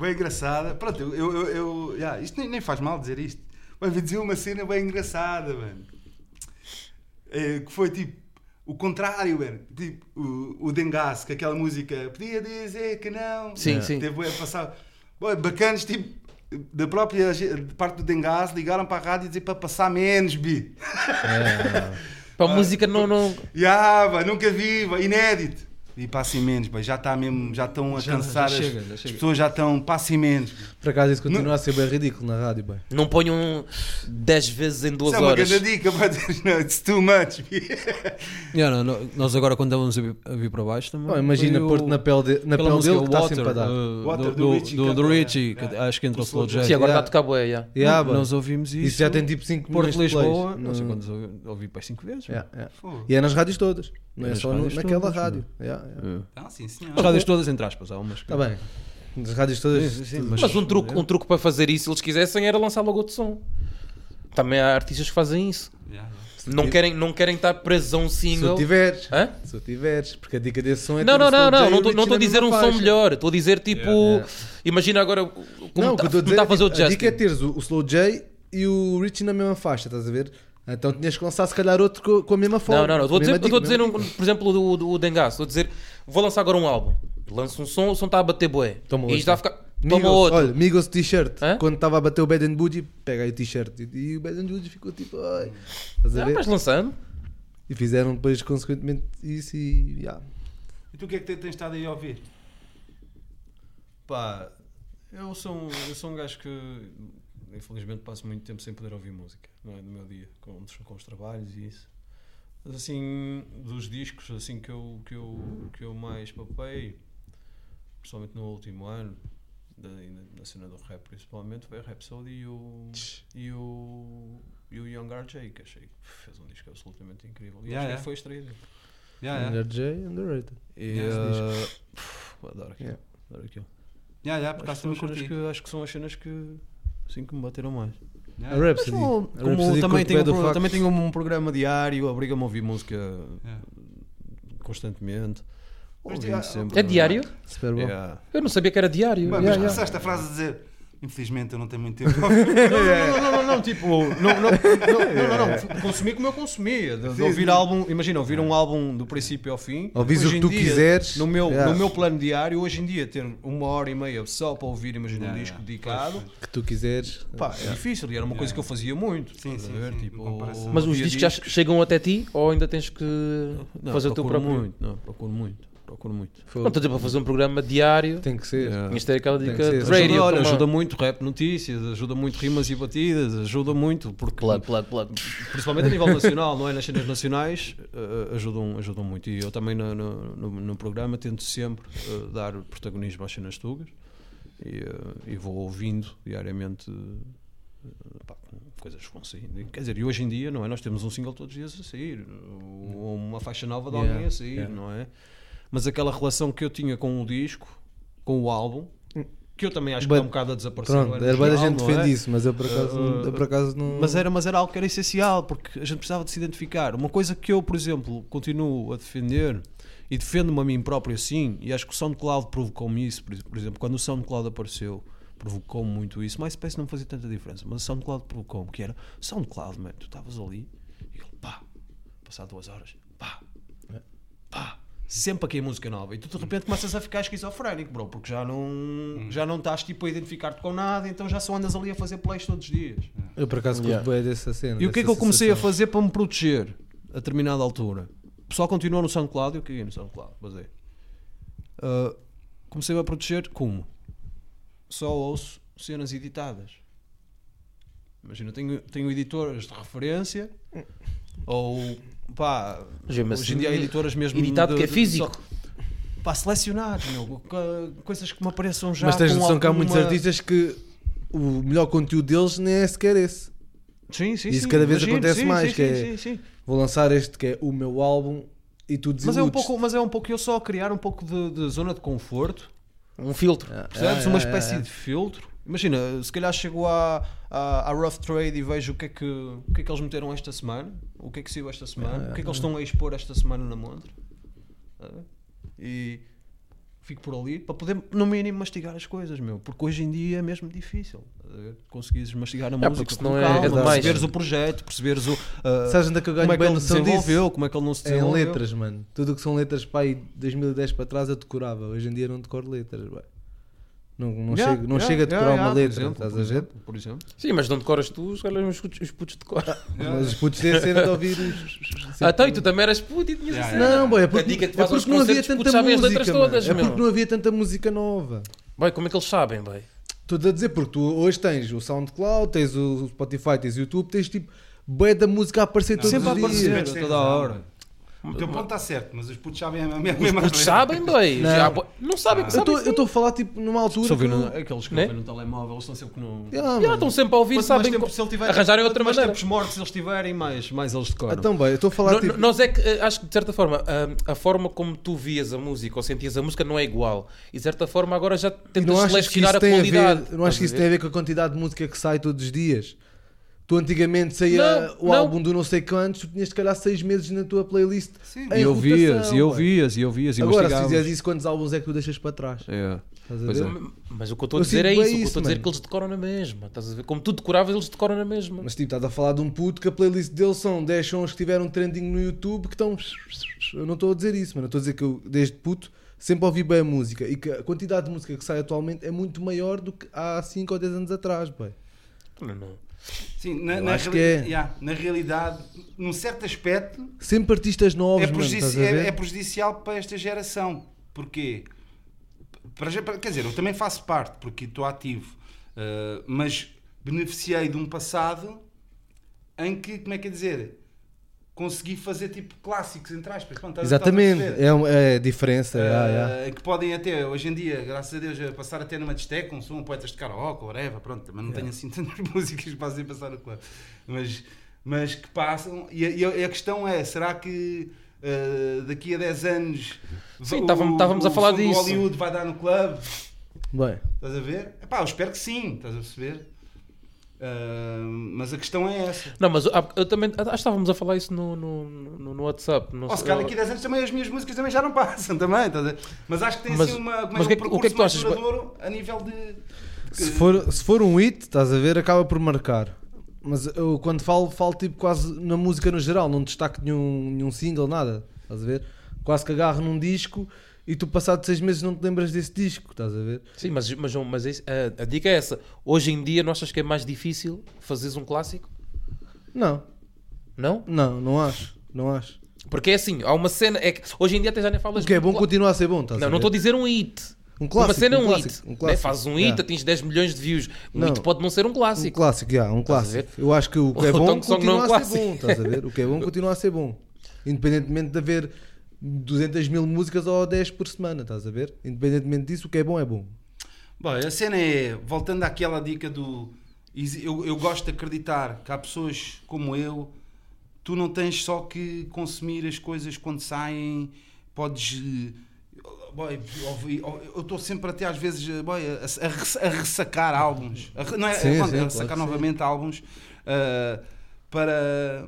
bem engraçada. Pronto, eu, eu, eu, yeah, isto nem, nem faz mal dizer isto. Mas ouvi dizer uma cena bem engraçada, mano. Eh, que foi tipo o contrário, mano. Tipo o, o Dengas, que aquela música podia dizer que não. Sim, sim. Teve a passar. Bacanas, tipo. Da própria parte do Dengas, ligaram para a rádio e dizer para passar menos, bi. Para a música não. não... Ya, vai, nunca vi, vai, inédito. E passem menos, vai, já está mesmo, já estão a Já- cansar, já as- chega, já as chega. pessoas já estão, passem menos. Por acaso isso continua a ser bem ridículo na rádio, boy. Não ponham 10 vezes em duas Isso é uma horas. grande dica, não, it's too much. Yeah, não, não, nós agora quando estávamos a vir, a vir para baixo também. Imagina pôr-te na pele, de, na pele dele que está Water, sempre a dar. uh, Water do, do Richie do, do Richie, yeah. que acho que entra o Slow Slow J. Sim, agora Yeah. está a tocar bué, já. Yeah, boy. Nós ouvimos isso. Isso já tem tipo 5 Porto. Lisboa, não sei Não- quantos ouvi, ouvi para 5 vezes. Yeah, yeah. E é nas rádios todas. Não É é só no- naquela todas, rádio. Yeah, yeah. É. Ah, sim, senhor. As rádios todas, entre aspas, há umas. Está bem. Nas rádios todas. Sim, sim, mas- Mas um truque, um truque para fazer isso, se eles quisessem, era lançar logo outro som. Também há artistas que fazem isso. Yeah, yeah. Não querem, não querem estar presos a um Se single. o tiveres. Hã? Se o tiveres. Porque a dica desse som é Não, ter não, não, não, estou- não estou a dizer um mesma som faixa. melhor. Estou a dizer tipo. Yeah. Imagina agora como Não, o tá- estou a está é, fazer o tipo, a dica é Justin. teres o, o Slow J e o Richie na mesma faixa, estás a ver? Então tinhas que lançar se calhar outro co- com, a mesma forma. Não, não, não. Estou a dizer, estou a dizer um, mesma dica. por exemplo, do, do Dengas. Estou a dizer, vou lançar agora um álbum. Lanço um som, o som está a bater bué. Toma e outro. está a ficar. Toma Migos, outro. Olha, Migos t-shirt. Hã? Quando estava a bater o Bad and Bougie, pega aí o t-shirt. E, e o Bad and Bougie ficou tipo, ai. Estás a Ah, ver? vais lançando. E fizeram depois, consequentemente, isso e. Yeah. E tu o que é que te- tens estado aí a ouvir? Pá, eu sou, um, eu sou um gajo que infelizmente passo muito tempo sem poder ouvir música, não é? No meu dia, com, os- com os trabalhos e isso. Mas assim, dos discos assim que eu, que eu, que eu mais papei, principalmente no último ano, da, na cena do rap principalmente, foi a Rhapsody e o, e o, e o Young RJ, que achei que fez um disco absolutamente incrível. E Yeah, acho yeah. que foi estreia. Yeah, yeah. Under J, underrated. E, Yeah, uh, pff, adoro aquilo. Yeah. Adoro aquilo. Yeah, yeah, por Acho curti. que, acho que são as cenas que assim que me bateram mais. Yeah. A Rhapsody. Mas, como- A como Rhapsody também, tenho um, pro- também tenho um programa diário, obriga-me a ouvir música Yeah. constantemente. Mas, ah, sempre. É diário? Super bom. Yeah. Eu não sabia que era diário. Bem, Yeah, mas yeah. começaste a frase a dizer Infelizmente eu não tenho muito tempo. Não, não, não, não, não, tipo, não, não, não, não, não, não, consumi como eu consumia. De, de ouvir álbum, imagina, ouvir um álbum do princípio ao fim. Ouvis o que tu dia, quiseres. No meu, Yeah. no meu plano diário, hoje em dia, ter uma hora e meia só para ouvir, imagina, um disco yeah. dedicado, que tu quiseres. pá, é difícil. E era uma coisa que eu fazia muito. Sim, sim, Tipo. Mas os discos já chegam até ti ou ainda tens que Não, fazer o teu próprio? muito, não, procuro muito, procuro muito. Não, estou para fazer um programa diário, Tem que ser. Yeah. de ter aquela dica de Ajuda, radio. Ajuda, olha, como- ajuda muito rap notícias, ajuda muito rimas e batidas, ajuda muito, porque Plug, plug, plug. principalmente a nível nacional, não é? Nas cenas nacionais eh, ajudam, ajudam muito. E eu também no, no, no- no programa tento sempre eh, dar protagonismo às cenas tugas e, eh, e vou ouvindo diariamente pá, coisas que vão saindo. Quer dizer, e hoje em dia, não é? Nós temos um single todos os dias a sair, ou uma faixa nova de alguém Yeah, a sair, yeah. não é? Mas aquela relação que eu tinha com o disco, com o álbum, que eu também acho que está um bocado a desaparecer. Pronto, é? era bem da geral, gente não é? defende isso, mas eu por acaso, Uh, eu por acaso não. Mas era, mas era algo que era essencial, porque a gente precisava de se identificar. Uma coisa que eu, por exemplo, continuo a defender e defendo-me a mim próprio assim, e acho que o SoundCloud provocou-me isso, por exemplo, quando o SoundCloud apareceu, provocou-me muito isso. MySpace não fazia tanta diferença, mas o SoundCloud provocou-me, que era SoundCloud, man, tu estavas ali e ele, pá, passado duas horas, pá, pá, sempre aqui a música nova, e tu de repente começas a ficar esquizofrénico, bro, porque já não, já não estás tipo a identificar-te com nada, então já só andas ali a fazer plays todos os dias. Eu por acaso Yeah. curto dessa cena. E o que é que eu comecei a sensação. fazer para me proteger a determinada altura? O pessoal continuou no SoundCloud, eu caí no SoundCloud, basei. Ah, comecei a proteger como? Só ouço cenas editadas. Imagina, tenho, tenho editoras de referência ou pá, Mas hoje em dia há editoras mesmo editado de- que é físico. só- pá, selecionados, meu, co- coisas que me apareçam já. Mas tens noção que há muitos alguma- artistas que o melhor conteúdo deles nem é sequer esse. Sim, sim, Isso sim, cada vez imagino, acontece sim, mais, sim, que sim, é- sim, sim. Vou lançar este que é o meu álbum e tu desiludes. Mas é, um pouco, mas é um pouco eu só criar um pouco de, de zona de conforto, Um filtro. percebes? Uma espécie de filtro. Imagina, se calhar chego à, à, à Rough Trade e vejo o que, é que, o que é que eles meteram esta semana, o que é que saiu esta semana, o que é que eles estão a expor esta semana na montra. Ah, E fico por ali para poder, no mínimo, mastigar as coisas, meu. Porque hoje em dia é mesmo difícil. Conseguires mastigar a É, música porque senão é- calma, é perceberes o projeto, perceberes o, ah, Sabes onde é que eu ganho como é que bem ele noção desenvolveu, disso? como é que ele não se É em desenvolveu. letras, mano. Tudo o que são letras para aí 2010 para trás eu decorava. Hoje em dia não decoro letras, bem. Não, não, Yeah, chego, não yeah, chega a decorar yeah, uma letra, exemplo, estás a ver? Por exemplo. Sim, mas não decoras tu, os os putos- os putos decoram. Mas os putos têm a cena de ouvir os. Ah, então, e tu também eras puto e tinhas Yeah, assim. Não, boy, é A porque, é porque não havia tanta música. todas, é porque meu. não havia tanta música nova. Boy, como é que eles sabem, boy? Estou a dizer, porque tu hoje tens o SoundCloud, tens o Spotify, tens o YouTube, tens tipo bué da música a aparecer todos Sempre a os aparecer. dias. toda a hora. O teu ponto está certo, mas os putos sabem a mesma Os mesma putos coisa. sabem, boy. Não. Já, não sabem que Eu sabem. Eu estou a falar tipo numa altura. Que no, aqueles que Né? ouvem no telemóvel, eles estão sempre no. Yeah, estão sempre a ouvir, Quanto mais sabem tempo, co- se ele tiver, arranjarem outra mais maneira. tempos mortos eles tiverem, mais, mais eles decoram. Então, bem, eu estou a falar No- tipo. Nós é que eh, acho que de certa forma a, a forma como tu vias a música ou sentias a música não é igual. E de certa forma agora já tentas que selecionar a qualidade. não acho que isso tem a ver com a quantidade de música que sai todos os dias? Tu antigamente saía Não, o não. álbum do não sei quantos, tu tinhas se calhar seis meses na tua playlist. Sim. em E ouvias, e ouvias, e ouvias, e Agora, se fizeres isso, quantos álbuns é que tu deixas para trás? É. Estás a Pois ver? é. Mas o que eu estou a dizer é isso. bem O que eu isso, estou a dizer é que eles decoram na mesma. Estás a ver? Como tu decoravas, eles decoram na mesma. Mas tipo, estás a falar de um puto que a playlist dele são 10 sons que tiveram trending no YouTube que estão. Eu não estou a dizer isso, mano. Eu estou a dizer que eu, desde puto, sempre ouvi bem a música e que a quantidade de música que sai atualmente é muito maior do que há 5 ou 10 anos atrás, bem. Não, não. Sim, na, na acho reali- que é. yeah, na realidade, num certo aspecto, Sempre artistas novos, é, prejudici- é- é prejudicial para esta geração. Porquê? Para, para- quer dizer, eu também faço parte, porque estou ativo, uh, mas beneficiei de um passado em que, como é que é dizer, consegui fazer tipo clássicos, entre aspas. Pronto, Exatamente, é, uma- é a diferença. yeah, Uh, yeah. que podem até, hoje em dia, graças a Deus, passar até numa discoteca, um som, poetas de karaoke, whatever, pronto, também não tenho assim tantas músicas para fazer passar no clube, mas, mas que passam, e a, e a- questão é, será que uh, daqui a 10 anos Sim, o- estávamos- a falar disso. Hollywood vai dar no clube, Bem, estás a ver? Epá, eu espero que sim, estás a perceber? Ah, mas a questão é essa. Não, mas eu também. Acho que estávamos a falar isso no, no, no, no WhatsApp. Não Ou sei- se calhar daqui a 10 anos também as minhas músicas também já não passam também, ver? Mas acho que tem Mas- assim uma, mas o que é que- um o que é que tu percurso achas- mais duradouro a nível de. Se for, se for um hit, estás a ver, acaba por marcar. Mas eu quando falo, falo tipo quase na música no geral, não destaco nenhum, nenhum single, nada. Estás a ver? Quase que agarro num disco e tu passado seis meses não te lembras desse disco, estás a ver? Sim, mas, mas, mas a, a dica é essa. Hoje em dia, não achas que é mais difícil fazeres um clássico? Não, Não? não, não acho, não acho. Porque é assim, há uma cena. É que hoje em dia até já nem falas O que é bom clá- continua a ser bom, estás Não, a não ver? estou a dizer um hit. Um clássico, uma cena é um um, clássico, hit. um né? clássico. Fazes um hit, Yeah. atinges 10 milhões de views. Um Não. hit pode não ser um Um clássico. clássico, já, um clássico. Eu acho que o que é bom não é continua a ser clássico. bom, estás a ver? O que é bom continua a ser bom. Independentemente de haver 200 mil músicas ou 10 por semana, estás a ver? Independentemente disso, o que é bom é bom. Bom, a cena é, voltando àquela dica do. Eu, eu gosto de acreditar que há pessoas como eu, tu não tens só que consumir as coisas quando saem, podes. boy, eu estou sempre até às vezes boy, a, a ressa- a ressacar álbuns, a, não é, Sim, a- sim, a claro ressacar que sim. novamente álbuns ah, para,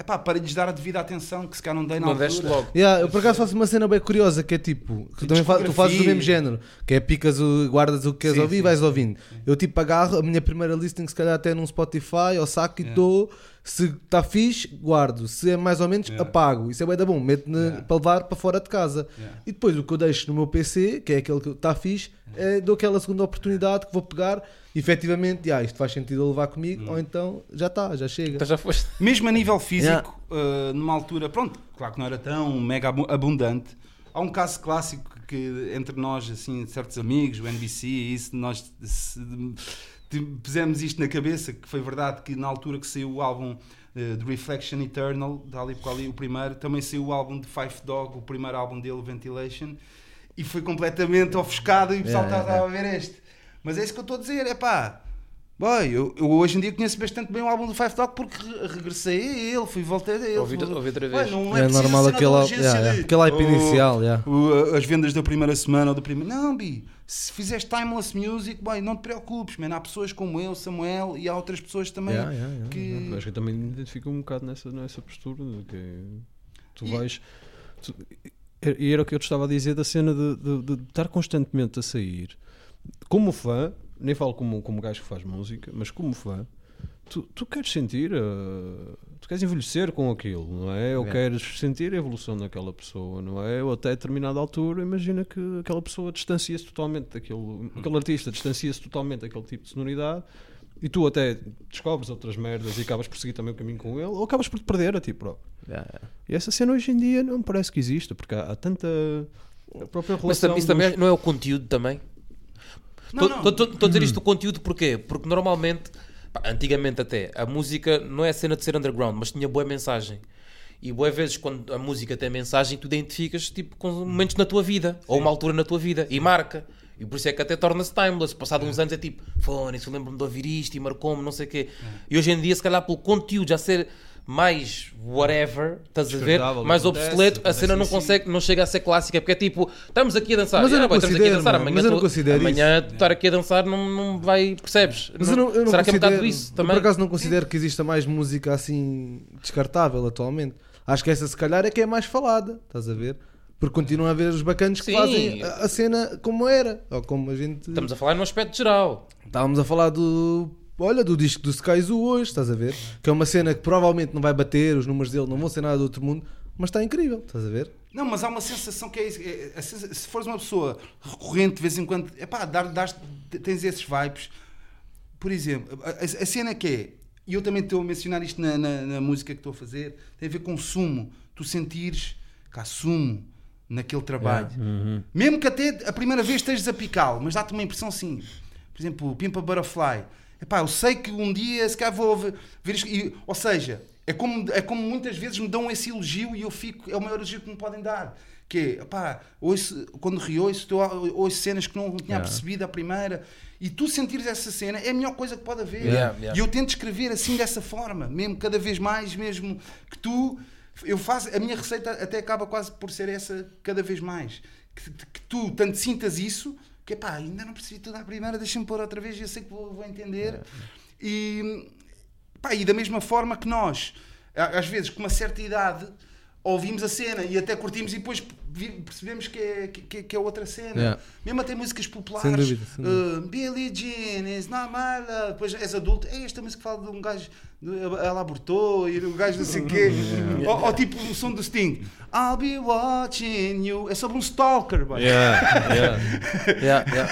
epá, para lhes dar a devida atenção que se calhar não dei na Não altura. logo. Yeah, eu por acaso faço uma cena bem curiosa que é tipo, que tu, também fa- tu fazes do mesmo género, que é picas o, guardas o que queres Sim, ouvir e sim, vais sim. ouvindo. Eu tipo agarro a minha primeira listing, se calhar até num Spotify ou saco e estou. Se está fixe, guardo. Se é mais ou menos, Yeah. apago. Isso é bem da bom, meto Yeah. para levar para fora de casa. Yeah. E depois o que eu deixo no meu PC, que é aquele que está fixe, é, dou aquela segunda oportunidade que vou pegar e efetivamente, ah, isto faz sentido levar comigo, Hum. ou então já está, já chega. Então já foste. Mesmo a nível físico, uh, numa altura, pronto, claro que não era tão mega abu- abundante. Há um caso clássico que entre nós, assim, certos amigos, o NBC, e isso, nós se- pusemos isto na cabeça, que foi verdade que na altura que saiu o álbum uh, de Reflection Eternal, dali por ali o primeiro, também saiu o álbum de Five Dog, o primeiro álbum dele, Ventilation, e foi completamente ofuscado e o pessoal Yeah, estava yeah, a ver este. Mas é isso que eu estou a dizer, é pá. Boy, eu, eu hoje em dia conheço bastante bem o álbum do Five Dog porque re- regressei a ele, fui voltei a ele. Ouvi- Fui- ouvi outra vez. não É preciso normal da aquele, yeah, yeah, de, aquele hype inicial. yeah. o- as vendas da primeira semana ou do primeiro. Não, Bi, se fizeres timeless music, boy, não te preocupes, man. Há pessoas como eu, Samuel, e há outras pessoas também Yeah, yeah, yeah, que. Acho que eu também me identifico um bocado nessa, nessa postura de que tu E- vais. tu- e era o que eu te estava a dizer da cena de, de- de estar constantemente a sair. Como fã, nem falo como, como gajo que faz música, mas como fã, tu, tu queres sentir, uh, tu queres envelhecer com aquilo, não é? Ou É. queres sentir a evolução daquela pessoa, não é? Ou até determinada altura, imagina que aquela pessoa distancia-se totalmente daquele, aquele artista distancia-se totalmente daquele tipo de sonoridade e tu até descobres outras merdas e acabas por seguir também o caminho com ele, ou acabas por te perder a ti próprio. Yeah, yeah. E essa cena hoje em dia não me parece que exista, porque há, há tanta. A própria relação. Mas isso dos- também não é o conteúdo também? Não, não. Estou a dizer isto do conteúdo porquê? Porque normalmente, pá, antigamente até, a música não é a cena de ser underground, mas tinha boa mensagem. E boas vezes, quando a música tem mensagem, tu identificas tipo, com momentos na tua vida, ou uma altura na tua vida, e marca. E por isso é que até torna-se timeless. Passado uns anos é tipo, fone, eu lembro-me de ouvir isto e marcou-me, não sei o quê. E hoje em dia, se calhar, pelo conteúdo já ser mais whatever, estás a ver? Mais obsoleto, a cena não consegue, não chega a ser clássica, porque é tipo, estamos aqui a dançar, Mas eu Ah, não boy, estamos aqui a dançar, amanhã, mas eu não tô- considero amanhã estar aqui a dançar não, não vai, percebes? Mas eu não, eu não Será que é um bocado isso também? por acaso não considero que exista mais música assim descartável atualmente. Acho que essa se calhar é que é mais falada, estás a ver? Porque continuam a haver os bacanos que Sim. fazem a, cena como era, ou como a gente. Estamos a falar num aspecto geral. Estávamos a falar do. Olha, do disco do Sky Zoo hoje, estás a ver? Que é uma cena que provavelmente não vai bater, os números dele não vão ser nada do outro mundo, mas está incrível, estás a ver? Não, mas há uma sensação que é isso. é- sensa- se fores uma pessoa recorrente de vez em quando, é pá, dar, dar, tens esses vibes. Por exemplo, a, a- a cena que é, e eu também estou a mencionar isto na, na- na música que estou a fazer, tem a ver com sumo. Tu sentires que há sumo naquele trabalho. Mesmo que até a primeira vez estejas a picá-lo, mas dá-te uma impressão assim. Por exemplo, o Pimpa Butterfly. Epá, eu sei que um dia se calhar vou ver, isto. E, ou seja, é como, é como muitas vezes me dão esse elogio e eu fico, é o maior elogio que me podem dar. Que é, epá, ouço, quando reouço, ouço cenas que não tinha percebido a primeira. E tu sentires essa cena é a melhor coisa que pode haver. Yeah, yeah. E eu tento escrever assim dessa forma, mesmo cada vez mais, mesmo que tu. Eu faço, a minha receita até acaba quase por ser essa cada vez mais. Que, que tu tanto sintas isso, que pá, ainda não percebi tudo à primeira, deixa-me pôr outra vez e eu sei que vou, vou entender. E, pá, e da mesma forma que nós, às vezes, com uma certa idade, ouvimos a cena e até curtimos e depois percebemos que é, que, que é outra cena. Yeah. Mesmo até músicas populares. Sem dúvida, sem uh, Billie Jean, is not my love. Depois és adulto, é esta música que fala de um gajo, de- ela abortou e o gajo não sei o quê. ou, ou tipo o som do Sting. I'll be watching you. É sobre um stalker, boy. Yeah, yeah.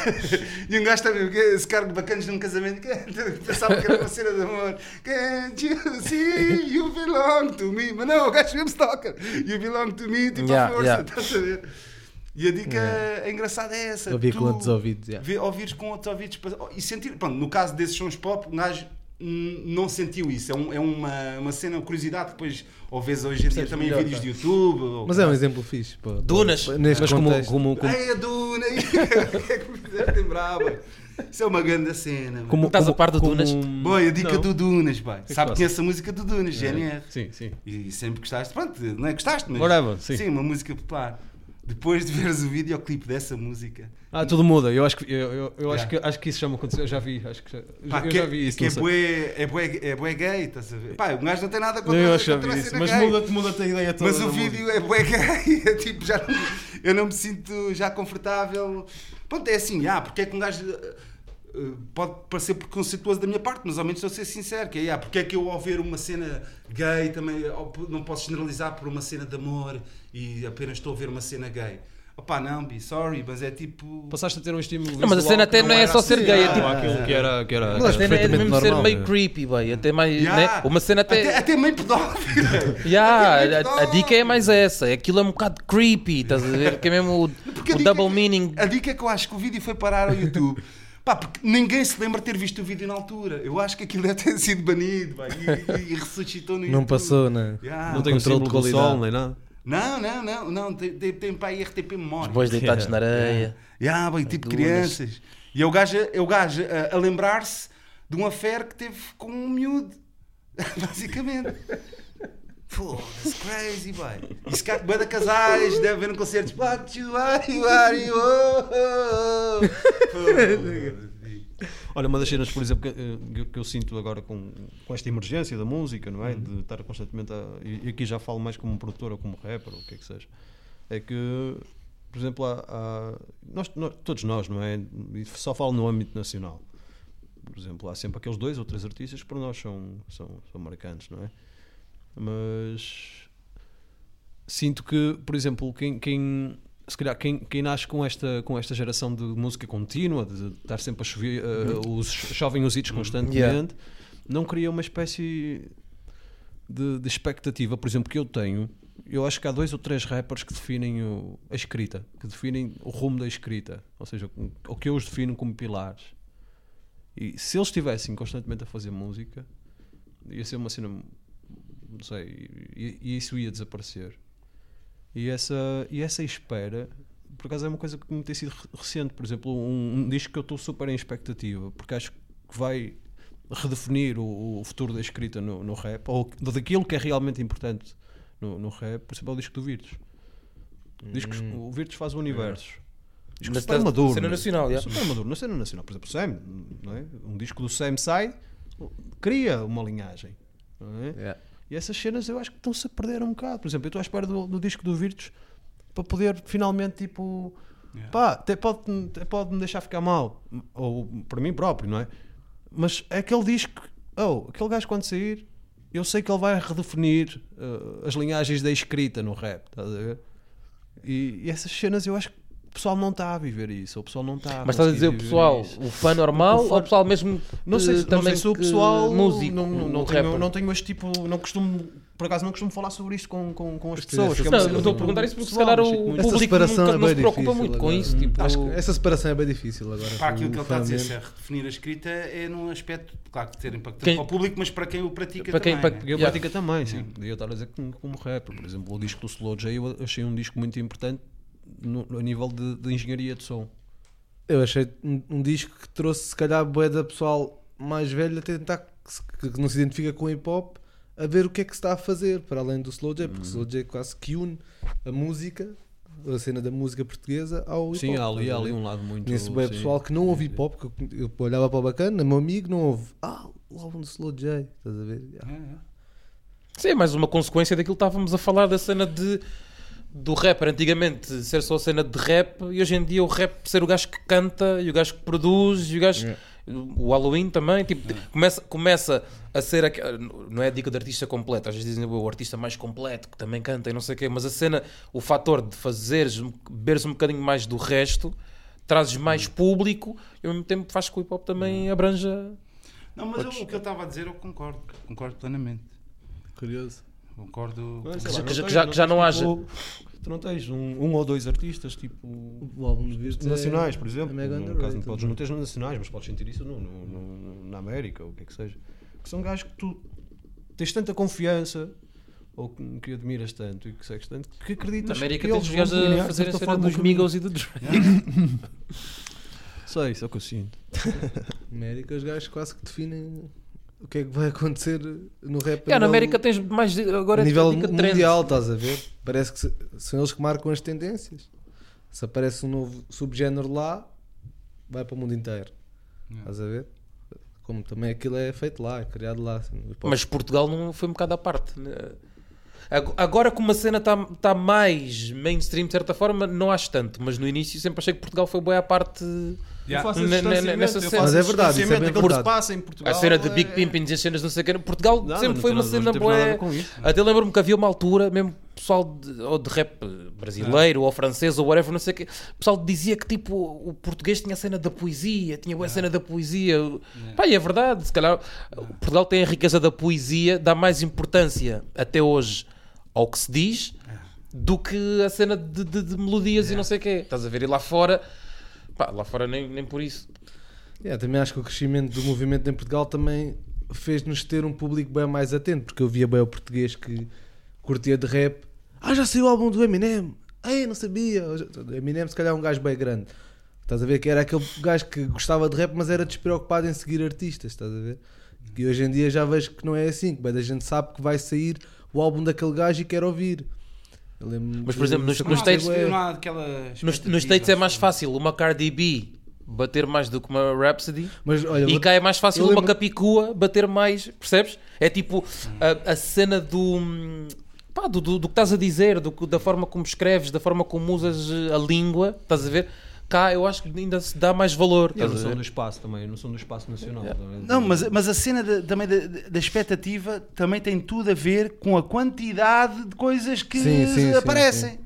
E um gajo também, esse cara de bacanas num casamento, pensava que era uma cena de amor. Can't you see you belong to me? Mas não, o gajo mesmo stalker. You belong to me, tipo Yeah, a força, E a dica é engraçada é essa. Ouvir com outros ouvidos. yeah. vê- Ouvires com outros ouvidos para- e sentir. Pronto, no caso desses sons pop, o gajo não sentiu isso. É, um- é uma, uma cena, curiosidade que depois, ou vês hoje em dia também em melhor, vídeos tá? de YouTube. ou- Mas é um exemplo fixe. pô. Dunas. Neste Mas como, contexto. como, como, Ai, a Duna! O que é que me fizeste? Isso é uma grande cena. como Estás a par do como- Dunas? Boy, a dica Não. do Dunas, boy. que Sabe que conhece a música do Dunas, GNR. Sim, sim. E sempre gostaste, pronto, não é gostaste, mas. Whatever, sim. uma música popular. Depois de veres o videoclipe dessa música. Ah, tudo muda. Eu acho que, eu, eu, eu acho que, acho que isso já me aconteceu. Eu já vi. Acho que já, Pá, eu que, já vi isso. que é não bué, é, bué, é bué gay, estás a ver? Pá, o gajo não tem nada Não, contra, eu que já contra isso. Mas gay. muda-te muda a ideia toda. Mas o vídeo é bué gay, é tipo, já não, eu não me sinto já confortável. Pronto, é assim, ah, porque é que um gajo pode parecer preconceituoso da minha parte, mas ao menos estou a ser sincero, que é, ah, porque é que eu ao ver uma cena gay também ou não posso generalizar por uma cena de amor e apenas estou a ver uma cena gay. Opá, não, be sorry, mas é tipo... Passaste a ter um estímulo Não, mas a cena até não é era só ser assim, gay, é ah, tipo- aquilo que era. Que era Mas A cena é mesmo ser meio né? creepy, boy. Até mais. Ya, né? Uma cena até. até, até meio pedófilo. Meio a, a dica é mais essa. Aquilo é um bocado creepy, estás a ver? Que é mesmo o, o double é meaning. A dica é que eu acho que o vídeo foi parar ao YouTube. Pá, porque ninguém se lembra de ter visto o vídeo na altura. Eu acho que aquilo deve ter sido banido pá, e, e ressuscitou no YouTube. Não passou, né? Ya. Não tem o controle símbolo de do qualidade. sol nem nada. Não, não, não, não. Tem, tem, tem para aí RTP Memória. Os bois deitados na areia. Ya, bem, tipo dunas. crianças. E é o gajo, é o gajo a, a lembrar-se de um affair que teve com um miúdo. Basicamente. Foda-se, crazy, boy. E se cá, de casais, deve ver um concerto. What you are, you are, you are. Olha, uma das cenas, por exemplo, que, eh, que- eu sinto agora com, com esta emergência da música, não é? De estar constantemente a. E e aqui já falo mais como produtor ou como rapper, ou o que é que seja. É que, por exemplo, há, há- nós, nós- todos nós, não é? E só falo no âmbito nacional. Por exemplo, há sempre aqueles dois ou três artistas que para nós são, são, são marcantes, não é? Mas sinto que, por exemplo, quem, quem se calhar quem, quem nasce com esta, com esta geração de música contínua, de estar sempre a chover, eh, os chovem os hits constantemente, Yeah. não cria uma espécie de, de expectativa, por exemplo, que eu tenho. Eu acho que há dois ou três rappers que definem o- a escrita, que definem o rumo da escrita, ou seja, o que eu os defino como pilares. E se eles estivessem constantemente a fazer música, ia ser uma cena, não sei, e, e isso ia desaparecer. E essa, e essa espera, por acaso é uma coisa que me tem sido re- recente. Por exemplo, um, um disco que eu estou super em expectativa, porque acho que vai redefinir o, o futuro da escrita no, no rap, ou daquilo que é realmente importante no, no rap, por exemplo, é o disco do Virtus. Discos, O Virtus faz o universo. Disco Mas super maduro. cena né? nacional, yeah. Super maduro, na cena nacional. Por exemplo, o Sam, não é? um disco do Sam Side cria uma linhagem. Não é? Yeah. E essas cenas eu acho que estão-se a perder um bocado. Por exemplo, eu estou à espera do, do disco do Virtus para poder finalmente, tipo, Yeah. pá, até pode, até pode me deixar ficar mal. Ou para mim próprio, não é? Mas é aquele disco, oh, aquele gajo quando sair, eu sei que ele vai redefinir uh, as linhagens da escrita no rap, estás a ver? E, e essas cenas eu acho que pessoal não está a viver isso. O pessoal não está Mas estás a dizer o pessoal, isso. o fã normal O fã- ou o pessoal mesmo Não sei, se- não também sei se o que- pessoal músico, não, não, não o tenho, não tenho este tipo, não costumo, por acaso não costumo falar sobre isto com, com, com as Essa- pessoas. que é Não, eu estou a perguntar isso porque se calhar o público separação nunca é não se bem preocupa difícil muito com agora. isso. Tipo, Acho que essa separação é bem difícil agora. Pá, aquilo O que ele está a dizer, se é redefinir a escrita, é num aspecto, claro, de ser impactante Quem- para o público, mas para quem o pratica Para quem- também. para- né? Eu Yeah. pratica também, sim. Podia estar a dizer como, como rapper. Por exemplo, o disco do Slow J eu achei um disco muito importante no, a nível de, de engenharia de som. Eu achei um, um disco que trouxe, se calhar, bué da pessoal mais velho a tentar que, que não se identifica com hip hop a ver o que é que se está a fazer para além do Slow J, porque o Slow J quase que une a música, a cena da música portuguesa ao hip Sim, hop. há ali, há a ali um lado muito. Conheço bem sim. pessoal que não ouve hip hop, que eu, eu olhava para o bacana, meu amigo não ouve. Ah, o álbum do Slow J, estás a ver? É, é. Sim, é mais uma consequência daquilo que estávamos a falar da cena de do rapper antigamente ser só a cena de rap e hoje em dia o rap ser o gajo que canta e o gajo que produz e o gajo o Halloween também tipo, começa, começa a ser aque- não é a dica de artista completo às vezes dizem o artista mais completo que também canta e não sei o quê mas a cena, o fator de fazeres beberes um bocadinho mais do resto trazes mais público e ao mesmo tempo faz que o hip hop também abranja Não, mas eu- o que eu estava a dizer eu concordo. Concordo plenamente. Curioso. Concordo. Que lá, já- não que já- que já não haja. tipo, Tu não tens um, um ou dois artistas tipo O álbum de Virtus é- nacionais, por exemplo. é no caso não podes não tens nacionais, mas podes sentir isso no, no- no- na América ou o que é que seja. Que são gajos que tu tens tanta confiança ou que, que admiras tanto e que segues tanto que na acreditas América que eles vão a fazer a cena forma, dos. Migos e do Drake Sei, isso é o que eu sinto. América, os gajos quase que definem o que é que vai acontecer no rap. a Yeah, na nível- América tens mais agora a é nível mundial, estás a ver? Parece que se- são eles que marcam as tendências. Se aparece um novo subgénero lá, vai para o mundo inteiro. Estás a ver? Como também aquilo é feito lá, é criado lá. assim. Mas Portugal não foi um bocado à parte. né? Ag- Agora que uma cena está tá mais mainstream de certa forma, não acho tanto. Mas no início sempre achei que Portugal foi boa à parte. Eu faço distanciamento, nessa cena. Mas é verdade, isso é bem que verdade. passa em Portugal. A cena de é- Big Pimpins e as cenas não sei o quê. Portugal Não, sempre não foi uma cena a boa. Até lembro-me que havia uma altura, mesmo pessoal de, ou de rap brasileiro ou francês ou whatever, não sei o quê. O pessoal dizia que tipo o português tinha a cena da poesia, tinha boa cena da poesia. Pá, e é verdade, se calhar Portugal tem a riqueza da poesia, dá mais importância até hoje ao que se diz do que a cena de, de- de melodias e não sei o quê. Estás a ver? E lá fora, pá, lá fora nem, nem por isso. Yeah, também acho que o crescimento do movimento em Portugal também fez-nos ter um público bem mais atento, porque eu via bem o português que curtia de rap. Ah, já saiu o álbum do Eminem. Ei, não sabia. Eminem se calhar é um gajo bem grande. Estás a ver que era aquele gajo que gostava de rap, mas era despreocupado em seguir artistas, estás a ver? E hoje em dia já vejo que não é assim, que da gente sabe que vai sair o álbum daquele gajo e quer ouvir. Mas, por exemplo, nos- nos States- Nos, nos States é mais fácil uma Cardi B bater mais do que uma Rhapsody. Mas olha, E cá é mais fácil uma lembro- capicua bater mais, percebes? É tipo a, a cena do, pá, do, do, do que estás a dizer, do, da forma como escreves, da forma como usas eh, a língua, estás a ver? Cá eu acho que ainda se dá mais valor. E a noção ver? do espaço também, a noção do espaço nacional. também. Não, mas, mas a cena da- também da, expectativa também tem tudo a ver com a quantidade de coisas que Sim, sim, sim, aparecem.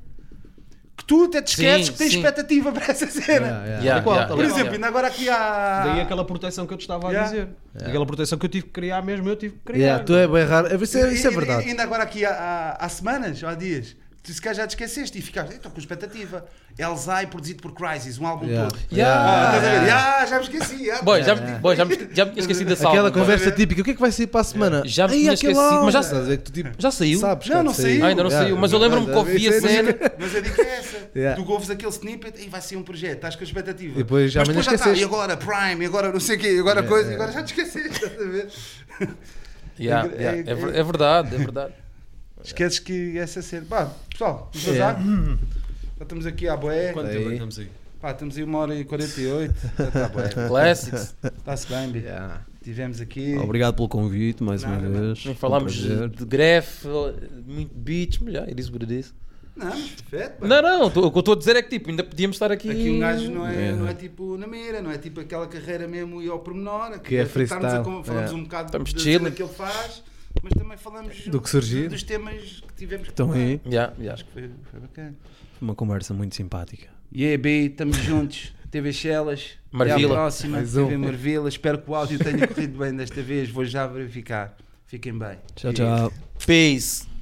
Que tu até te esqueces Sim, que tens sim. expectativa para essa cena. Yeah, yeah. Yeah, Tal qual, yeah, tal Por exemplo, ainda agora aqui há. Daí aquela proteção que eu te estava a Yeah. dizer. Aquela proteção que eu tive que criar mesmo, eu tive que criar. Yeah, tu é bem raro. Isso é, isso é E- e- verdade. Ainda agora aqui há, há, há semanas, ou há dias, se calhar já te esqueceste e ficaste, estou com expectativa. Elzai produzido por Crisis, um álbum Yeah. todo. Yeah. Ah, ver? Yeah, já me esqueci. yeah. Boy, já, me- boy, já, me, já me tinha esquecido dessa Aquela álbum, boy. conversa típica, o que é que vai sair para a semana? Já me tinha esquecido, álbum. mas já- que tu, tipo, Já saiu? sabes Não, que saiu. Ah, ainda não Yeah. saiu, mas eu lembro-me que ouvi a cena. Mas a dica é essa. Yeah. Tu ouves aquele snippet e vai ser um projeto, estás com a expectativa. E depois já Mas amanhã depois já está, esqueceste. e agora Prime, e agora não sei o quê, e agora coisa, e agora já te esqueceste, estás a ver? Yeah, É- yeah, é- é, ver- é verdade, é verdade. Esqueces que essa cena. Pá, pessoal, vamos Yeah. vazar. Já estamos aqui à boé. Quanto Aí. tempo é que estamos aí? Pá, estamos aí uma hora e 48. Já está boé. Classics. Está-se bem, Bi. Yeah. Tivemos aqui. Obrigado pelo convite, mais uma Nada, vez. Um falámos prazer. de gref, muito beats, mas já, it is. Não, mas perfeito. pá. Não, não, tô- o que eu estou a dizer é que tipo, ainda podíamos estar aqui. Aqui um gajo não é, É. não é tipo na mira, não é tipo aquela carreira mesmo e ao pormenor. Que é a freestyle, con- falamos é. um bocado Estamos da que ele faz, mas também falamos Do que surgir. dos temas que tivemos que Estão falar. aí. Yeah, yeah. Foi, foi bacana. Foi uma conversa muito simpática. E yeah, B, estamos juntos. TV Chelas. Até à próxima. Mais um. TV Marvila. Espero que o áudio tenha corrido bem desta vez. Vou já verificar. Fiquem bem. Tchau, E- tchau. Peace.